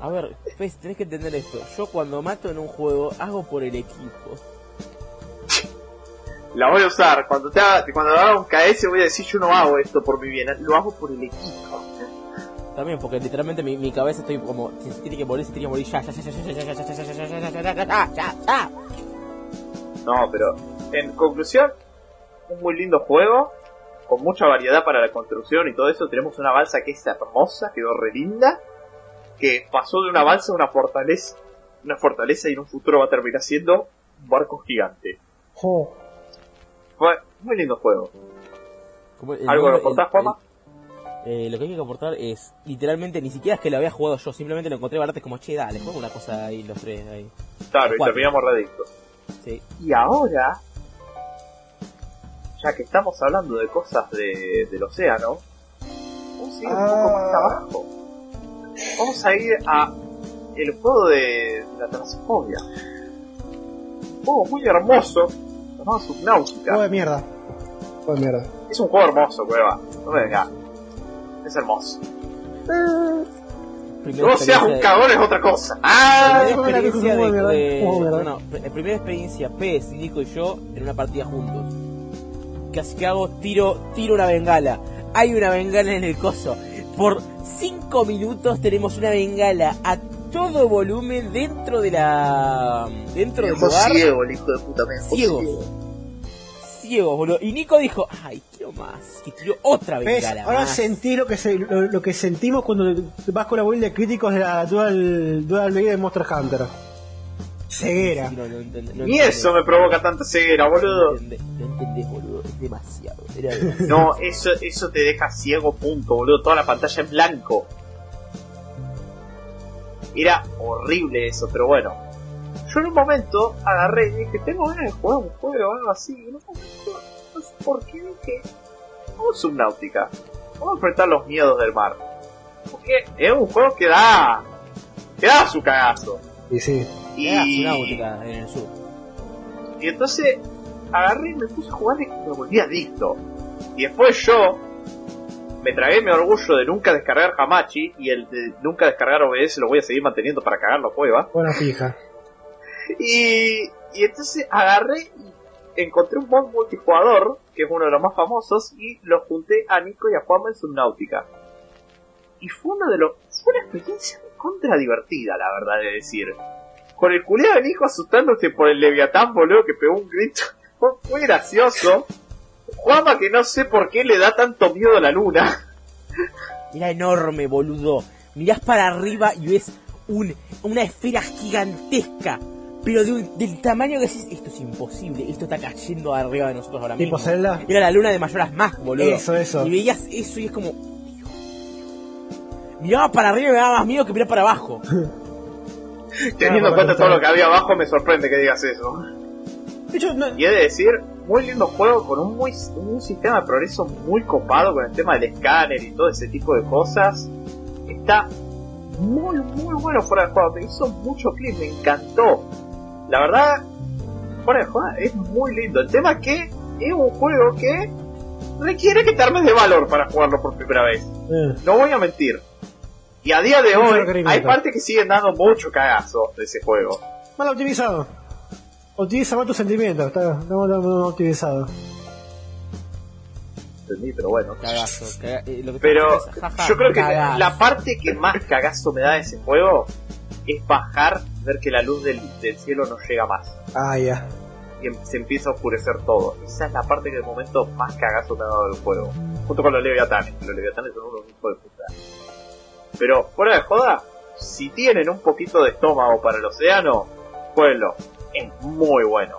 A ver, Fez, tenés que entender esto. Yo cuando mato en un juego, hago por el equipo. La voy a usar. Cuando te haga, cuando haga un KS voy a decir yo no hago esto por mi bien, lo hago por el equipo. También, porque literalmente mi, mi cabeza estoy como, si se tiene que morir, se tiene que morir ya, ya, ya, ya, ya, ya, ya, ya, ya, ya, ya, ya, ya, ya, ya, ya, ya. No, pero en conclusión, un muy lindo juego, con mucha variedad para la construcción y todo eso. Tenemos una balsa que es hermosa, quedó re linda, que pasó de una balsa a una fortaleza, una fortaleza y en un futuro va a terminar siendo un barco gigante. Jo. Fue muy lindo juego. El ¿Algo que aportás, Juanma? eh, lo que hay que aportar es, literalmente, ni siquiera es que lo había jugado yo, simplemente lo encontré barato, es como, che, dale, juega una cosa ahí, los tres ahí. Claro, y terminamos redictos. Sí. Y ahora, ya que estamos hablando de cosas de, del océano, vamos a ir un poco más Ah. abajo. Vamos a ir a el juego de la transfobia. Un juego muy hermoso, llamado Subnautica. Juego de mierda. Juego de mierda. Es un juego hermoso, cueva. No me digas. Es hermoso. No seas un cagón es otra cosa. ¡Ah! Primera experiencia de, de de- mierda, juego de no, mierda. no, pr- primera experiencia Pez, Nico y yo en una partida juntos. Que así que hago tiro, tiro una bengala. Hay una bengala en el coso. Por 5 minutos tenemos una bengala a todo volumen dentro de la dentro del lugar. ciego el hijo de puta, me Ciego. ciego. Boludo. Y Nico dijo, ay, quiero más. Y tiró otra ¿Ves? bengala. Ahora más. sentí lo que, se, lo, lo que sentimos cuando vas con la build de críticos de la Dual, Dual de Monster Hunter. Ceguera. No, no entendé- no Ni eso me provoca tanta ceguera, boludo. No entendés, entendés, boludo. Es demasiado. Era demasiado. No, eso, eso te deja ciego, punto, boludo. Toda la pantalla en blanco. Era horrible eso, pero bueno. Yo en un momento agarré y dije, tengo ganas de jugar un juego o algo así. No sé por qué dije, vamos Subnautica. Vamos a enfrentar los miedos del mar. Porque es un juego que da, que da su cagazo. Y sí. Era Y, náutica en el sur. y entonces agarré y me puse a jugar y me volví adicto. Y después yo me tragué mi orgullo de nunca descargar Hamachi y el de nunca descargar OBS lo voy a seguir manteniendo para cagar la cueva. Buena fija. Y, y entonces agarré y encontré un mod multijugador, que es uno de los más famosos, y lo junté a Nico y a Juanma en Subnautica. y fue uno de los. Fue una experiencia contra divertida, la verdad de decir. Con el culiado del hijo asustándose por el Leviatán, boludo, que pegó un grito. Fue, gracioso. Juama que no sé por qué le da tanto miedo a la luna. Era enorme, boludo. Mirás para arriba y ves un, una esfera gigantesca. Pero de un- del tamaño que decís, esto es imposible, esto está cayendo arriba de nosotros ahora mismo. Zelda. Era la luna de Mayoras Mask, boludo. Eso, eso. Y veías eso y es como... Miraba para arriba y me daba más miedo que mirar para abajo. Teniendo en cuenta todo lo que había abajo, me sorprende que digas eso. Hecho, no- Y he de decir, muy lindo juego con un, muy, un sistema de progreso muy copado con el tema del escáner y todo ese tipo de cosas. Está muy, muy bueno fuera de juego. Me hizo mucho clic, me encantó. La verdad, fuera de juego es muy lindo. El tema es que es un juego que requiere que te armes de valor para jugarlo por primera vez. eh, No voy a mentir. Y a día de Mucho hoy hay partes que siguen dando mucho cagazo de ese juego. mal optimizado. Optimiza más tus sentimientos. Está, está mal, mal optimizado. Entendí, pero bueno. Cagazo. caga- lo que Pero yo creo que cagazo. la parte que más cagazo me da de ese juego es bajar, ver que la luz del, del cielo no llega más. Ah, ya. Y em- se empieza a oscurecer todo. Esa es la parte que de momento más cagazo me ha dado del juego. Junto con los leviatanes. Los leviatanes son unos hijos de puta. Pero fuera de joda, si tienen un poquito de estómago para el océano, jueguenlo. Es muy bueno.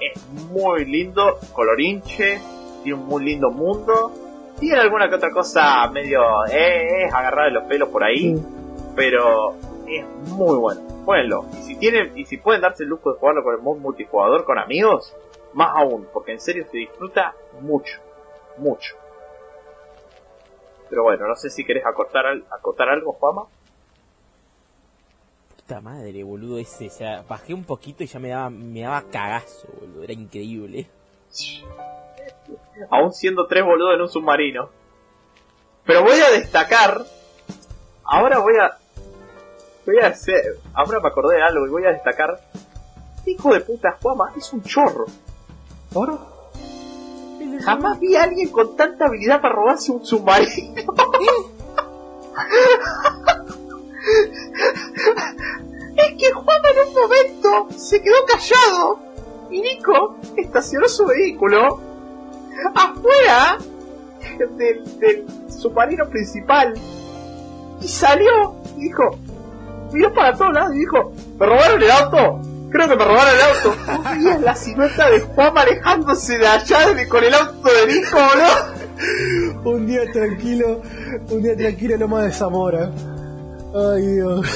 Es muy lindo, colorinche, tiene un muy lindo mundo. Tiene alguna que otra cosa medio eh, eh, agarrada de los pelos por ahí, pero es muy bueno. Jueguenlo. Y si tienen, y si pueden darse el lujo de jugarlo con el mod multijugador con amigos, más aún, porque en serio se disfruta mucho, mucho. Pero bueno, no sé si querés acotar, al- acotar algo, Juama. Puta madre, boludo, ese. O sea, bajé un poquito y ya me daba, me daba cagazo, boludo. Era increíble. Aún siendo tres boludos en un submarino. Pero voy a destacar. Ahora voy a. Voy a hacer. Ahora me acordé de algo y voy a destacar. Hijo de puta, Juama es un chorro. ¿Ahora? Jamás vi a alguien con tanta habilidad para robarse un submarino. es que Juan en un momento se quedó callado y Nico estacionó su vehículo afuera del, submarino principal y salió y dijo, miró para todos lados y dijo, ¿me robaron el auto? Creo que me robaron el auto. ¿Vos la silueta de Juan manejándose de allá de- con el auto de Nico, boludo? Un día tranquilo, un día tranquilo nomás de Zamora. Ay, Dios.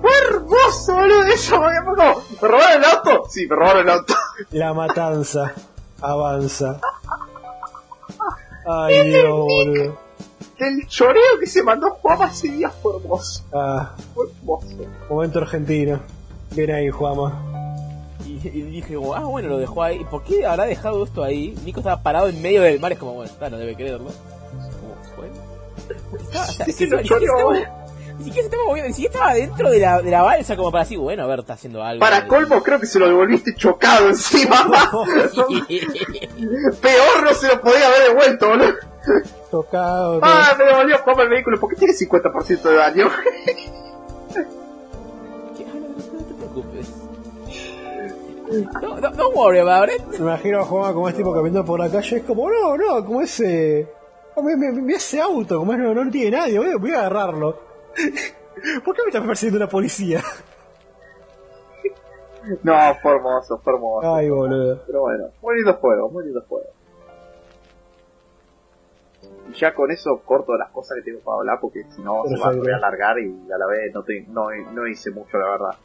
Fue hermoso, boludo. Eso me como, ¿me robaron el auto? Sí, me robaron el auto. La matanza avanza. Ay, Dios, boludo. El choreo que se mandó Juan ese día fue hermoso. Ah, Fue hermoso. momento argentino. Bien ahí, Juama. Y, y dije, como, ah, bueno, lo dejó ahí. ¿Por qué habrá dejado esto ahí? Nico estaba parado en medio del mar. Es como, bueno, está, no debe creerlo. Como, bueno. Estaba, o sea, Sí, es que lo ni siquiera se estaba- moviendo, ni siquiera estaba dentro de la, de la balsa como para decir, bueno, a ver, está haciendo algo. Para colmo, creo que se lo devolviste chocado encima. Peor no se lo podía haber devuelto, boludo. Tocado. todo. Ah, me devolvió Juan el vehículo porque tiene 50% de daño. ¿Qué? No te preocupes. No, no, don't worry about it. Me imagino a como es tipo caminando por la calle. Es como, no, no, como ese. me, me, me ese auto, como es, no, no tiene nadie. Voy, a- voy a agarrarlo. ¿Por qué me está persiguiendo la policía? No, fue hermoso, fue hermoso. Ay, boludo. Pero bueno, muy lindo juego, muy lindo juego. Y ya con eso corto las cosas que tengo para hablar porque si no se va a alargar y a la vez no, te- no, no hice mucho, la verdad.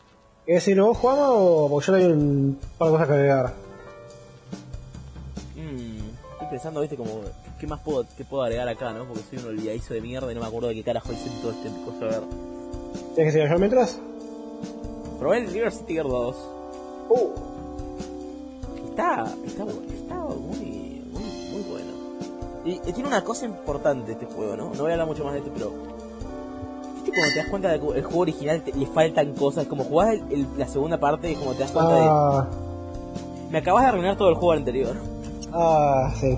¿Querés decirlo vos, Juama, o porque yo le doy un par de cosas que agregar? Mm, estoy pensando, viste, como, ¿qué más puedo, qué puedo agregar acá, no? Porque soy un olvidadizo de mierda y no me acuerdo de qué carajo hice todo este coso. A ver. ¿Tienes que seguir yo mientras? Probé el River City Girl 2. Uh, Está, está, está muy, muy, muy bueno. Y, y tiene una cosa importante este juego, ¿no? No voy a hablar mucho más de esto, pero... ¿Viste cuando te das cuenta de que el juego original te- le faltan cosas? Como jugás el- el- la segunda parte y como te das cuenta Ah, de... Me acabas de arruinar todo el juego anterior. ah, sí.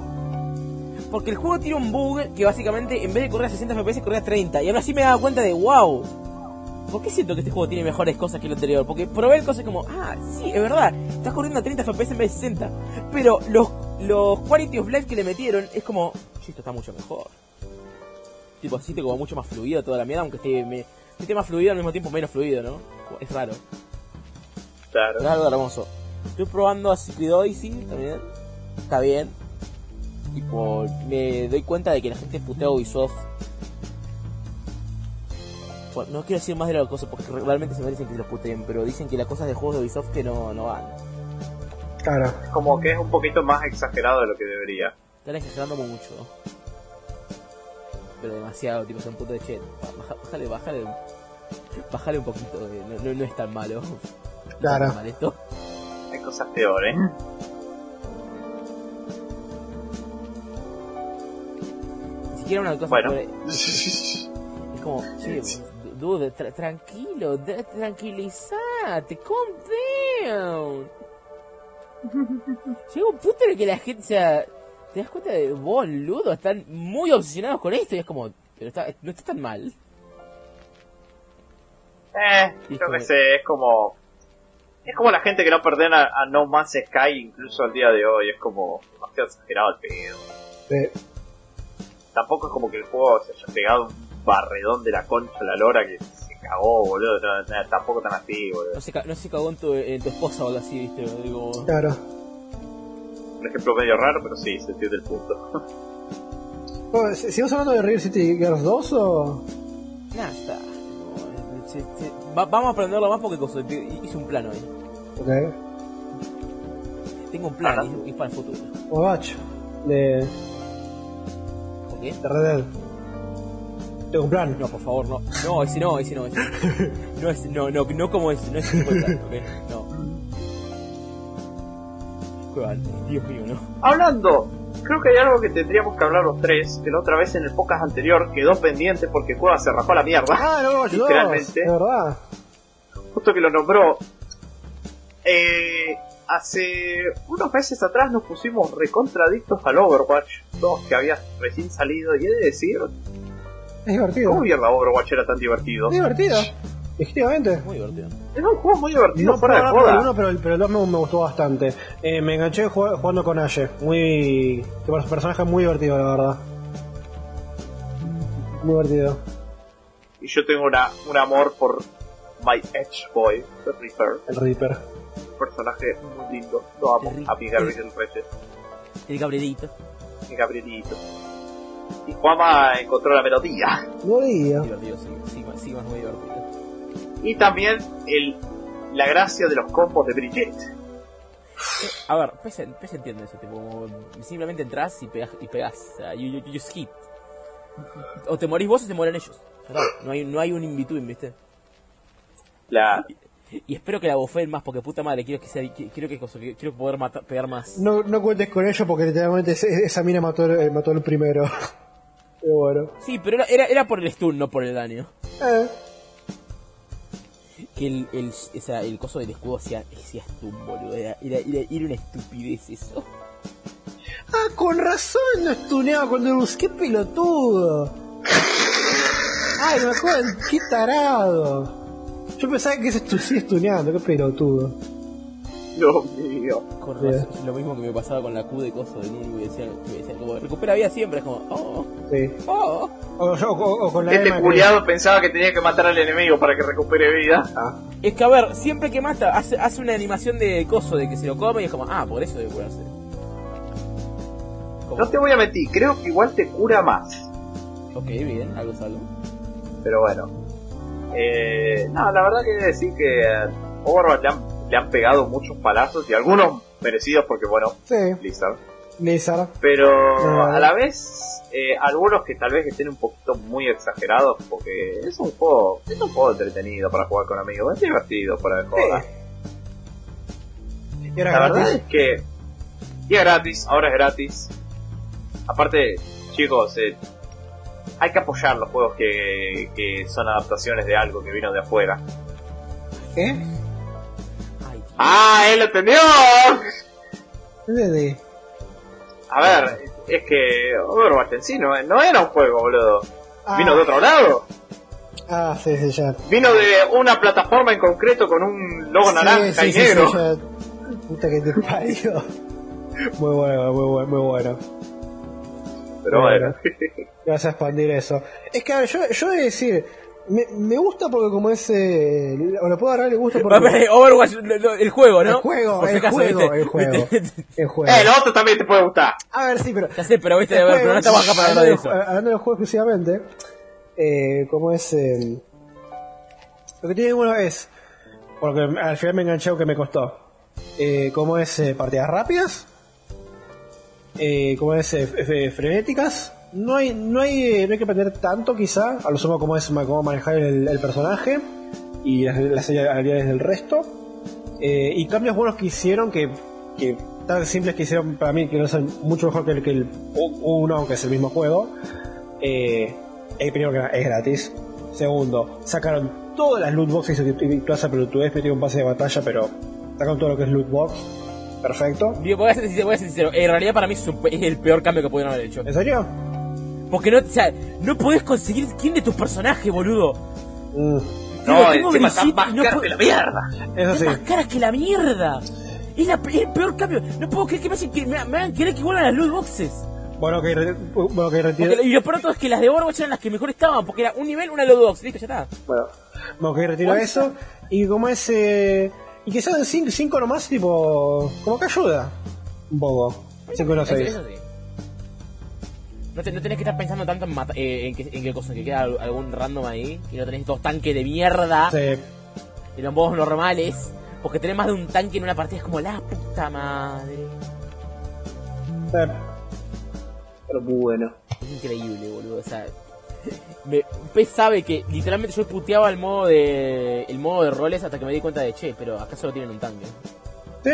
Porque el juego tiene un bug que básicamente en vez de correr a 60 FPS corría a 30. Y aún así me daba cuenta de, wow, ¿por qué siento que este juego tiene mejores cosas que el anterior? Porque probé cosas como, ah, sí, es verdad, estás corriendo a 30 FPS en vez de 60. Pero los, los quality of life que le metieron es como, "Che, esto está mucho mejor. Tipo, así como mucho más fluido toda la mierda, aunque esté, me, esté más fluido al mismo tiempo menos fluido, ¿no? Es raro. Claro. Es algo hermoso. Estoy probando a Secret Odyssey también. Está bien. Tipo, me doy cuenta de que la gente putea a Ubisoft. Bueno, no quiero decir más de la cosa porque realmente se merecen que los puteen, pero dicen que las cosas de juegos de Ubisoft que no, no van. Claro. Como que es un poquito más exagerado de lo que debería. Están exagerando mucho. Pero demasiado, tipo, son punto de che. Bájale, bájale. Bájale un poquito, eh, no, no, no es tan malo. No es Claro. tan mal esto. Hay cosas peores. Ni siquiera una cosa Bueno. por- Es como, che, dude, tra- tranquilo, tranquilizate, calm down. Llega un punto en el que la gente, o sea, te das cuenta de, boludo, están muy obsesionados con esto y es como, pero está, no está tan mal. Eh, creo que sé, es como. Es como la gente que no perdona a No Man's Sky incluso al día de hoy. Es como demasiado exagerado el pedo. Eh, Tampoco es como que el juego se haya pegado un barredón de la concha a la lora que se cagó, boludo. No, no, tampoco tan así, boludo. No se, ca- no se cagó en tu, en tu esposa o algo así, viste, digo, claro. Un ejemplo medio raro, pero sí, se entiende el punto. Bueno, ¿si- ¿Seguimos hablando de River City Girls 2 o...? nada, está. No, se- se- va- vamos a aprenderlo más porque cosa, hice un plano ahí. Ok. Tengo un plan y es para el futuro. O Batch. De, ¿Por qué? de Red Dead. Tengo un plan. No, por favor, no. No, ese no, ese no, ese no. No, es, no, no, no como ese, no es el plan, ¿ok? No. Qué mal, Dios mío, no. Hablando, creo que hay algo que tendríamos que hablar los tres, que la otra vez en el podcast anterior quedó pendiente porque Cueva se rajó a la mierda. Ah, no, Overwatch 2. Literalmente. De verdad. justo que lo nombró. Eh, hace unos meses atrás nos pusimos recontradictos al Overwatch 2 que había recién salido y he de decir, Es divertido. ¿cómo mierda Overwatch era tan divertido? Divertido. Efectivamente. Muy divertido. Era un juego muy divertido, No fuera de el joda. uno, pero el, pero el 2 me, me gustó bastante. Eh, me enganché jug- jugando con Ashe. Muy. que per- personaje muy divertido, la verdad. Muy divertido. Y yo tengo una, un amor por My Edge Boy, The Reaper, El Reaper. un personaje muy lindo. Lo amo, a mi Gabriel Reyes, El Gabrielito. mi Gabrielito. Y Juama encontró la melodía. Diga. Divertido, sí, sí, sí, más muy divertido. Y también el, la gracia de los combos de Brigitte. A ver, PS, PS entiende eso, tipo, simplemente entras y pegas, y pegas, o sea, you, you, you skip. O te morís vos o te mueren ellos. No hay, no hay un in-between, ¿viste? La, Y espero que la bofeen más, porque puta madre, quiero que sea, qui- quiero que, quiero poder matar, pegar más. No, no cuentes con ello porque literalmente esa mina mató, el- eh, mató el primero. Pero bueno. Sí, pero era, era, era por el stun, no por el daño. Eh. Que el, el, o sea, el coso del escudo hacía, hacía boludo. Era, era, era, era una estupidez eso. Ah, con razón no estuneaba cuando lo busqué pelotudo. Ay, me acuerdo, qué tarado. Yo pensaba que se sigue estuneando, qué pelotudo. Dios mío. Con Bien. razón, es lo mismo que me pasaba con la Q de coso de Nunu, que decía, que decía como, recupera vida siempre, es como, oh, Sí. oh. O, o- o- o con la Este Emma que- culiado pensaba que tenía que matar al enemigo para que recupere vida. Ah, Es que a ver, siempre que mata, hace, hace una animación de coso de que se lo come y es como, ah, por eso debe curarse. No te voy a mentir, creo que igual te cura más. Ok, bien, algo es algo. Pero bueno. Eh, no, la verdad que decir que a Overwatch le han, pegado muchos palazos y algunos merecidos porque, bueno, sí, Blizzard. Blizzard. Pero a la vez, eh, algunos que tal vez estén un poquito muy exagerados porque es un juego, es un juego entretenido para jugar con amigos, es divertido para jugar. Y era La verdad gratis. es que y es gratis, ahora es gratis. Aparte, chicos, eh, hay que apoyar los juegos que, que son adaptaciones de algo que vino de afuera. ¿Qué? ¡Ah, él lo entendió! ¿Dónde de? A ver, es que Overwatch en sí no, no era un juego, boludo. Ah. Vino de otro lado. Ah, sí, sí, ya. Vino de una plataforma en concreto con un logo naranja Sí, y sí, negro. sí, ya. Puta que te parió. Muy bueno, muy bueno, muy bueno. Pero bueno. Vas a expandir eso. Es que, a ver, yo, yo he de decir, me, me gusta porque como es... Eh, o le puedo agarrar el gusto porque... Overwatch, lo- lo- el juego, ¿no? El juego, el acaso, juego, el juego. El juego. eh, lo otro también te puede gustar. A ver, sí, pero... Ya sé, pero viste, el pero juego- no estamos acá para hablar de eso. Hablando del juego exclusivamente, eh, como es... eh, lo que tiene uno es... Porque al final me enganché que me costó. Eh, como es eh, partidas rápidas. Eh, como es eh, frenéticas. No hay, no, hay, eh, no hay que aprender tanto quizá. A lo sumo como es cómo manejar el, el personaje. Y las, las habilidades del resto. Eh, y cambios buenos que hicieron que, que tan simples que hicieron para mí que no son mucho mejor que el, que el 1, que es el mismo juego. Eh, primero que es gratis. Segundo, sacaron todas las loot boxes y esa pelotudez, metieron un pase de batalla, pero sacaron todo lo que es loot box. Perfecto. Digo, voy a ser sincero, voy a ser sincero, en realidad para mí es el peor cambio que pudieron haber hecho. ¿En serio? Porque no, o sea, no podés conseguir skin de tus personajes, boludo. No, tengo encima está Brigitte más no puedo- que la mierda. eso Es sí. más cara que la mierda. Es, la, es el peor cambio. No puedo creer que me, hacen que me, me hagan querer que vuelvan las loot boxes. Bueno, que, re- bueno, que retiro. Porque, y lo peor todo es que las de Overwatch eran las que mejor estaban. Porque era un nivel, una loot box. Listo, ya está. Bueno, bueno, que retiro eso. Y como es. eh, y que sean 5 nomás, tipo. Como que ayuda. Un poco. 5 no Eso, 6. No, te- no tenés que estar pensando tanto en, mata- eh, en, que, en qué cosa, que queda al- algún random ahí. Y no tenés dos tanques de mierda. Sí. Y los modos normales. Porque tener más de un tanque en una partida es como la puta madre. Pero bueno. Es increíble, boludo. O sea, me, P sabe que literalmente yo puteaba el modo de el modo de roles hasta que me di cuenta de che, pero acá solo tienen un tanque. Sí.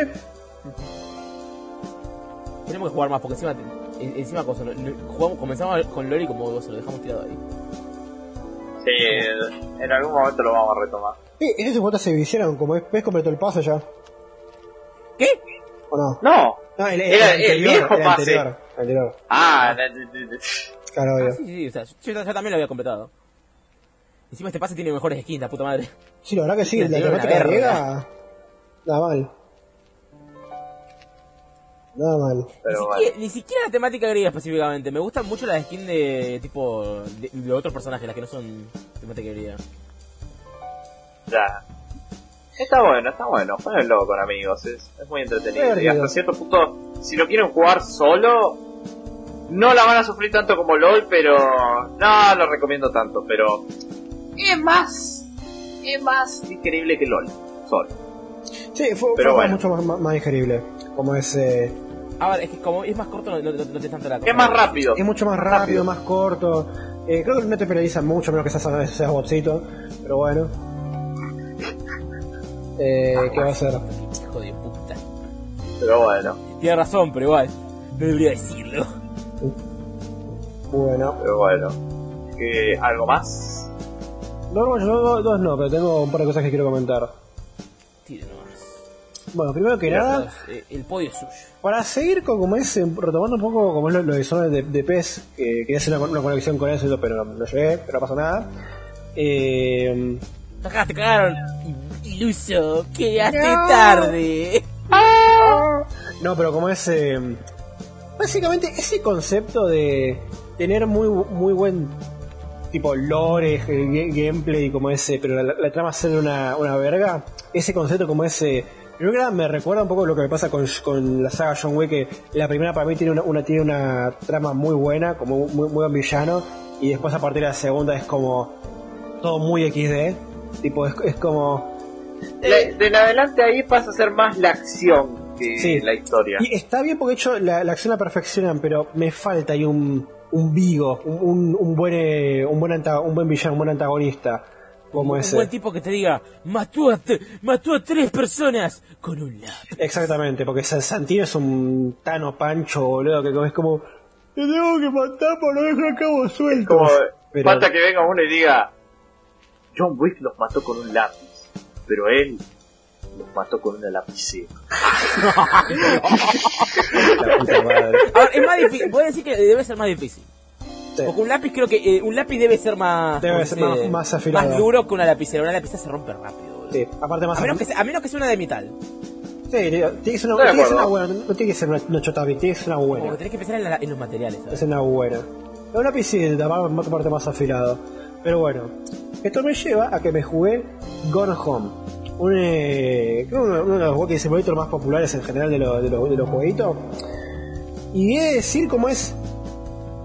Tenemos que jugar más porque encima en- encima cosa, no- no- jugamos, comenzamos con Loli como dos, lo dejamos tirado ahí. Sí, en algún momento lo vamos a retomar. Eh, esos botas se hicieron, como es, ves completo el paso ya. ¿Qué? ¿O no? No. No, el, Era el viejo el pase. anterior. el anterior. Ah, na- Claro, Ah, obvio. sí, sí, o sea, yo, también lo había completado. Encima este pase tiene mejores skins, la puta madre. Sí, la verdad que sí, Sí, la anterior temática griega. Nada mal. Nada mal. Ni siquiera, bueno. ni siquiera la temática griega específicamente. Me gustan mucho las skins de tipo de, de otros personajes, las que no son temática griega. Ya. Está bueno, está bueno. Jueguenlo con amigos, es, es muy entretenido. Y hasta cierto punto, si lo quieren jugar solo, no la van a sufrir tanto como LOL, pero no lo recomiendo tanto. Pero es más, es más digerible que LOL, solo. Sí, fue, Pero fue bueno. mucho más, más, más digerible. Como es. eh, A ver, es que como es más corto, no, no, no, no tienes tanto la cosa. Es más rápido. es mucho más rápido, más corto. Eh, creo que no te penaliza mucho, menos que seas, seas botcito. Pero bueno. Eh, ¿Qué va a ser? Hijo de puta. Pero bueno, Tiene razón, pero igual. No debería decirlo. Bueno. pero bueno. ¿Qué, ¿Algo más? No, yo no, dos no, pero tengo un par de cosas que quiero comentar. Tire nomás. Bueno, primero que nada, Eh, el podio es suyo. para seguir con como es, retomando un poco como es lo, lo de zona de, de PES, que quería hacer una, una conexión con eso, pero no, no llegué, pero no pasa nada. Eh, Acá te cagaron. Iluso, quedaste No. tarde. no, pero como es... eh, básicamente ese concepto de tener muy, muy buen tipo lore, ga- gameplay como ese, pero la, la trama ser una, una verga, ese concepto como ese... Que nada me recuerda un poco lo que me pasa con, con la saga John Wick, que la primera para mí tiene una, una- tiene una trama muy buena, como muy, muy buen villano, y después a partir de la segunda es como todo muy XD, tipo es, es como... De, de en adelante ahí pasa a ser más la acción que Sí. la historia. Y está bien porque de hecho la, la acción la perfeccionan, pero me falta ahí un, un vigo, un, un, un buen eh, un buen anta- un buen villano, un buen antagonista como un buen tipo que te diga, mató a, te- mató a tres personas con un lápiz. Exactamente, porque San Santino es un tano pancho, boludo, que es como te tengo que matar por no dejar a cabo suelto. Como Pero- falta que venga uno y diga John Wick los mató con un lápiz, pero él los mató con una lapicera. La puta madre. Es más difícil. Voy a decir que debe ser más difícil. Sí. Porque un lápiz creo que eh, un lápiz debe ser más Debe ¿cómo ser se más- afilado. más duro que una lapicera. Una lapicera se rompe rápido. boludo. Sí, aparte más A menos, que sea, a menos que sea una de metal. Sí, tiene que ser una, de tiene que ser una buena, no tiene que ser una, una chota bit, tiene que ser una buena. que tenés que pensar en, la- en los materiales. ¿sabes? Es una buena. La lápiz sí, de más parte más afilado. Pero bueno, esto me lleva a que me jugué Gone Home. Un, eh, creo uno, uno de los walking simulator más populares en general de, los de, los, de los jueguitos. Y he de decir como es.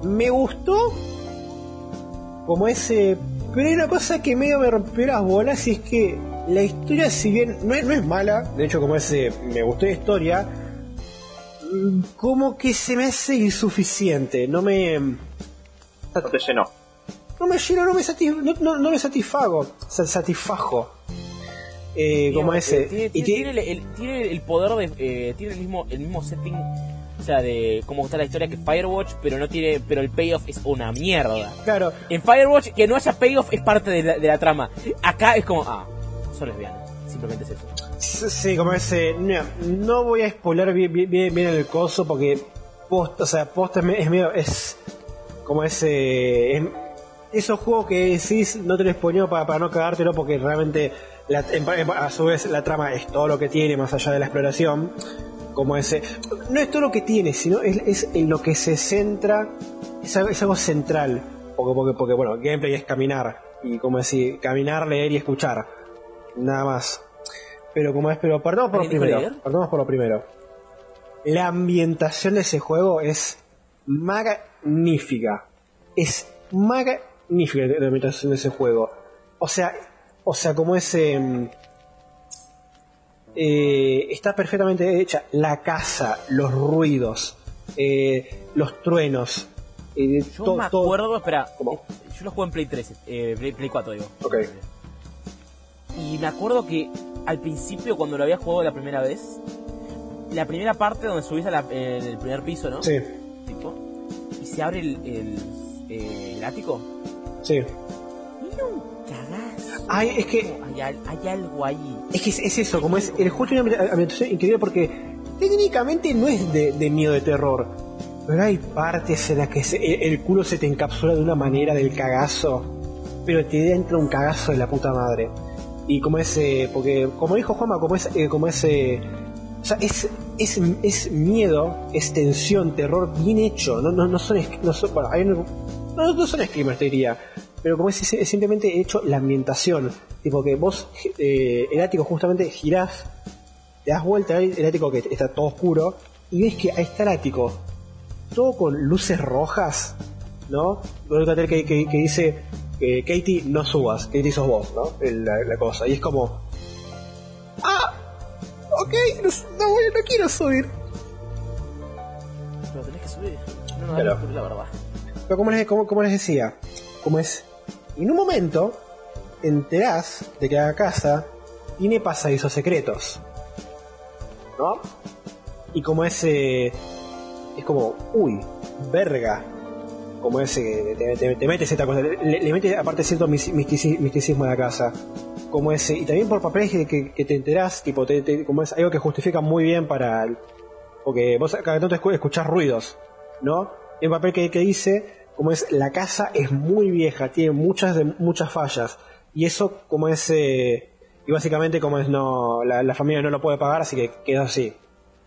Me gustó. Como ese. Pero hay una cosa que medio me rompió las bolas y es que la historia, si bien no es, no es mala, de hecho, como ese. Me gustó la historia. mm, Como que se me hace insuficiente. No me. No te llenó. No me lleno, no me, satis- no, no- no me satisfago. Sa- Satisfajo. Eh, como ese. Tiene, y tiene- ti- tiene el, el- tiene el poder de. eh, tiene el mismo, el mismo setting. O sea, de cómo está la historia que Firewatch, pero no tiene. Pero el payoff es una mierda. Claro, En Firewatch, que no haya payoff es parte de la, de la trama. Acá es como, ah, son lesbianas. Simplemente es eso. sí, como ese. No, no voy a spoiler bien, bien, bien- el coso porque. Post, o sea, post es, es medio. Es. Como ese. es- esos juegos que decís no te lo spoileo para, para no cagártelo porque realmente. la- a su vez, la trama es todo lo que tiene más allá de la exploración. Como ese. No es todo lo que tiene, sino es, es en lo que se centra. Es algo, es algo central. Porque, porque, porque, bueno, gameplay es caminar. Y como decir, caminar, leer y escuchar. Nada más. Pero como es, pero partamos por lo ¿Alguien dijo primero. Partamos por lo primero. La ambientación de ese juego es magnífica. Es magnífica la ambientación de ese juego. O sea, o sea, como ese eh, está perfectamente hecha. La casa, los ruidos, eh, los truenos. eh, Yo to- me todo- acuerdo, espera, ¿Cómo? eh, yo lo jugué en Play 3, eh, Play, Play 4 digo. Ok. Y me acuerdo que al principio cuando lo había jugado la primera vez, la primera parte donde subís a la- el primer piso, ¿no? Sí, Tipo, y se abre el, el, el ático. sí. Ay, es que Hay, hay algo ahí. Es que es, es eso, como es el juego tiene una ambientación increíble porque técnicamente no es de, de miedo de terror, pero hay partes en las que se- el, el culo se te encapsula de una manera del cagazo, pero te entra un cagazo de la puta madre. Y como ese, porque como dijo Juanma, como es, eh, como ese, o sea, es, es, es miedo, es tensión, terror bien hecho, no, no, no son, no son, bueno, hay un- no, no son screamers te diría, pero como es, es simplemente hecho la ambientación, tipo que vos, eh, el ático justamente girás, te das vuelta el ático que está todo oscuro, y ves que ahí está el ático, todo con luces rojas, ¿no? Con un cartel que, que- que dice, eh, Katie, no subas, Katie sos vos, ¿no? El- La, la cosa, y es como, ah, ok, no, no, no quiero subir. Pero tenés que subir. No, no, Claro. no, la. Pero como les, como, como les decía, como es, en un momento te enterás de que la casa tiene pasadizos secretos, ¿no? Y como ese, es como, uy, verga, como ese, que te, te, te mete cierta cosa, le, le mete aparte cierto mis- mistici- misticismo a la casa, como ese, y también por papeles que, que, te enterás, tipo, te- como es algo que justifica muy bien para, porque vos cada tanto escu- escuchás ruidos, ¿no? Y un papel que, que dice, como es, la casa es muy vieja, tiene muchas de, muchas fallas, y eso como es, eh, y básicamente como es, no, la, la familia no lo puede pagar, así que queda así,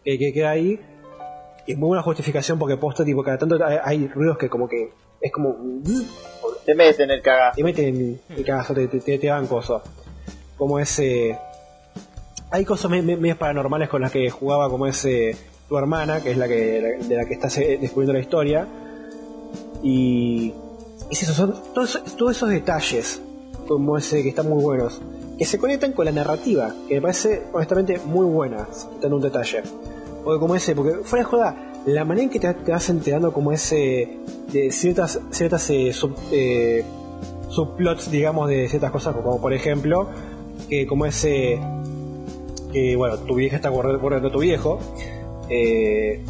que, que queda ahí, y es muy buena justificación porque posta, tipo, cada tanto hay, hay ruidos que como que, es como, Te meten el cagazo. te meten el, el cagazo, te, te, te- dan cosas. Como ese. Hay cosas me- me- medias paranormales con las que jugaba como ese tu hermana, que es la que de la que estás eh, descubriendo la historia. Y. Es eso, son todos, todos esos detalles, como ese que están muy buenos, que se conectan con la narrativa, que me parece honestamente muy buena, quitando un detalle. Porque como ese, porque fuera de joda, la manera en que te, te vas enterando como ese de ciertas ciertas eh, sub- eh, subplots, digamos, de ciertas cosas, como por ejemplo, que como ese que bueno, tu vieja está guardando a tu viejo, eh,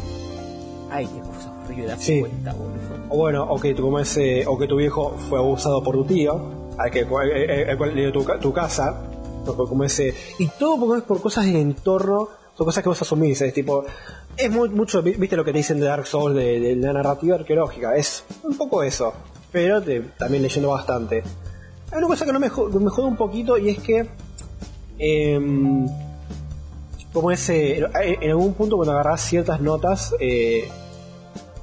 Ay, qué cosa horrible, das Sí. cuenta, boludo. O bueno, o que tu, como ese, o que tu viejo fue abusado por tu tío, al que al- al- al cual le dio tu, tu casa, como ese, y todo es por cosas del entorno son cosas que vos asumís, es tipo, es mucho, vi- viste lo que te dicen de Dark Souls, de, la narrativa arqueológica, es un poco eso, pero también leyendo bastante. Hay una cosa que no me, me jode un poquito y es que, em, como ese, en algún punto cuando agarrás ciertas notas, eh,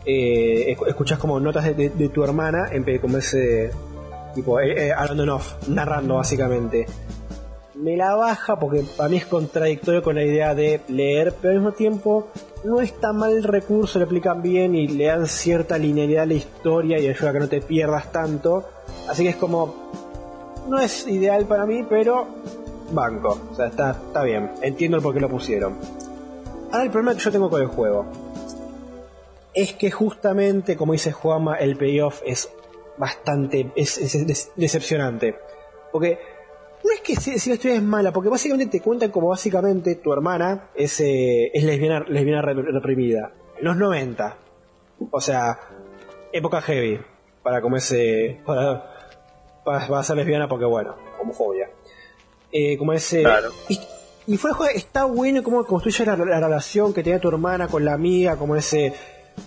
eh, escu- escuchás como notas de, de- de tu hermana, en vez de como ese, tipo, eh, eh, hablando en off, narrando básicamente me la baja porque para mí es contradictorio con la idea de leer, pero al mismo tiempo no está mal el recurso, lo aplican bien y le dan cierta linealidad a la historia y ayuda a que no te pierdas tanto. Así que es como, no es ideal para mí, pero banco, o sea, está, está bien, entiendo el por qué lo pusieron. Ahora el problema que yo tengo con el juego es que justamente, como dice Juama, el payoff es bastante, es, decepcionante. Porque no es que si, si la historia es mala, porque básicamente te cuentan como básicamente tu hermana es, eh, es lesbiana, lesbiana re- reprimida. En los 90. O sea, época heavy. Para como ese. Para, para, para ser lesbiana porque bueno, homofobia. Eh, como ese. Claro. Y, y está bueno cómo construye la, la relación que tenía tu hermana con la amiga, como ese.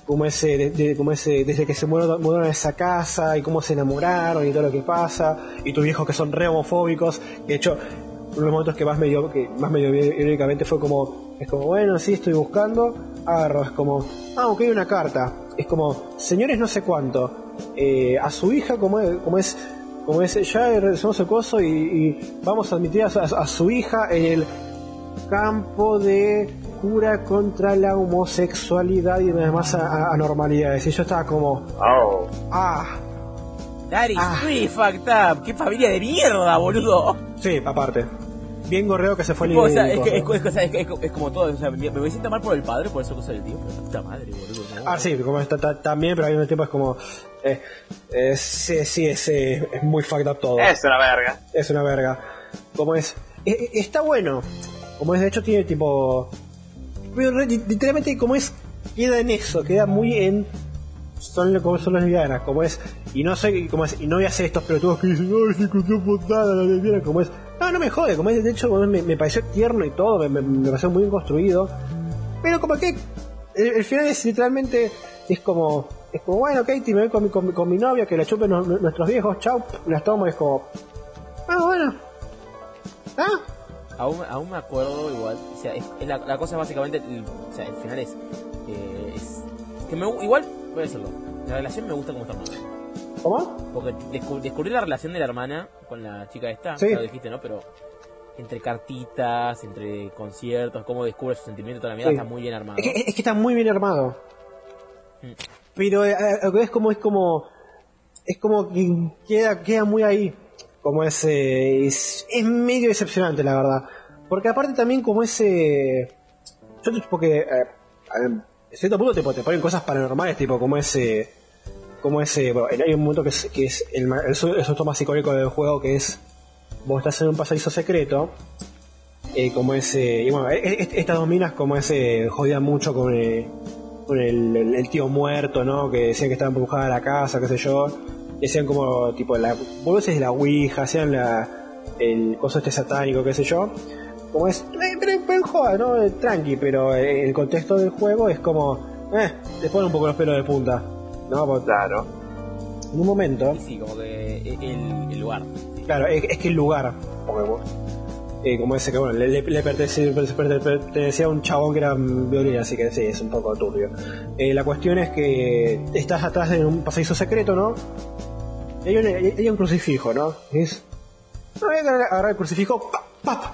Como ese, de- como ese, desde que se mudaron, a esa casa y cómo se enamoraron y todo lo que pasa, y tus viejos que son re homofóbicos, de hecho, uno de los momentos que más me dio, que más me dio irónicamente fue como, es como, bueno, sí, estoy buscando, agarro, es como, ah, ok, una carta, es como, señores no sé cuánto, eh, a su hija como es, como es, como es, ya regresamos el coso y, vamos a admitir a su hija en el campo de cura contra la homosexualidad y demás a- a- anormalidades. Y yo estaba como, Oh. ah, That is Ah. fucked up. ¡Qué familia de mierda, boludo! sí, aparte. Bien gorreo que se fue Tipo, o sea, el es, que, es, coso. es- es- es- es como todo. O sea, me, me siento mal por el padre, por eso cosa del tío. Pero puta madre, boludo. ¿no? Ah, sí, como está, está- también, pero al mismo tiempo es como. Eh, eh, sí, sí, es, eh, es muy fucked up todo. Es una verga. Es una verga. Como es. eh, eh, está bueno. Como es, de hecho, tiene tipo. Pero Literalmente, como es. Queda en eso, queda muy en. Son como son las lesbianas, como es. Y no sé, como es. Y no voy a hacer estos pelotudos que dicen, ay, se cruzó posada la lesbiana, como es. No, no me jode, como es. De hecho, me, pareció tierno y todo, me, pareció muy bien construido. Pero como que. El, final es literalmente. Es como. Es como, bueno, Katie, me voy con mi, con con mi novia, que la chupen nu- nu- nuestros viejos, chau, las tomo, es como. Ah, bueno. Ah, Aún, aún me acuerdo igual. O sea, es, es la, la cosa básicamente. el- o sea, el final es. eh, es que me, igual, voy a decirlo. La relación me gusta como está armada. ¿cómo? Porque descu- descubrí la relación de la hermana con la chica esta, Sí. lo dijiste, ¿no? Pero entre cartitas, entre conciertos, cómo descubre su sentimiento, toda la mierda, Sí. está muy bien armado. Es que, es que está muy bien armado. Mm. Pero eh, es como es como es como que queda queda muy ahí. Como ese es, es medio decepcionante la verdad. Porque aparte también como ese yo porque eh, en cierto punto tipo, te ponen cosas paranormales tipo como ese como ese bueno, hay un momento que es, que es el, el, el susto más icónico del juego que es vos estás en un pasadizo secreto eh, como ese y bueno e- e- estas dos minas como ese jodían mucho con, eh, con el, el- tío muerto no que decían que estaba embrujada la casa qué sé yo y hacían como tipo la boludeces de la ouija hacían la el coso este satánico qué sé yo como es eh, pero, joda, no Eh, tranqui pero eh, el contexto del juego es como eh te pone un poco los pelos de punta no Porque Claro. en un momento sí, como que el, el lugar. Claro, es, es que el lugar, porque eh, como ese que bueno, le, le, le pertenecía, pertenecía- a un chabón que era violín, así que sí, es un poco turbio. Eh, la cuestión es que estás atrás de un pasadizo secreto, ¿no? Hay un, hay un crucifijo, ¿no? Es. No, voy a agarrar el crucifijo, ¡pap! ¡pap!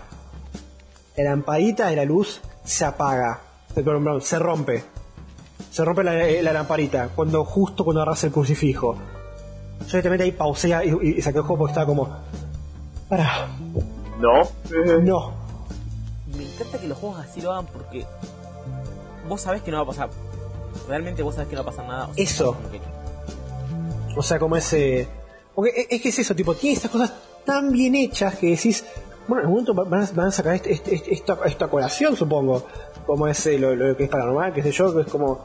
La lamparita de la luz se apaga, se, perdón, se rompe. Se rompe la, eh, la lamparita cuando justo cuando agarras el crucifijo. Yo directamente ahí pausé y, y, y saqué el juego porque estaba como. Para. No. No. Me encanta que los juegos así lo hagan porque vos sabés que no va a pasar. Realmente vos sabés que no va a pasar nada. o sea, Eso. que- O sea, como ese. Porque es- es que es eso, tipo, tiene estas cosas tan bien hechas que decís. Bueno, en algún momento van a, van a sacar este, este- este- esta, esta colación, supongo. Como ese, lo, lo que es paranormal, qué sé yo, que es como.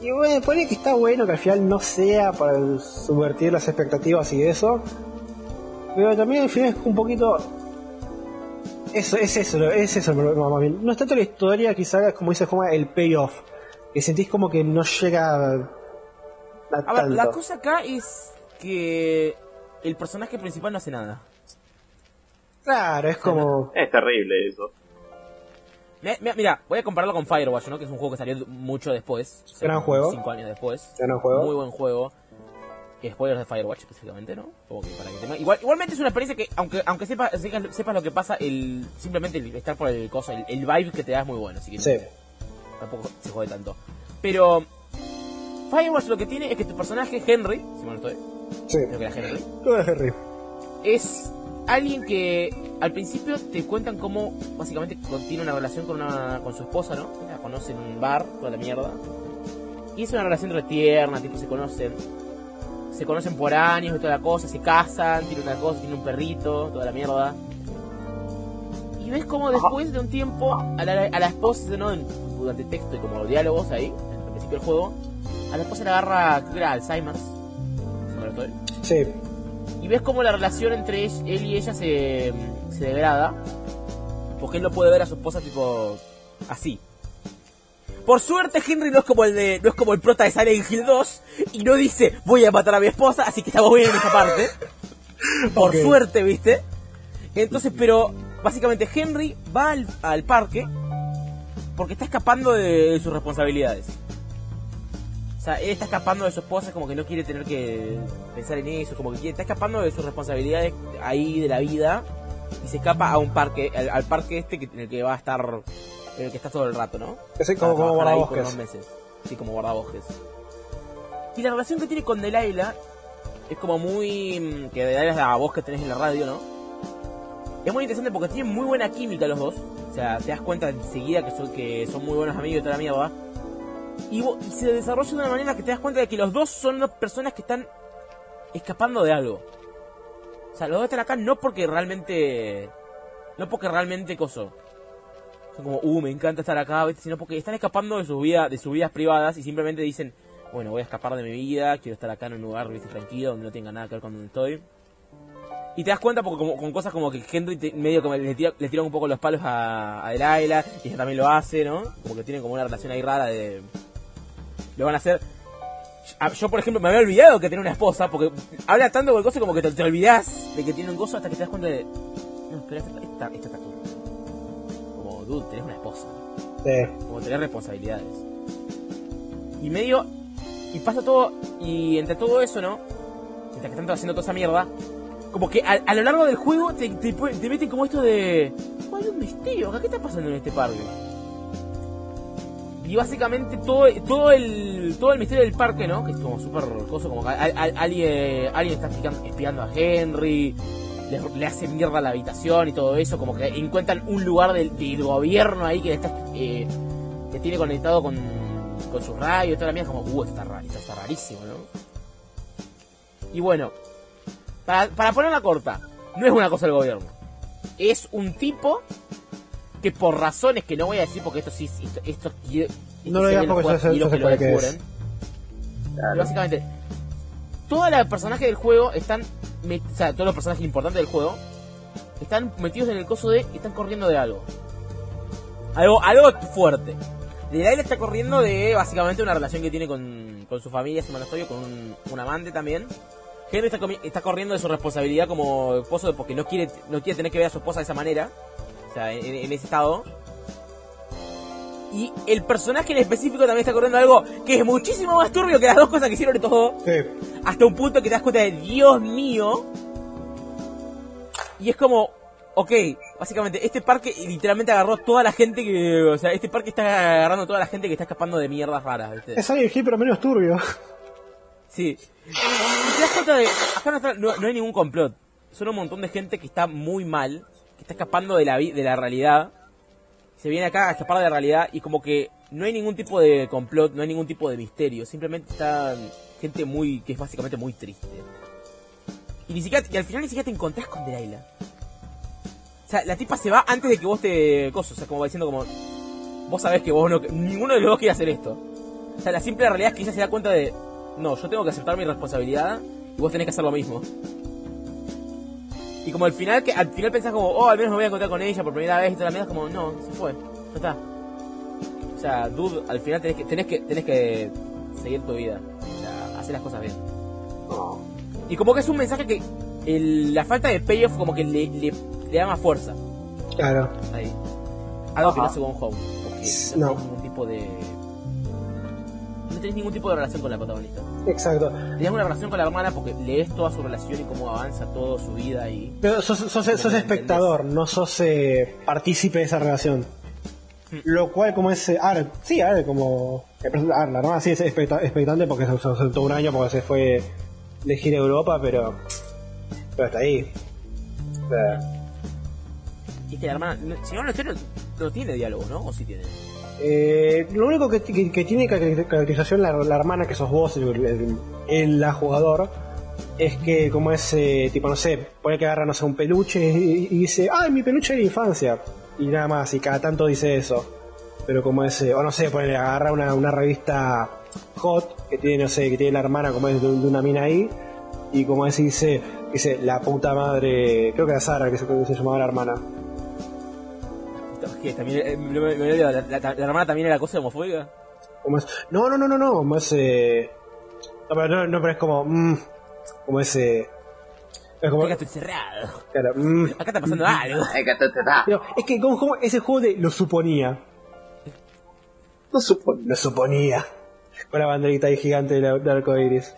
Y bueno, pone que está bueno que al final no sea para subvertir las expectativas y eso. Pero también al final es un poquito. Eso, es eso, es eso, no, más bien. No es tanto la historia, quizás como dice Juan, el payoff. Que sentís como que no llega a, a ver, la cosa acá es que el personaje principal no hace nada. Claro, es como... Es terrible eso. Mira, voy a compararlo con Firewatch, ¿no? Que es un juego que salió mucho después. Gran juego. Cinco años después. Gran juego. Muy buen juego. Que spoilers de Firewatch específicamente, ¿no? Como que para que Igual, igualmente es una experiencia que, aunque aunque sepas sepas lo que pasa, el simplemente el estar por el coso, el, vibe que te da es muy bueno. Así que sí. tampoco se jode tanto. Pero Firewatch lo que tiene es que tu personaje, Henry, si me lo estoy. Sí. Creo que era Henry. Creo que era Henry. Es alguien que al principio te cuentan cómo básicamente tiene una relación con una con su esposa, ¿no? La conoce en un bar, toda la mierda. Y es una relación retierna, tipo se conocen. Se conocen por años y toda la cosa, se casan, tiene una cosa, tiene un perrito, toda la mierda. Y ves como después de un tiempo a la, a la esposa, ¿no? Durante texto y como diálogos ahí, al principio del juego, a la esposa le agarra, creo que era Alzheimer. Sí y ves cómo la relación entre él y ella se, se degrada. Porque él no puede ver a su esposa tipo así. Por suerte Henry no es como el de, no es como el prota de Silent Hill 2 y no dice voy a matar a mi esposa, así que estamos bien en esa parte. Por suerte, ¿viste? Entonces, pero básicamente Henry va al, al parque porque está escapando de sus responsabilidades. O sea, él está escapando de su esposa, como que no quiere tener que pensar en eso, como que quiere, está escapando de sus responsabilidades ahí de la vida y se escapa a un parque, al, parque este que, en el que va a estar, en el que está todo el rato, ¿no? Sí, como, como guardabosques. meses. Sí, como guardabosques. Y la relación que tiene con Delilah es como muy. Mm, que Delilah es la voz que tenés en la radio, ¿no? Es muy interesante porque tienen muy buena química los dos. O sea, te das cuenta enseguida que son, que son muy buenos amigos y toda la mierda y, se desarrolla de una manera que te das cuenta de que los dos son dos personas que están escapando de algo. O sea, los dos están acá no porque realmente. No porque realmente coso. Son como, uh, me encanta estar acá, sino porque están escapando de sus vidas, de sus vidas privadas y simplemente dicen, bueno, voy a escapar de mi vida, quiero estar acá en un lugar ¿viste? tranquilo, donde no tenga nada que ver con donde estoy. Y te das cuenta porque como, con cosas como que Henry medio como le, tira, le tiran un poco los palos a, a y ella también lo hace, ¿no? Como que tienen como una relación ahí rara de lo van a hacer. Yo, por ejemplo, me había olvidado que tiene una esposa, porque habla tanto con cosas como que te, te olvidas de que tiene un gozo hasta que te das cuenta de. No, espera, esta, esta, esta está Como, dude, tenés una esposa. Sí. Como tenés responsabilidades. Y medio. Y pasa todo. Y entre todo eso, ¿no? Mientras que están haciendo toda esa mierda. Como que a, lo largo del juego te, te, te meten como esto de. hay un misterio ¿Qué está pasando en este parque? Y básicamente todo, todo el todo el misterio del parque, ¿no? Que es como súper cosa, como que alguien, alguien está espiando, a Henry, le, hace mierda a la habitación y todo eso, como que encuentran un lugar del, gobierno ahí que está eh, que tiene conectado con, con sus radios y toda la mierda, como, uh, está, raro, está rarísimo, ¿no? Y bueno, para, para ponerla corta, no es una cosa del gobierno. Es un tipo que por razones que no voy a decir porque esto sí esto, esto, no lo digas porque se puede que es. básicamente todos los personajes del juego están o sea todos los personajes importantes del juego están metidos en el coso de están corriendo de algo algo algo fuerte Delilah está corriendo de básicamente una relación que tiene con, con su familia, su monasterio, con un, un amante también. Henry está, está, corriendo de su responsabilidad como esposo porque no quiere, no quiere tener que ver a su esposa de esa manera. O sea, en, ese estado. Y el personaje en específico también está corriendo algo que es muchísimo más turbio que las dos cosas que hicieron de todo. Hasta un punto que te das cuenta de Dios mío. Y es como, ok, básicamente este parque literalmente agarró toda la gente que. O sea, este parque está agarrando toda la gente que está escapando de mierdas raras, ¿viste? Es alguien pero menos turbio. Sí. Y te das cuenta de. Acá no, no hay ningún complot. Son un montón de gente que está muy mal está escapando de la, de la realidad. Se viene acá a escapar de la realidad y como que no hay ningún tipo de complot, no hay ningún tipo de misterio. Simplemente está gente muy, que es básicamente muy triste. Y ni siquiera, y al final ni siquiera te encontrás con Delilah. O sea, la tipa se va antes de que vos te cosas, o sea, como diciendo como vos sabés que vos no ninguno de los dos quiere hacer esto. O sea, la simple realidad es que ella se da cuenta de no, yo tengo que aceptar mi responsabilidad y vos tenés que hacer lo mismo. Y como al final, que al final pensás como, oh, al menos me voy a encontrar con ella por primera vez y toda la mierda, como, no, se fue, ya está. O sea, dude, al final tenés que, tenés que, tenés que seguir tu vida. O sea, hacer las cosas bien. Y como que es un mensaje que el- la falta de payoff como que le, le, le da más fuerza Claro. ahí. Algo que no Ajá. hace Gone Home. Porque No. no ningún tipo de... No tenés ningún tipo de relación con la protagonista. Exacto. Tenías una relación con la hermana porque lees toda su relación y cómo avanza todo su vida y... Pero sos, sos, sos espectador, no sos eh, partícipe de esa relación. Lo cual, como es. eh, A ver, sí, a ver, como. Ver, la hermana sí es especta- expectante porque se se ausentó un año porque se fue de gira a Europa, pero. Pero hasta ahí. O sea, la hermana... Si no, historia no, no tiene diálogo, ¿no? ¿O sí tiene? Eh, lo único que, que- que tiene caracter- caracterización la, la hermana, que sos vos, el, la jugador, es que como es, eh, tipo, no sé, pone que agarra, no sé, un peluche y, dice, ¡ay, mi peluche de infancia! Y nada más, y cada tanto dice eso. Pero como es, eh, o no sé, pone, agarra una, una revista hot que tiene, no sé, que tiene la hermana como es de, de una mina ahí, y como es, dice, dice, la puta madre, creo que era Sara que se, que se llamaba la hermana. Que también, eh, me- me- me olvidaba, la, la- la hermana también era cosa homofóbica. Como es, no, no, no, no, no, como es, eh, no, pero, no, no, pero es como, mm, como es, eh, es como, Acá estoy cerrado. claro, mm. Acá está pasando algo. Ay, que te- te da. Pero es que como, como ese juego de lo suponía, No supone. lo suponía, con la banderita ahí gigante de, la, de arcoiris.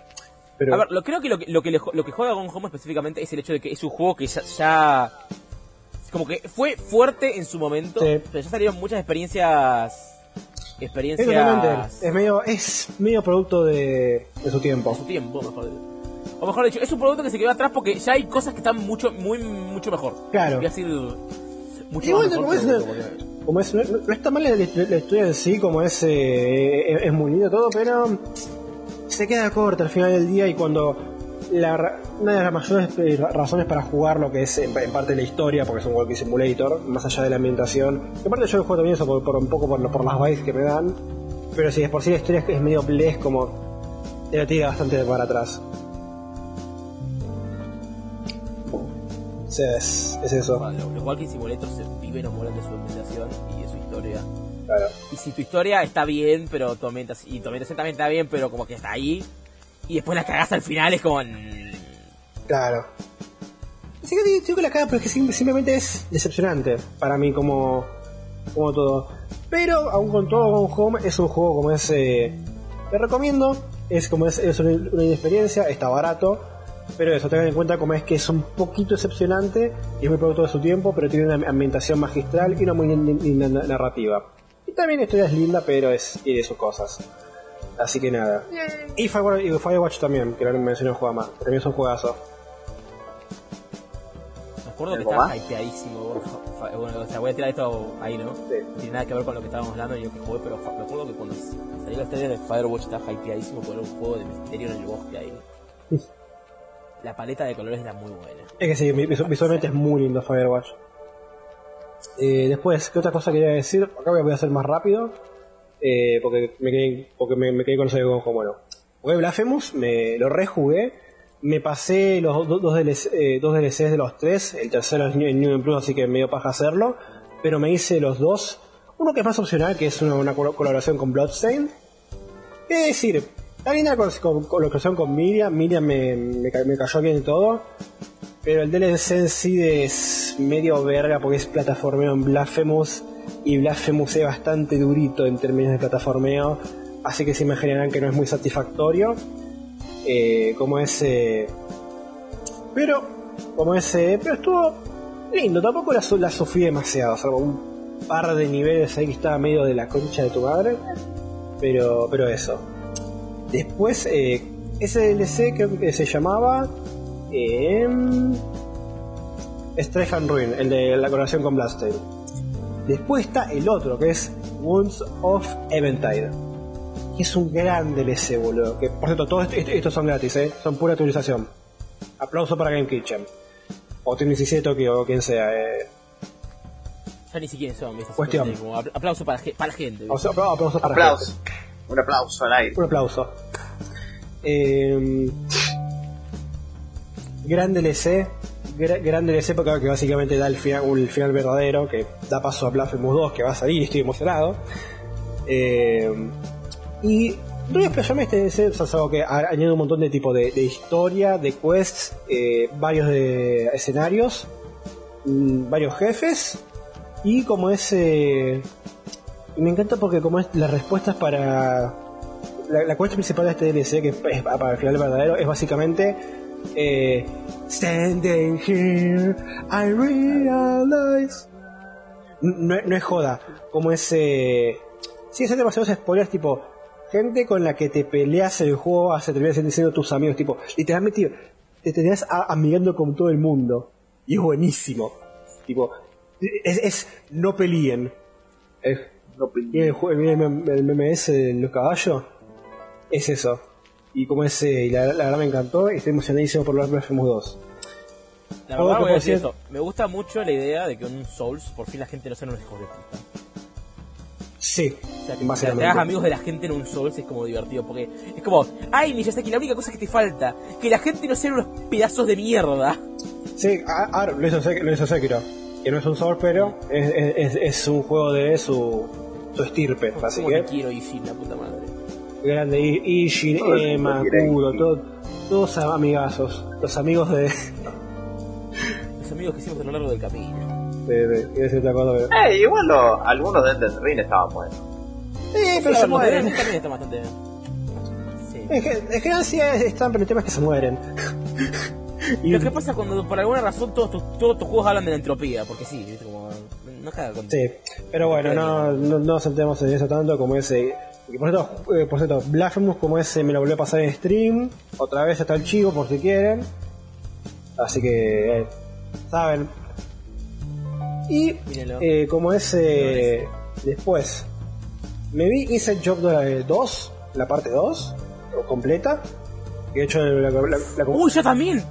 Pero, A ver, lo, creo que lo que, lo que, le lo que juega Gone Home específicamente es el hecho de que es un juego que ya, ya- como que fue fuerte en su momento, Sí. pero ya salieron muchas experiencias experiencias es medio, es medio producto de, de su tiempo. de su tiempo, mejor. O mejor dicho, es un producto que se quedó atrás porque ya hay cosas que están mucho muy mucho mejor. Claro. Voy a decir mucho Igual, más mejor, como es, una- como es, no, no está mal la, la- la historia en sí, como es, eh, es, es muy lindo todo, pero se queda corta al final del día y cuando la, una de las mayores eh, ra- razones para jugar lo que es en, en parte la historia, porque es un walking simulator, más allá de la ambientación, que aparte yo lo juego también eso por, por un poco por, por las vibes que me dan, pero si es por sí la historia es, es medio bless, como te la tira bastante para atrás. Es, es eso. Bueno, los Walking Simulators se viven o mueren de su ambientación y de su historia. Claro. Y si tu historia está bien, pero tu ambientación, y tu ambientación también está bien, pero como que está ahí, y después la cagás al final, es como... Claro. Sí que digo que la caga, pero es que sim- simplemente es decepcionante para mí como, como todo. Pero aún con todo, Home es un juego como es... Eh, te recomiendo, es como es, es una, una inexperiencia, está barato, pero eso, tengan en cuenta como es que es un poquito decepcionante y es muy producto de su tiempo, pero tiene una ambientación magistral y una muy lin- linda na- narrativa. Y también la historia es linda, pero es tiene sus cosas. Así que nada. Y Firewatch, y Firewatch también, que no mencioné un juego más, también es un juegazo. Me acuerdo que ¿Algo estaba hypeadísimo. Bueno, fa- bueno, o sea, voy a tirar esto ahí, ¿no? Sí. No tiene nada que ver con lo que estábamos hablando ni lo que jugué, pero me acuerdo que cuando salió la historia de Firewatch estaba hypeadísimo por un juego de misterio en el bosque ahí. La paleta de colores era muy buena. Es que sí, visu- visualmente es muy lindo Firewatch. Eh, después, ¿qué otra cosa quería decir? Acá voy a hacer más rápido. Eh, porque me quedé, porque me, me quedé con eso de Gonjo. Bueno, jugué Blasphemous, me lo rejugué. Me pasé los do- dos, DLC, eh, dos DLCs de los tres. El tercero es New, New Plus, así que me dio paja hacerlo. Pero me hice los dos. Uno que es más opcional, que es una, una col- colaboración con Bloodstained. Es decir, está linda con, con, colaboración con Miriam. Miriam me, me, me cayó bien y todo. Pero el DLC en sí es medio verga porque es plataformeo en Blasphemous y Blasphemous es bastante durito en términos de plataformeo, así que se imaginarán que no es muy satisfactorio. Eh, como ese. Pero, como ese. Pero estuvo lindo, tampoco la, la sufrí demasiado, salvo un par de niveles ahí que estaba medio de la concha de tu madre. Pero, pero eso. Después, eh, ese DLC creo que se llamaba. Eh, Strife and Ruin, el de la colaboración con Bloodstained. Después está el otro, que es Wounds of Eventide. Que es un gran DLC, boludo. Que, por cierto, todos est- estos son gratis, ¿eh? Son pura actualización. Aplauso para Game Kitchen. O Team 17 Tokyo, o quien sea. Eh. Ya ni siquiera son, ¿viste? Cuestión. Como aplauso para, para la gente. O sea, apla- aplauso para Aplauso. gente. Un aplauso al aire. Un aplauso. Eh, gran DLC, gra- gran DLC porque que básicamente da el final, final verdadero que da paso a Blasphemous 2 que va a salir estoy emocionado. Eh, y a explayarme este es algo que añade un montón de tipo de, de historia, de quests, eh, varios de escenarios, mm, varios jefes y como es... eh, me encanta porque como es las respuestas para... La, la principal de este DLC, que es para el final verdadero, es básicamente... eh, Standing here, I realize... No, no es joda, como ese... Sí, es demasiados spoilers, tipo... Gente con la que te peleas el juego se termina siendo tus amigos, tipo... Literalmente te terminas amigando con todo el mundo. Y es buenísimo. Tipo... Es, es no peleen. Es, No y el, el, el meme ese de los caballos es eso. Y como ese, y la, la verdad me encantó y estoy emocionadísimo por los Blasphemous 2. La verdad voy a decir esto. Me gusta mucho la idea de que en un Souls por fin la gente no sea unos hijos de puta. Sí, O sea, que te hagas amigos de la gente en un Souls es como divertido, porque es como, ay Miyazaki, la única cosa que te falta, que la gente no sea unos pedazos de mierda. Sí, ahora lo hizo, lo hizo Sekiro. Que no es un Soul, pero es, es, es- es un juego de su, su estirpe. Así que, quiero Ishin, la puta madre. Grande. Ishin, Emma, Kuro, todo- todos amigazos. Los amigos de. Los amigos que hicimos a lo largo del camino. de, de, iba a decir otra cosa, pero- Eh, igual lo- algunos de Elden Ring estaban buenos. Sí, pero Sí, se mueren. también está bastante... Sí. Es que, es que sí están, pero el tema es que se mueren. y Lo que pasa cuando por alguna razón todos tus, todos tus juegos hablan de la entropía, porque sí, ¿viste? como... No caga con... Sí, pero bueno, no, no, no nos centremos en eso tanto como ese. Y por cierto, eh, por cierto, Blasphemous como ese me lo volví a pasar en stream. Otra vez está el chivo por si quieren. Así que, eh, saben. Y eh, como ese. Después, me vi Inside Job 2, la parte 2, o completa. De hecho la, la- la- ¡Uy, yo también!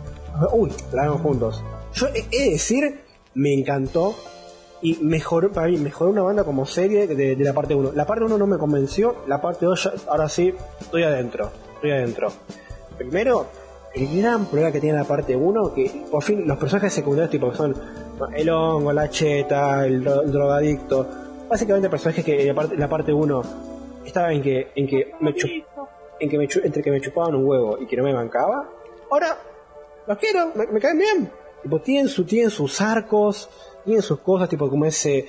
Uy, la vemos juntos. Yo he de decir, me encantó. Y mejoró, para mí, mejoró una banda como serie de, de la parte 1. La parte 1 no me convenció, la parte 2 ya- ahora sí, estoy adentro. Estoy adentro. Primero, el gran problema que tiene la parte 1, que por fin los personajes secundarios tipo son el hongo, la cheta, el, el drogadicto, básicamente personajes que la parte, la parte 1 estaban en que, en que me en que me entre que me chupaban un huevo y que no me bancaba, ahora los quiero, me, caen bien. Tienen, su, tienen sus arcos, tienen sus cosas, tipo como ese.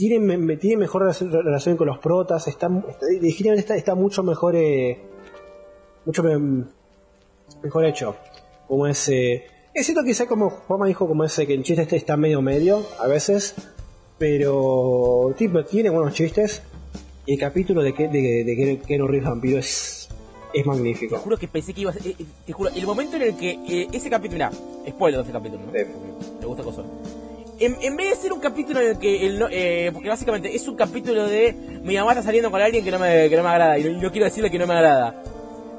Me- tienen mejor relación, con los protas, está, está, definitivamente está, está mucho mejor. eh, mucho me- mejor hecho. Como ese. Es cierto quizá como Juanma dijo, como ese que el chiste este está medio medio, a veces. Pero. Tipo, tiene buenos chistes. Y el capítulo de, que, de, de, de Reeves Vampiro es. es magnífico. Te juro que pensé que ibas. eh, eh, te juro, el momento en el que eh, ese capítulo. Mirá, spoiler de ese capítulo, ¿no? Sí. Me gusta cosa. En, en vez de ser un capítulo en el que. el no- eh, porque básicamente es un capítulo de. Mi mamá está saliendo con alguien que no me, que no me agrada. Y no, quiero decirle que no me agrada.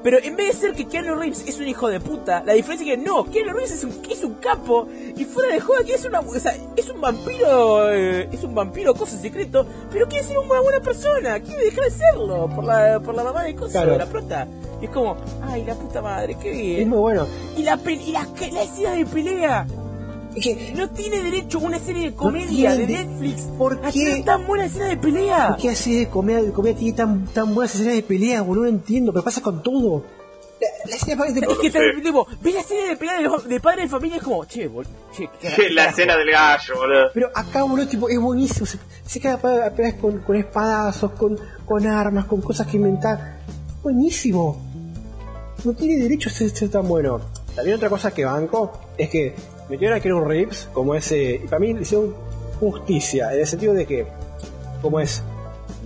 Pero en vez de ser que Keanu Reeves es un hijo de puta, la diferencia es que no, Keanu Reeves es un, es un capo y fuera de joda que es una, o sea, es un vampiro, eh, es un vampiro cosa secreto, pero quiere ser una buena persona, quiere dejar de serlo por la, por la mamá de cosas, Claro. de la prota. Y es como, ay la puta madre, qué Es bien. muy bueno. Y la, y la, la escena de pelea, Es que, no tiene derecho a una serie de comedia de Netflix ¿por a qué? tener tan buena escena de pelea. ¿Por qué así de comedia, de comedia tiene tan, tan buenas escenas de pelea, boludo? No entiendo, pero pasa con todo. La, la escena de- Es que te, tipo, ves la escena de pelea de, los- de padre de familia es como, che, bol, che, qué Que la escena del gallo, boludo. Pero acá, boludo, tipo, es buenísimo. Se, se queda a peleas con, con espadazos, con, con armas, con cosas que inventar. Buenísimo. No tiene derecho a ser, ser tan bueno. También otra cosa que banco es que metieron a Keanu Reeves como ese. Y para mí le hicieron justicia, en el sentido de que, como es,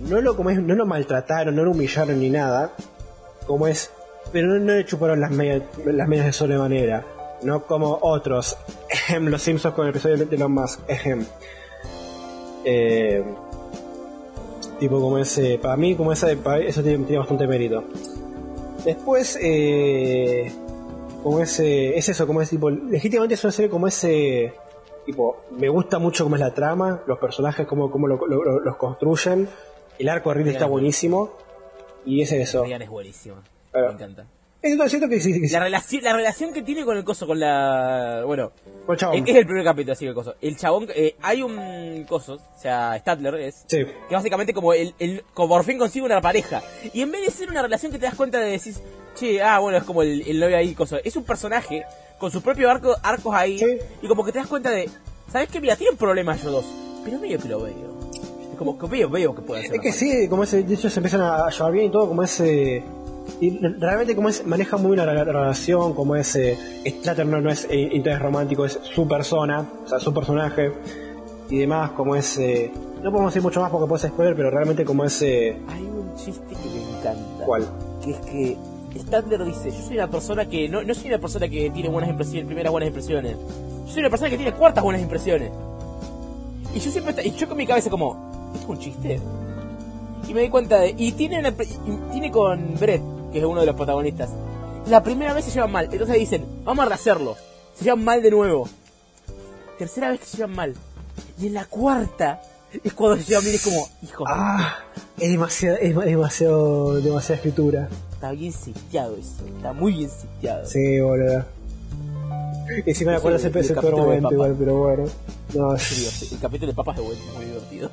no lo, como es, no lo maltrataron, no lo humillaron ni nada, como es, pero no, no le chuparon las medias, las medias de sobremanera, no como otros, los Simpsons con el episodio de Elon Musk. Eh, tipo como ese, para mí como esa, eso tiene, tiene bastante mérito. Después, eh, como ese, es eso, como ese tipo, legítimamente es una serie como ese, tipo, me gusta mucho cómo es la trama, los personajes, cómo, cómo lo- lo- lo- los construyen, el arco de Ridley está buenísimo, y es eso. Es. Claro. Me encanta. Que sí, que sí. La relación, la relación que tiene con el coso, con la... Bueno, Con el chabón. es, es el primer capítulo, así que el coso. El chabón, eh, hay un coso, o sea, Statler es, Sí. que básicamente como el, el como por fin consigue una pareja. Y en vez de ser una relación que te das cuenta de decir, che, ah, bueno, es como el, el novio ahí, coso. Es un personaje con sus propios arco, arcos ahí. Sí. Y como que te das cuenta de, ¿sabes qué? Mira, tienen problemas ellos dos. Pero medio que lo veo. Es como que veo, veo que pueden ser. Es que sí, como ese, de hecho se empiezan a llevar bien y todo, como ese... Y realmente como es, maneja muy bien la, la- la relación, como ese... Strater no, no es eh, interés romántico, es su persona, o sea, su personaje y demás, como ese... No podemos decir mucho más porque puede ser spoiler, pero realmente como ese... Hay un chiste que me encanta. ¿Cuál? que es que Statler dice, yo soy una persona que no, no soy una persona que tiene buenas impresiones, primeras buenas impresiones. Yo soy una persona que tiene cuartas buenas impresiones. Y yo siempre y yo con mi cabeza como, ¿esto es un chiste? Y me di cuenta de y tiene una, y tiene con Brett, que es uno de los protagonistas. La primera vez se llevan mal, entonces dicen, vamos a rehacerlo. Se llevan mal de nuevo. Tercera vez que se llevan mal. Y en la cuarta es cuando se llevan bien, es como, hijo, Ah, es demasiado, es demasiado, demasiada escritura. Está bien sitiado eso, está muy bien sitiado. Sí, boludo. Y si me acuerdo ese, del ese peor capítulo de momento igual, pero bueno. No, Sí, sí. el capítulo de papas es muy divertido.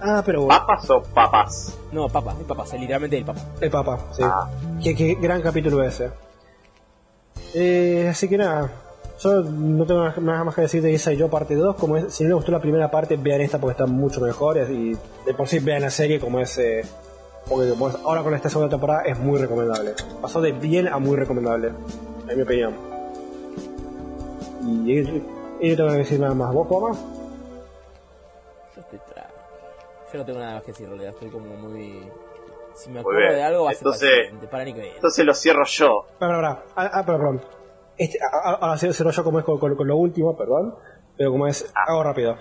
Ah, pero bueno. ¿Papas o papas? No, papas, el papas, literalmente el papa. El Papa, sí. Ah. Qué, qué gran capítulo ese. Eh, así que nada, yo no tengo nada más que decir de Isa y yo parte 2. Como es, si no les gustó la primera parte, vean esta porque está mucho mejor. Y de por sí vean la serie como es. eh, porque es- ahora con esta segunda temporada es muy recomendable. Pasó de bien a muy recomendable, en mi opinión. Y, y, y no tengo que decir nada más. ¿Vos, Poma? Yo estoy tra... Yo no tengo nada más que decir, en realidad, estoy como muy... Si me acuerdo de algo va a ser Entonces- para para ni que. Entonces lo cierro yo. Espera, espera. Ah, ah, perdón, perdón. Este, ah, ah, ahora sí cierro yo como es con, con- con lo último, perdón. Pero como es, hago rápido.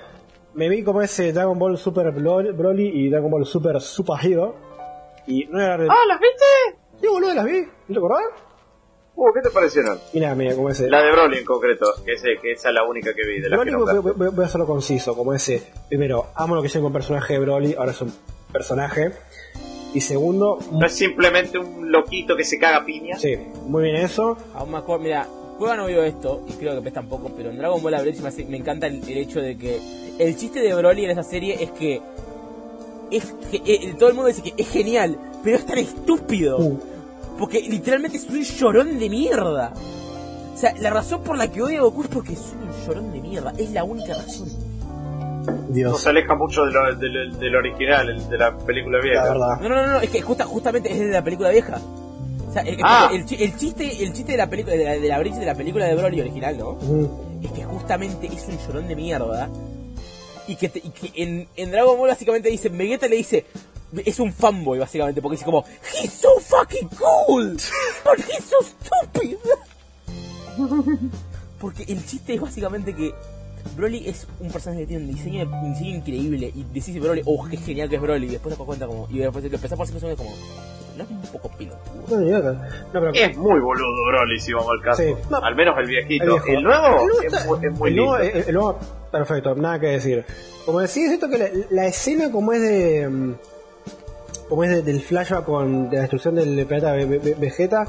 Me vi como es eh, Dragon Ball Super Blo- Broly y Dragon Ball Super Super Hero. Y no era. Ah, ¿las viste? Sí, boludo, las vi. ¿No te acordás? Uh, ¿qué te parecieron? Mira, mira, como ese. La de Broly en concreto, que, es, que esa es la única que vi de la Broly que voy, voy- voy- voy a hacerlo conciso, como ese. Primero, amo lo que hicieron con el personaje de Broly, ahora es un personaje. Y segundo, No es simplemente un loquito que se caga piña. sí, muy bien eso. Aún me acuerdo, mira, Cueva no vio esto, y creo que Pez tampoco, pero en Dragon Ball Abridged me, hace- me encanta el, el hecho de que el chiste de Broly en esa serie es que es que eh, todo el mundo dice que es genial, pero es tan estúpido. Uh, Porque literalmente es un llorón de mierda. O sea, la razón por la que odio a Goku es porque es un llorón de mierda. Es la única razón. No Dios, se aleja mucho de lo- de lo- del original, el de la película la vieja. verdad. No, no, no, no, es que justa, justamente es de la película vieja. O sea, Ah. el, chi- el chiste, el chiste de la película, de la, de la bridge de la película de Broly original, ¿no? Es que justamente es un llorón de mierda. Y que, te- y que en, Dragon Ball básicamente dice, Vegeta le dice, es un fanboy básicamente, porque dice como, he's so fucking cool, but he's so stupid. Porque el chiste es básicamente que Broly es un personaje que tiene un diseño, un diseño increíble y decís Broly, oh, qué genial que es Broly, y después te das cuenta como, y después lo empezás por 5 segundos como, no es un poco pelotudo. No, ni nada. No, pero- Es muy boludo Broly, si vamos al caso. Sí. No. Al menos el viejito. El nuevo, El es, está- muy, es muy el nuevo, lindo. el- el nuevo- perfecto, nada que decir. Como decía, siento que la, la escena como es de... mm, Como es de- del flashback con de la destrucción del planeta Ve- Ve- Vegeta,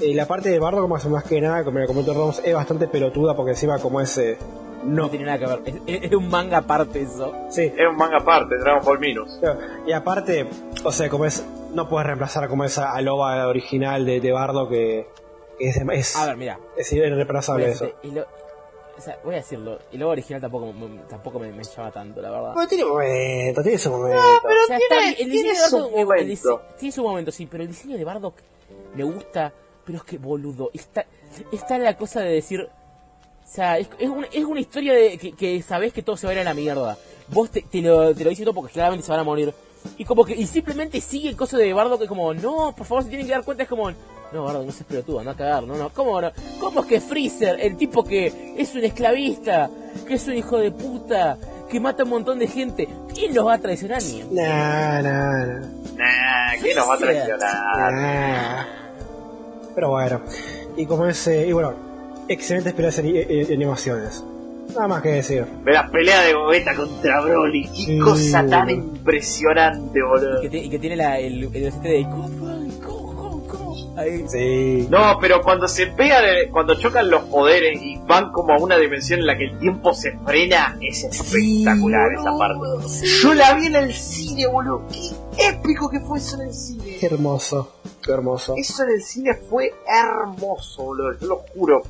eh, la parte de Bardo como hace más que nada, como me comentó Ramos, es bastante pelotuda porque encima como es... eh, No no, tiene nada que ver, es, es- un manga aparte eso. sí. Es un manga aparte, Dragon Ball Minus. Y aparte, o sea, como es... No puedes reemplazar como esa aloba original de, de Bardo que, que es, es, A ver, mira, es irreemplazable eso. el lo- o sea, voy a decirlo, el logo original tampoco, me- tampoco me, me llama tanto, la verdad. Bueno, tiene momento, tiene su momento. O sea, está bien, el tiene diseño de su Bardock, el momento. dise- tiene su momento, sí, pero el diseño de Bardock me gusta, pero es que boludo, está, está la cosa de decir, o sea, es, es, una, es una historia de que, que sabés que todo se va a ir a la mierda. Vos te, te lo, te lo dices todo porque claramente se van a morir. Y como que, y simplemente sigue el coso de Bardock que como, no, por favor, se tienen que dar cuenta, es como, no, Bardock, no seas pelotudo, anda a cagar, no, no, ¿cómo no? ¿Cómo es que Freezer, el tipo que es un esclavista, que es un hijo de puta, que mata a un montón de gente, ¿quién los va a traicionar ni? Nah, nah, nah. Nah, ¿quién nos va a traicionar? nah. Pero bueno, y como es, eh, y bueno, excelentes peleas en animaciones. Nada más que decir. Ve la pelea de Gogeta contra Broly. Qué Sí, cosa tan impresionante, boludo. Y que, y que tiene la, el, el de. Ahí. Sí. No, pero cuando se pegan, eh, cuando chocan los poderes y van como a una dimensión en la que el tiempo se frena, es espectacular esa parte. Yo la vi en el cine, boludo. Qué épico que fue eso en el cine. Qué hermoso. Qué hermoso. Eso en el cine fue hermoso, boludo. Yo lo juro.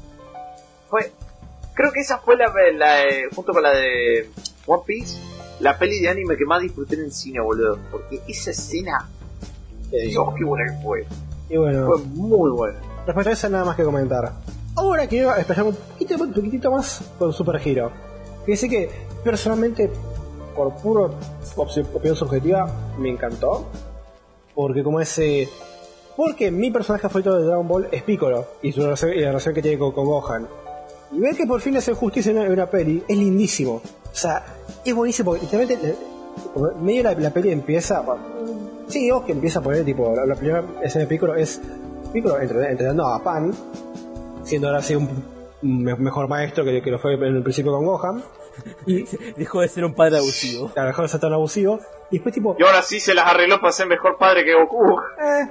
Fue. Creo que esa fue la, la eh, junto con la de One Piece, la peli de anime que más disfruté en el cine, boludo. Porque esa escena, Dios, qué buena que fue. Y bueno, Fue muy buena. respecto a eso nada más que comentar. Ahora quiero expresar un poquito, un poquitito más con Super Hero. Que sí que personalmente, por opci- opinión subjetiva, me encantó. Porque como ese... Porque mi personaje favorito de Dragon Ball es Piccolo y, su relación, la relación que tiene con, con Gohan. Y ver que por fin le justicia en una, peli es lindísimo. O sea, es buenísimo porque literalmente eh, medio la, peli empieza. Sí, vos que empieza a poner tipo. La, primera escena de Piccolo es Piccolo entre- entrenando a Pan, siendo ahora sí un, un me- mejor maestro que lo fue en el principio con Gohan. Y Dejó de ser un padre abusivo. claro, dejó de ser tan abusivo. Y después tipo. Y ahora sí se las arregló para ser mejor padre que Goku. Eh.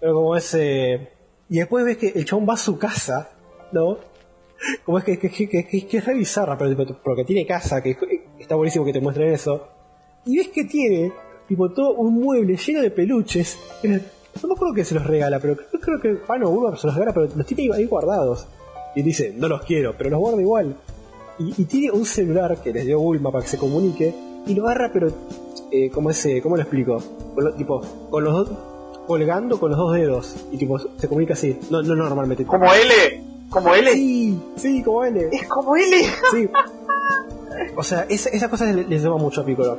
Pero como ese. Y después ves que el chabón va a su casa, ¿no? Como es que, que, que, que, que- que es re bizarra, pero tipo, porque tiene casa, que que está buenísimo que te muestren eso. Y ves que tiene, tipo, todo un mueble lleno de peluches. Eh, No me acuerdo que se los regala, pero creo, creo que Pano Bulma se los regala, pero los tiene ahí guardados. Y dice, no los quiero, pero los guarda igual. Y, y tiene un celular que les dio Bulma para que se comunique, y lo agarra, pero, eh, ¿cómo, es, eh, ¿cómo lo explico? Con lo- tipo, con los dos, colgando con los dos dedos, y tipo, se comunica así, no, no normalmente. Como L. Como L. Sí, sí, como L. Es como L. Sí. O sea, esa- esas cosas le- les llama mucho a Piccolo.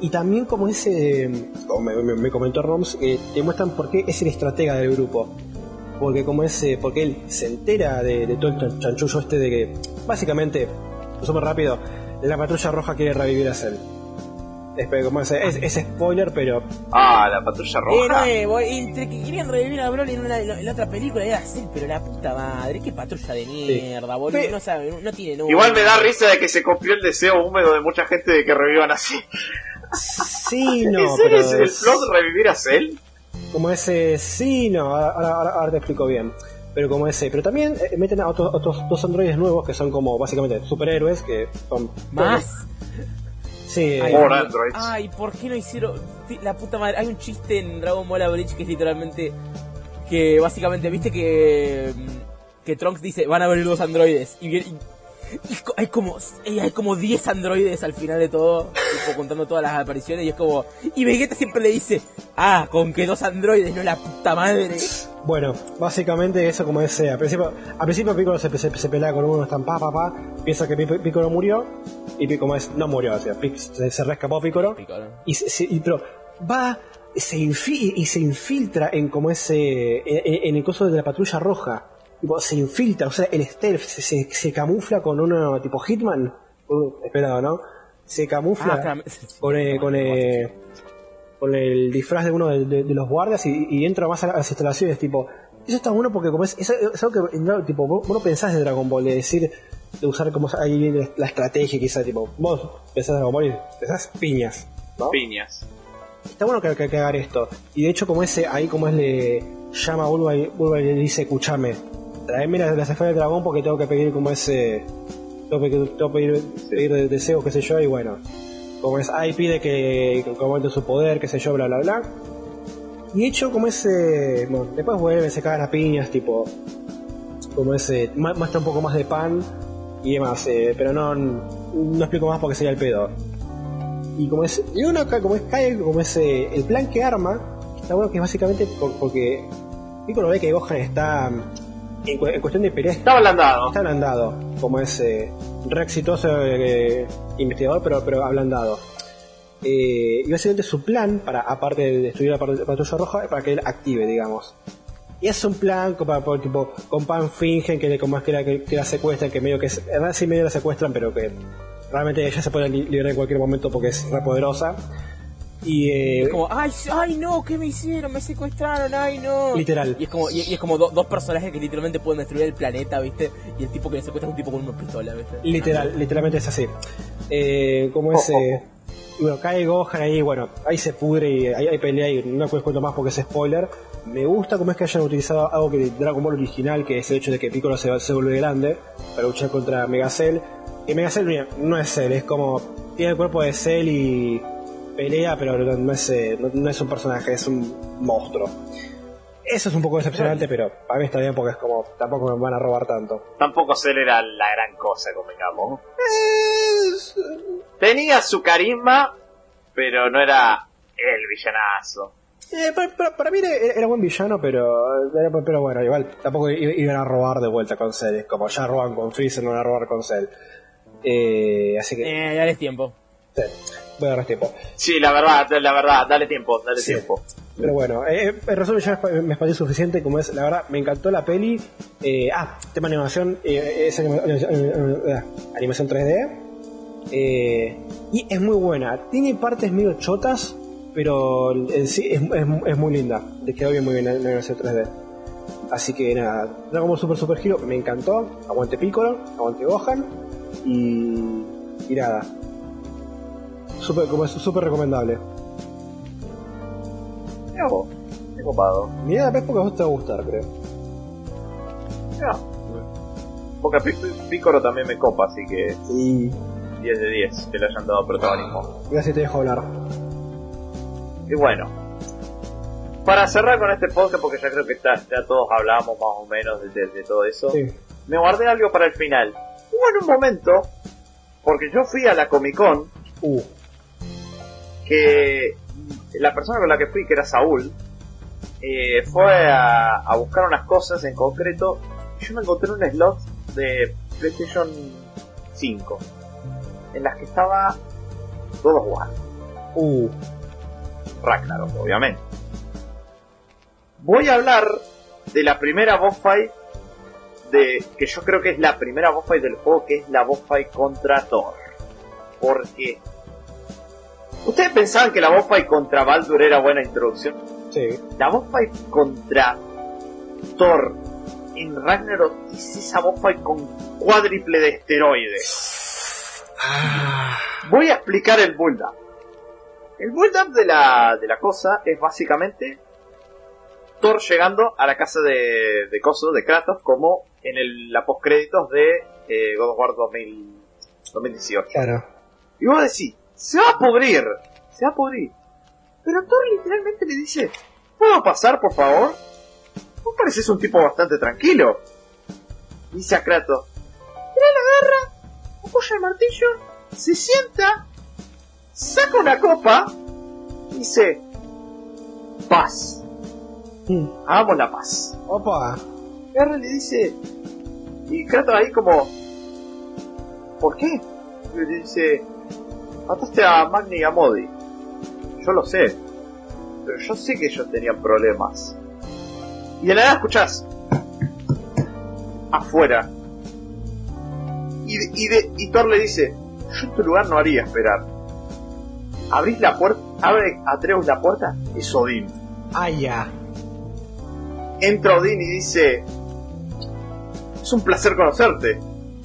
Y también como ese, como me, me- me comentó Roms, eh, te muestran por qué es el estratega del grupo. Porque como ese, porque él se entera de, de todo el chan- chanchullo este de que, básicamente, súper rápido, la patrulla roja quiere revivir a Cell. Como es, es spoiler, pero Ah, la patrulla Eh, roja. no, eh, entre que querían revivir a Broly en, una, en la otra película era así, pero la puta madre, qué patrulla de mierda, boludo, Pe- no sabe, no, tiene nombre. Igual me da risa de que se cumplió el deseo húmedo de mucha gente de que revivan así. sí, no. ¿En serio pero es el plot revivir a Cell? Como ese sí no ahora, ahora, ahora te explico bien pero como ese pero también eh, meten a otros, otros dos androides nuevos que son como básicamente superhéroes que son Más. sí Ay, Dios. androids. Ay, ¿por qué no hicieron? La puta madre. Hay un chiste en Dragon Ball Bridge que es literalmente. Que básicamente, viste que. mm, Que Trunks dice: van a venir dos androides. Y- y hay como. hay como 10 androides al final de todo. tipo, contando todas las apariciones. Y es como. Y Vegeta siempre le dice: Ah, con que dos androides, no la puta madre. bueno básicamente eso como ese al principio al principio Piccolo se, se, se pelea con uno están pa pa pa piensa que Pi- Piccolo murió y Pi- como es no murió o sea, se, se rescapó Piccolo y, se, se- y- pero va se y se infiltra en como ese en, en el coso de la patrulla roja Tipo, se infiltra o sea en stealth se, se, se camufla con uno tipo hitman uh, esperado no se camufla Ah, con eh, con, eh, con el disfraz de uno de, de- de los guardias y, y entra más a las instalaciones tipo eso está bueno porque como es, es, es algo que no, tipo vos, vos no pensás de Dragon Ball de decir de usar como ahí viene la estrategia quizá tipo vos pensás de Dragon Ball y pensás piñas ¿no? Piñas. Está bueno que, que, que hagan esto. Y de hecho, como ese, ahí como es le llama a Bulma y Bulma y le dice, escúchame, traeme las, las esferas del dragón porque tengo que pedir como ese. Tengo que, tengo que pedir, pedir deseos, qué sé yo, y bueno. Como es, ahí pide que, que aumente su poder, qué sé yo, bla bla bla. Y hecho, como ese. Bueno, después vuelve, se cagan las piñas, tipo. Como ese. mu- Muestra un poco más de pan y demás, eh, pero no, no explico más porque sería el pedo. Y como es, y uno acá, como es, cae, como es eh, el plan que arma, está bueno que es básicamente por- porque Piccolo ve que Gohan está en, cu- en cuestión de pelea Está ablandado. está ablandado, como es eh, re exitoso eh, investigador, pero, pero ablandado. Eh, y básicamente su plan, para aparte de destruir la pat- patrulla roja, es para que él active, digamos. Y es un plan para, por- tipo, con Pan fingen que, como es que, la, que, que la secuestran, que medio que es, en realidad sí medio la secuestran, pero que realmente ella se puede li- liberar en cualquier momento porque es re poderosa. Y eh, Es como, ay, ay no, ¿qué me hicieron? Me secuestraron, ay no. Literal. Y es como, y, y es como do- dos personajes que literalmente pueden destruir el planeta, ¿viste? Y el tipo que le secuestra es un tipo con una pistola, ¿viste? Literal, literalmente es así. Eh, como es. eh, y bueno, cae Gohan ahí, bueno, ahí se pudre y ahí hay pelea y no les cuento más porque es spoiler. Me gusta cómo es que hayan utilizado algo que de Dragon Ball original, que es el hecho de que Piccolo se, se vuelve grande para luchar contra Megacell. Y Megacell mira, no es Cell, es como. Tiene el cuerpo de Cell y pelea, pero no, no es, eh, no, no es un personaje, es un monstruo. Eso es un poco decepcionante, pero para mí está bien porque es como. Tampoco me van a robar tanto. Tampoco Cell era la gran cosa, convengamos. Tenía su carisma, pero no era el villanazo. Eh, para, para- para mí era, era buen villano, pero, pero pero bueno, igual tampoco iban a robar de vuelta con Cell. es Como ya roban con Freezer, no van a robar con Cell. Eh, así que Eh, dale tiempo. sí, voy a dar tiempo. Sí, la verdad, la verdad, dale tiempo, dale Sí. tiempo. Pero bueno, eh, eh, en resumen ya me pareció suficiente, como es, la verdad, me encantó la peli. Eh, ah, tema animación, eh, es anima- animación 3D. eh, y es muy buena. Tiene partes medio chotas, pero en sí es, es- es muy linda. Le quedó bien muy bien la la animación 3D. Así que nada, Dragon Ball Super Super Hero me encantó. Aguante Piccolo, aguante Gohan. Y, y nada. Super, como es súper recomendable. Mira vos, qué copado. Mirá, ves porque a vos te va a gustar, creo. Mira. Porque Piccolo también me copa, así que Y 10 de 10 que le hayan dado protagonismo. Gracias, te dejo hablar. Y bueno, para cerrar con este podcast, porque ya creo que está- ya todos hablamos más o menos de, de- de todo eso, Sí. me guardé algo para el final. Hubo en un momento, porque yo fui a la Comic Con, Uh, que la persona con la que fui, que era Saúl, eh, fue a, a buscar unas cosas en concreto yo me encontré un slot de PlayStation 5 en las que estaba God of War, uh. Ragnarok, obviamente. Voy a hablar de la primera boss fight de que yo creo que es la primera boss fight del juego, que es la boss fight contra Thor. Porque ¿Ustedes pensaban que la boss fight contra Baldur era buena introducción? Sí. La boss fight contra Thor en Ragnarok es esa boss fight con cuádriple de esteroides. Voy a explicar el build up. El build up de la, de la cosa es básicamente Thor llegando a la casa de, de Coso, de Kratos, como en el, la postcréditos de eh, God of War 2000 2018. Claro. Y vos decís, se va a pudrir, se va a pudrir. Pero Thor literalmente le dice, ¿puedo pasar, por favor? Vos pareces un tipo bastante tranquilo. Dice a Kratos, tira la garra, apoya el martillo, se sienta, saca una copa, y dice, paz, Mm. hagamos la paz. Opa. R le dice, y Kratos ahí como, ¿por qué? Y le dice, mataste a Magni y a Modi. Yo lo sé, pero yo sé que ellos tenían problemas. Y de la nada escuchás, afuera. Y, y, de, y Thor le dice, yo en tu lugar no haría esperar. Abrís la puerta, abre Atreus la puerta, es Odín. Ah, ya. Entra Odín y dice: Es un placer conocerte,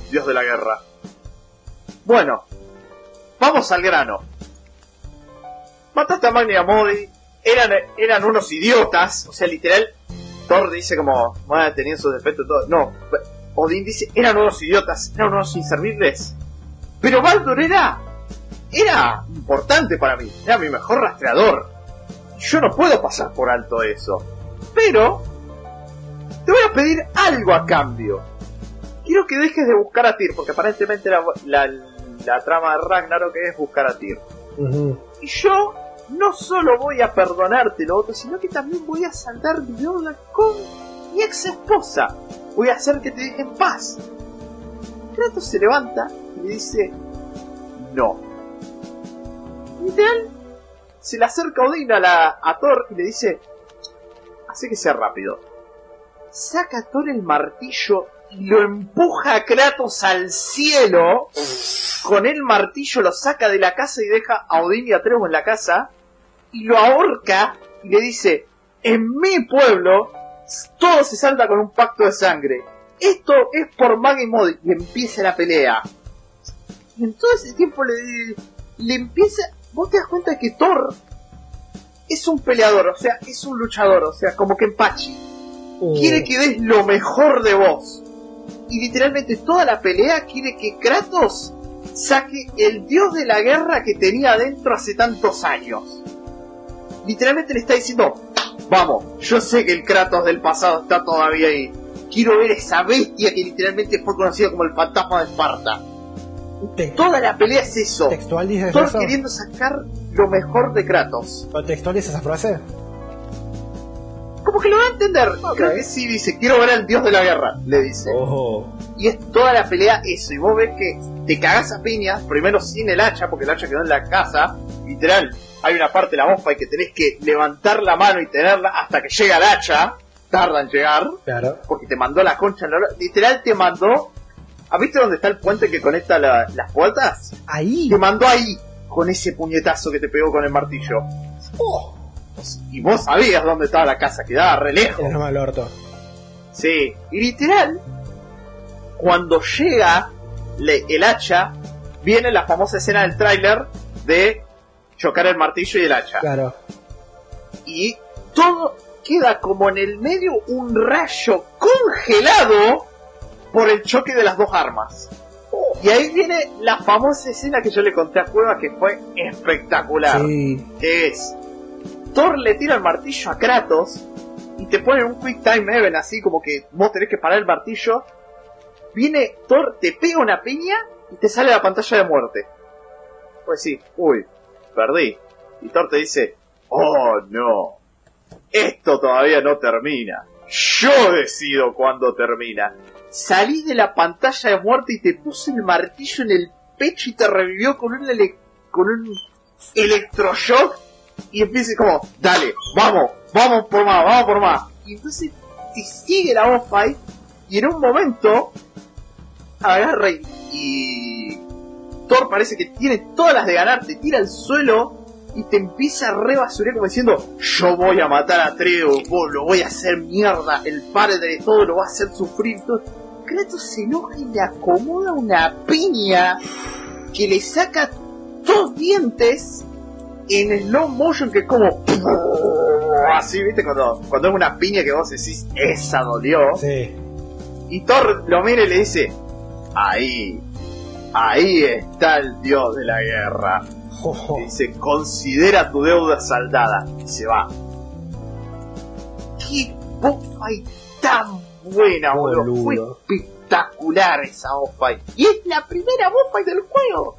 Dios de la guerra. Bueno, vamos al grano. Mataste a Magni y a Modi, eran, eran unos idiotas, o sea, literal, Thor dice como, bueno, tenían sus defectos todo. No, Odín dice, eran unos idiotas, eran unos inservibles. Pero Baldur era, era importante para mí, era mi mejor rastreador. Yo no puedo pasar por alto eso. Pero, te voy a pedir algo a cambio. Quiero que dejes de buscar a Tyr, porque aparentemente la, la, la trama de Ragnarok es buscar a Tyr. Y yo no solo voy a perdonarte lo otro, sino que también voy a saltar deuda con mi ex esposa. Voy a hacer que te deje en paz. Kratos se levanta y le dice, no. Literal, se le acerca Odín a, la, a Thor y le dice, hace que sea rápido. Saca a Thor el martillo y lo empuja a Kratos al cielo. Con el martillo lo saca de la casa y deja a Odín y a Atreus en la casa. Y lo ahorca y le dice, en mi pueblo todo se salta con un pacto de sangre. Esto es por Mag y Modi. Y empieza la pelea. Y en todo ese tiempo le, le empieza... Vos te das cuenta que Thor es un peleador, o sea, es un luchador, o sea, como que empachi. Uh, Quiere que des lo mejor de vos. Y literalmente toda la pelea quiere que Kratos saque el dios de la guerra que tenía adentro hace tantos años. Literalmente le está diciendo, vamos, yo sé que el Kratos del pasado está todavía ahí. Quiero ver esa bestia que literalmente fue conocida como el fantasma de Esparta. te- Toda la pelea es eso. ¿Textual dices eso? queriendo sacar lo mejor de Kratos. ¿O ¿Textual dice esa frase? Como que lo va a entender. Creo que sí, dice, quiero ver al dios de la guerra, le dice. Y es toda la pelea eso. Y vos ves que te cagás a piñas, primero sin el hacha, porque el hacha quedó en la casa. Literal, hay una parte de la bomba y que tenés que levantar la mano y tenerla hasta que llega el hacha. Tarda en llegar, Claro. porque te mandó la concha en la hora. Literal te mandó... ¿Has visto dónde está el puente que conecta la- las puertas? Ahí. Te mandó ahí, con ese puñetazo que te pegó con el martillo. Oh. Y vos sabías dónde estaba la casa, quedaba re lejos. El arma del orto. Sí, y literal, cuando llega le- el hacha, viene la famosa escena del tráiler de chocar el martillo y el hacha. Claro. Y todo queda como en el medio un rayo congelado por el choque de las dos armas. Y ahí viene la famosa escena que yo le conté a Cueva que fue espectacular. Sí. Que es Thor le tira el martillo a Kratos y te ponen un quick time event así como que vos tenés que parar el martillo. Viene Thor, te pega una piña y te sale la pantalla de muerte. Pues sí, uy, perdí. Y Thor te dice, oh no, esto todavía no termina. Yo decido cuándo termina. Salí de la pantalla de muerte y te puse el martillo en el pecho y te revivió con un, ele- con un electroshock y empieza como, dale, vamos, vamos por más, vamos por más. Y entonces te sigue la boss fight y en un momento agarra y, y Thor parece que tiene todas las de ganar, te tira al suelo y te empieza a rebasurar como diciendo, yo voy a matar a Atreus, vos lo voy a hacer mierda, el padre de todo lo va a hacer sufrir. Todo. Kratos se enoja y le acomoda una piña que le saca dos dientes en slow motion que es como así, viste, cuando, cuando es una piña que vos decís, esa dolió. Sí. Y Thor lo mira y le dice, ahí, ahí está el dios de la guerra. Dice, considera tu deuda saldada. Y se va. Qué fight tan buena, boludo. Fue espectacular esa fight. Y es la primera fight del juego.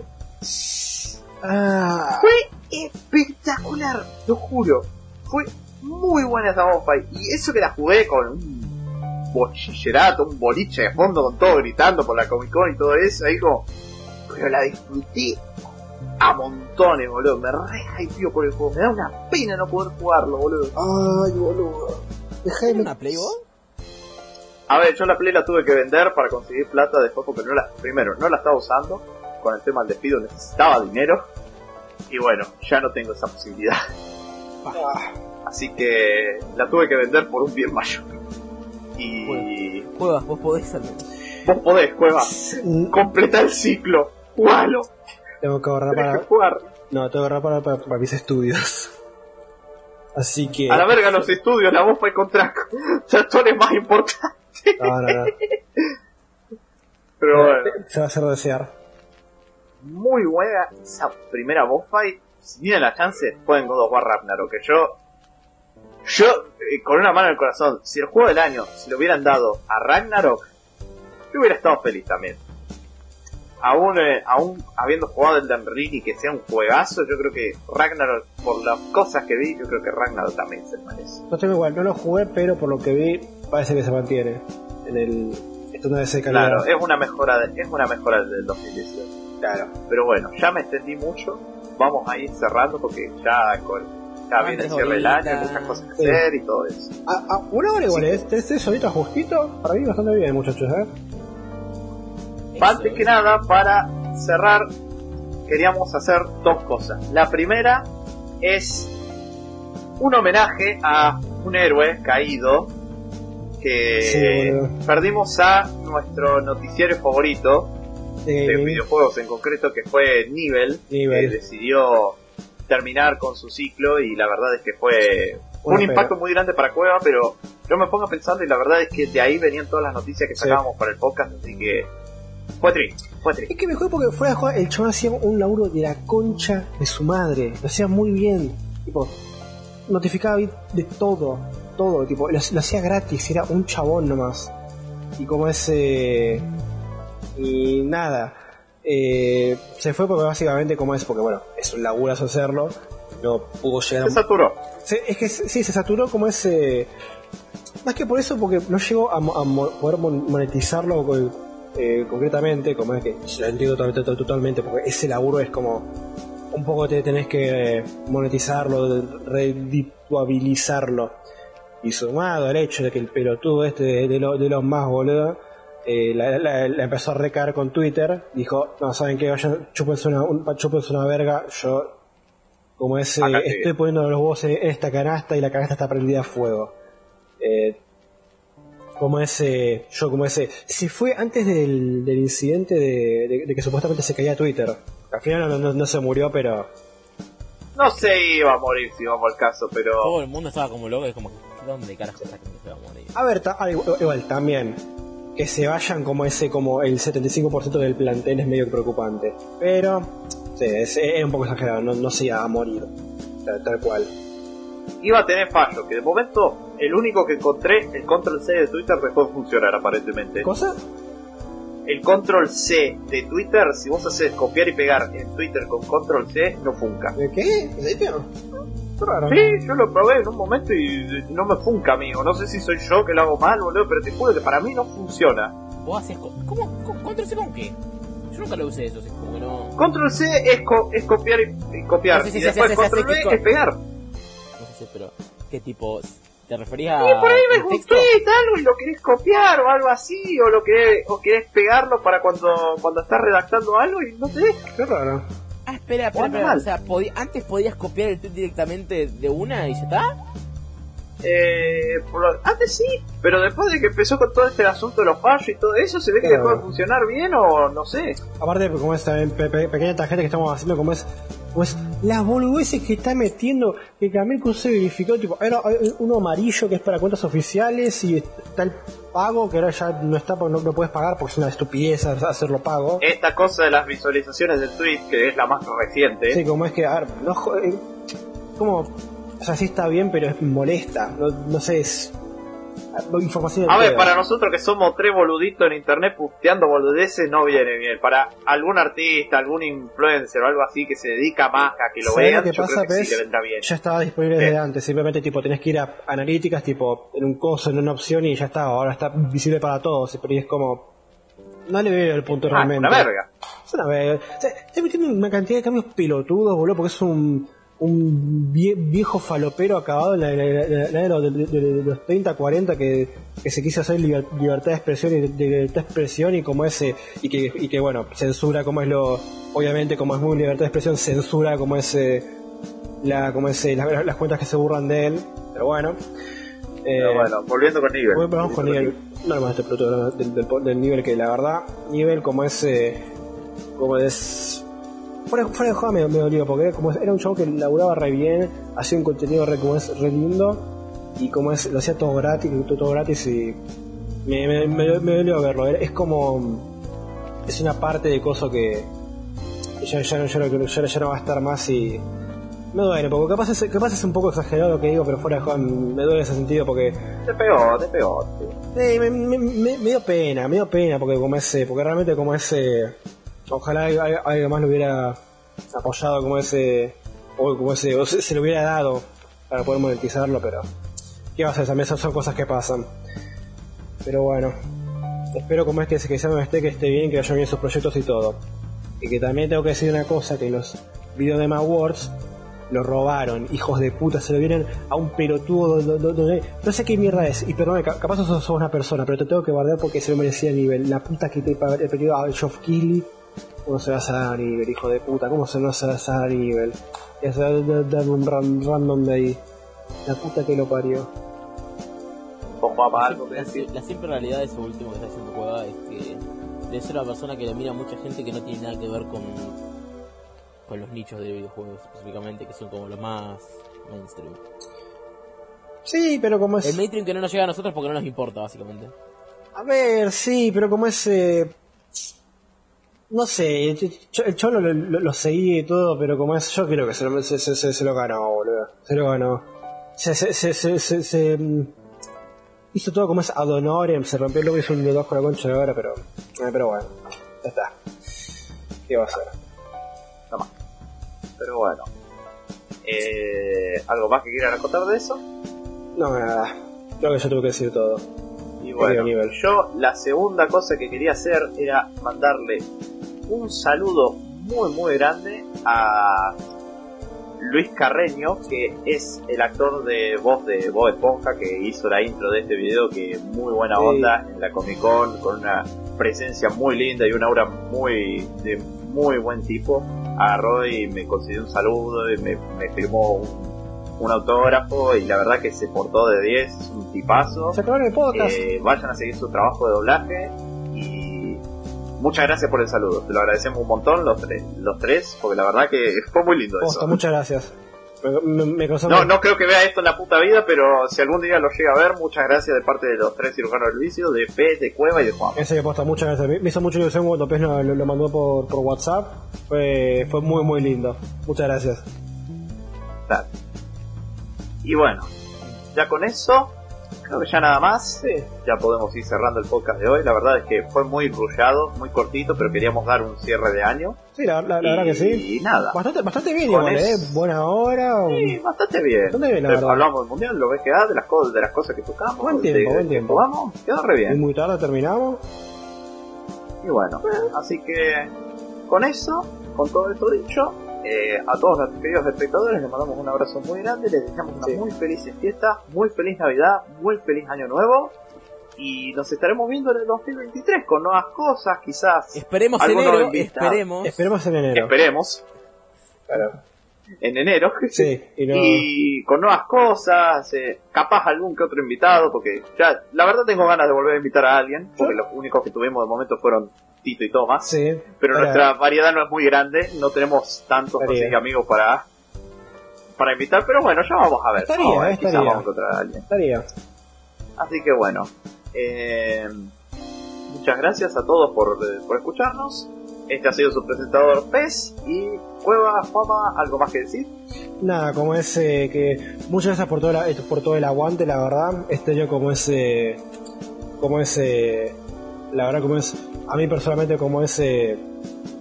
Ah. Fue espectacular, lo juro. Fue muy buena esa boss fight. Y eso que la jugué con un bochillerato, un boliche de fondo con todo gritando por la Comic Con y todo eso, ahí como... Pero la disfruté a montones, boludo. Me re hypeó por el juego. Me da una pena no poder jugarlo, boludo. Ay, boludo. ¿Tiene una Play vos? A ver, yo la Play la tuve que vender para conseguir plata después porque no la, primero, no la estaba usando. Con el tema del despido necesitaba dinero. Y bueno, ya no tengo esa posibilidad. Así que la tuve que vender por un bien mayor. Y Juegas, vos podés al menos. vos podés, Cueva, Mm, completar el ciclo. Jugalo, Tengo que ahorrar que para. jugar. No, tengo que ahorrar para, para, para mis estudios. Así que. A la verga los estudios, la voz fue contra Chatón es más importante. No, no, no. Pero bueno. Se va a hacer desear. Muy buena esa primera boss fight. Si tienen la chance, pueden God of War Ragnarok. Que yo, yo, eh, con una mano en el corazón, si el juego del año se lo hubieran dado a Ragnarok, yo hubiera estado feliz también. Aún, eh, aún habiendo jugado el Ring y que sea un juegazo, yo creo que Ragnarok, por las cosas que vi, yo creo que Ragnarok también se merece. No tengo igual, no lo jugué, pero por lo que vi, parece que se mantiene. En el. Esto no calidad. Claro, es una mejora, de- es una mejora del 2018. Claro. Pero bueno, ya me extendí mucho. Vamos a ir cerrando porque ya con, ya viene el cierre del año, hay muchas cosas que Sí. hacer y todo eso. Ah, ah, una hora igual, ¿eh? Este solito justito. Para mí bastante bien, muchachos, ¿eh? Antes que nada, para cerrar, queríamos hacer dos cosas. La primera es un homenaje a un héroe caído que Sí, perdimos a nuestro noticiero favorito De videojuegos en concreto que fue Nivel, que decidió terminar con su ciclo y la verdad es que fue un impacto muy grande para Cueva, pero yo me pongo pensando y la verdad es que de ahí venían todas las noticias que Sí. sacábamos para el podcast, así que fue triste, fue triste. Es que mejor porque fuera de jugar, el chabón hacía un laburo de la concha de su madre. Lo hacía muy bien. Tipo, notificaba de todo, todo. Tipo, lo, lo hacía gratis, era un chabón nomás. Y como ese. Y nada. eh, se fue porque básicamente, como es, porque bueno, es un laburazo hacerlo. No pudo llegar Se a. saturó. Se- es que sí, se saturó como ese. Más que por eso, porque no llegó a, a mo- poder mon- monetizarlo eh, concretamente, como es que lo entiendo to- to- to- totalmente, porque ese laburo es como. Un poco te tenés que eh, monetizarlo, redituabilizarlo. Y sumado al hecho de que el pelotudo este de, de, lo- de los más boludo eh, la, la- la empezó a recar con Twitter, dijo, no, ¿saben qué? Vayan, chúpense una, un, chúpense una verga, yo como ese, Acá estoy. estoy poniendo los huevos en esta canasta y la canasta está prendida a fuego. Eh, como ese, yo como ese, se fue antes del, del incidente de, de- de que supuestamente se caía Twitter. Al final no, no- no se murió, pero No se iba a morir si vamos al caso, pero Todo el mundo estaba como loco, es como, ¿dónde carajo está que se va a morir? a ver, ta- igual, igual, también que se vayan como ese, como el 75% del plantel es medio preocupante. Pero, sí, es, es un poco exagerado, no, no se iba a morir, tal, tal cual. iba a tener fallo, que de momento el único que encontré, el control C de Twitter dejó de funcionar aparentemente. ¿Cosa? El control C de Twitter, si vos haces copiar y pegar en Twitter con control C, no funca. ¿De qué? ¿En serio? Raro. Sí, yo lo probé en un momento y no me funca, amigo. No sé si soy yo que lo hago mal, boludo, pero te juro que para mí no funciona. ¿Vos haces co- ¿Cómo? ¿Con- ¿Control C con qué? Yo nunca lo usé eso, así como que no... Control C es, co- es copiar y, y copiar. Sí, sí, y sí, después control V es pegar. No sé, pero... ¿Qué tipo? ¿Te referías Y por ahí texto? tweet, algo y lo querés copiar o algo así, o lo querés, o querés pegarlo para cuando, cuando estás redactando algo y no te deja. Qué raro. Ah, espera. O sea, podi- antes podías copiar el tweet directamente de una y ya está. Eh, por lo- antes sí, pero después de que empezó con todo este asunto de los fallos y todo eso, se ve que Claro. dejó de funcionar bien o no sé. Aparte, como es también pe- pe- pequeña tangente que estamos haciendo, como es, como es las boludeces que está metiendo, que también se verificó, tipo, era uno amarillo que es para cuentas oficiales y está el pago que ahora ya no está, porque no, no puedes pagar porque es una estupidez hacerlo pago. Esta cosa de las visualizaciones del tweet, que es la más reciente, Sí, como es que, a ver, no eh, como, o sea, sí está bien, pero es molesta, no, no sé, es información. A ver, para nosotros que somos tres boluditos en internet puteando boludeces no viene bien. Para algún artista, algún influencer o algo así que se dedica más a que lo ¿Sabés vean, que yo pasa, creo que sí le vendrá bien. Ya estaba disponible desde antes, simplemente tipo tenés que ir a analíticas, tipo en un coso, en una opción y ya está, ahora está visible para todos, pero es como no le veo el punto Ah, realmente. una verga. Es una verga. O sea, metiendo una cantidad de cambios pelotudos, boludo, porque es un, un vie- viejo falopero acabado en la, la- la- la de, los, de- de- los 30, 40 que, que se quiso hacer liber- libertad de expresión y libertad de expresión y como ese, y que, y que bueno, censura como es lo, obviamente como es muy libertad de expresión, censura como es, eh, la, como es, eh, las, cuentas que se burlan de él, pero bueno. Eh, Pero bueno, volviendo con nivel. vamos con nivel, no más este del, del- del nivel que la verdad, nivel como ese, como es, fuera, fuera de juego me, me dolió porque era, como era un show que laburaba re bien, hacía un contenido re, como es, re lindo y como es, lo hacía todo gratis, todo, todo gratis y me, me, dolió verlo, es como, es una parte de coso que ya, ya, no- ya, no- ya, no va a estar más y me duele, porque capaz es, capaz es un poco exagerado lo que digo, pero fuera de juego me duele ese sentido porque Te pegó, te pegó. Sí, me, me, me- me dio pena, me dio pena porque como ese, porque realmente como ese, ojalá al- al- alguien más lo hubiera apoyado como ese, o como ese, o se, lo hubiera dado para poder monetizarlo, pero qué va a hacer, también son, cosas que pasan. Pero bueno, espero como es que, se me esté, que esté bien, que vayan bien sus proyectos y todo. Y que también tengo que decir una cosa, que los Video Game Awards lo robaron, hijos de puta, se lo vieron a un pelotudo, do- no sé qué mierda es, y perdón, ca- capaz sos, sos una persona, pero te tengo que guardar porque se lo merecía a nivel, la puta que te pa- he pedido a Geoff Keighley, ¿cómo se va a a nivel, hijo de puta? ¿Cómo se se va a dar a nivel? Es dar un ran- random de ahí, la puta que lo parió. Algo me La, simple realidad de eso último que está haciendo Cueva es que debe ser una persona que le mira a mucha gente que no tiene nada que ver con con los nichos de videojuegos específicamente, que son como los más mainstream. Sí, pero como El es. mainstream que no nos llega a nosotros porque no nos importa, básicamente. A ver, sí, pero como es. eh, No sé, el cholo lo, lo- lo seguí y todo, pero como es. Yo creo que se lo, se, se- se- se lo ganó, boludo. Se lo ganó. Se, se, se, se, se- se, mm, hizo todo como es ad honorem, se rompió y hizo un 2 con la concha de ahora, pero. eh, pero bueno, ya está. ¿Qué va a hacer? Pero bueno. Eh, ¿Algo más que quieran acotar de eso? No, nada. Creo que yo tuve que decir todo. Y bueno, nivel. yo la segunda cosa que quería hacer era mandarle un saludo muy muy grande a Luis Carreño, que es el actor de voz de Bob Esponja, que hizo la intro de este video, que muy buena Sí. onda en la Comic Con, con una presencia muy linda y una aura muy de muy buen tipo. Agarró y me concedió un saludo y me, me firmó un, un autógrafo y la verdad que se portó de 10, es un tipazo. Se el podcast. Eh, vayan a seguir su trabajo de doblaje y muchas gracias por el saludo. Te lo agradecemos un montón los tres, los tres porque la verdad que fue muy lindo Posta, eso. muchas gracias. Me, me, No, no creo que vea esto en la puta vida, pero si algún día lo llega a ver, muchas gracias de parte de los tres cirujanos del vicio, de P, de Cueva y de Juan. En serio, posta, muchas gracias. Me hizo mucha ilusión cuando Pez lo mandó por, por WhatsApp. Fue, fue muy, muy lindo. Muchas gracias. Dale. Y bueno, ya con eso, creo que ya nada más. Ya podemos ir cerrando el podcast de hoy. La verdad es que fue muy rullado, muy cortito, pero queríamos dar un cierre de año. Sí, la, la- la y, verdad que sí. Y nada. Bastante, bastante bien, igual, ¿eh? eso- Buena hora. Sí, bastante bien. Bastante bien, la verdad. Hablamos del mundial, lo VGA, de las cosas, de las cosas que tocamos, Buen tiempo, de, buen que tiempo. jugamos, quedó re Y bien. muy tarde terminamos. Y bueno, así que con eso, con todo esto dicho, eh, a todos nuestros queridos espectadores les mandamos un abrazo muy grande, les deseamos una Sí. muy feliz fiesta, muy feliz Navidad, muy feliz Año Nuevo. Y nos estaremos viendo en el 2023 con nuevas cosas, quizás. Esperemos enero, invita. esperemos. Esperemos en enero. Esperemos. En enero. Sí, y no. y con nuevas cosas, eh, capaz algún que otro invitado, porque ya, la verdad tengo ganas de volver a invitar a alguien, porque los únicos que tuvimos de momento fueron Tito y Tomás, Sí. pero Para- nuestra variedad no es muy grande, no tenemos tantos así, amigos para para invitar, pero bueno, ya vamos a ver, Estaría, vamos a ver, quizás estaría. vamos a encontrar a alguien. Estaría. Así que bueno, eh, muchas gracias a todos por, eh, por escucharnos. Este ha sido su presentador Pez y Cueva Fama, ¿algo más que decir? Nada, como es eh, que muchas gracias por todo, la- por todo el aguante, la verdad. Este año como es, eh, como es, eh, la verdad como es, a mí personalmente como es, eh,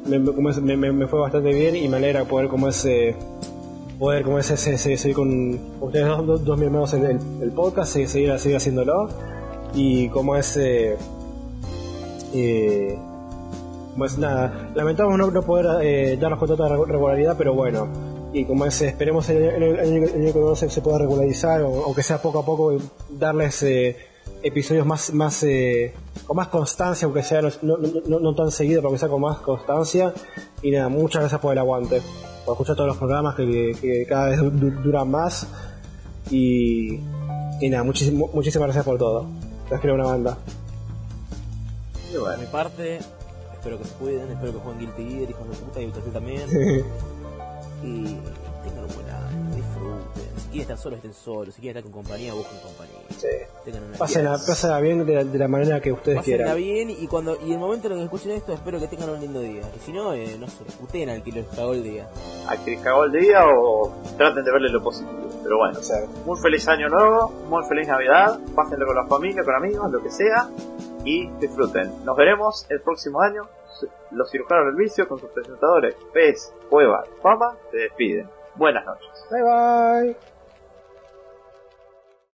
me, fue bastante bien y me alegra poder como es, eh, poder como es, ese- ese- seguir con ustedes dos, dos, dos miembros en el, podcast, seguir, seguir, seguir haciéndolo. Y como es, eh, pues nada, lamentamos no, poder eh, darnos con tanta regularidad, pero bueno, y como es, esperemos el, año que- que se, se pueda regularizar, o, aunque sea poco a poco, y darles eh, episodios más, más eh, con más constancia, aunque sea no, no, no- no tan seguido, pero que sea con más constancia. Y nada, muchas gracias por el aguante, por escuchar todos los programas que, cada vez du- duran más. Y, y nada, muchísimo, muchísimas gracias por todo. Les quiero una banda. Y Por bueno, mi parte, espero que se cuiden, espero que jueguen Guilty Gear, hijos de puta, y ustedes también. y tengan un buen quieren estar solos, estén solos. Si quieren estar con compañía, busquen compañía. Tengan una Pásenla, pásenla bien de la, de la manera que ustedes Pásenla quieran. bien y cuando y el momento en el que escuchen esto espero que tengan un lindo día. Y si no, eh, no sé, puteen al que les cagó el día. a que les cagó el día o traten de verle lo positivo. Pero bueno, O sea, muy feliz año nuevo, muy feliz Navidad, pásenlo con la familia, con amigos, lo que sea, y disfruten. Nos veremos el próximo año. Los cirujanos del vicio con sus presentadores Pez, Cueva Fama se despiden. Buenas noches. bye bye.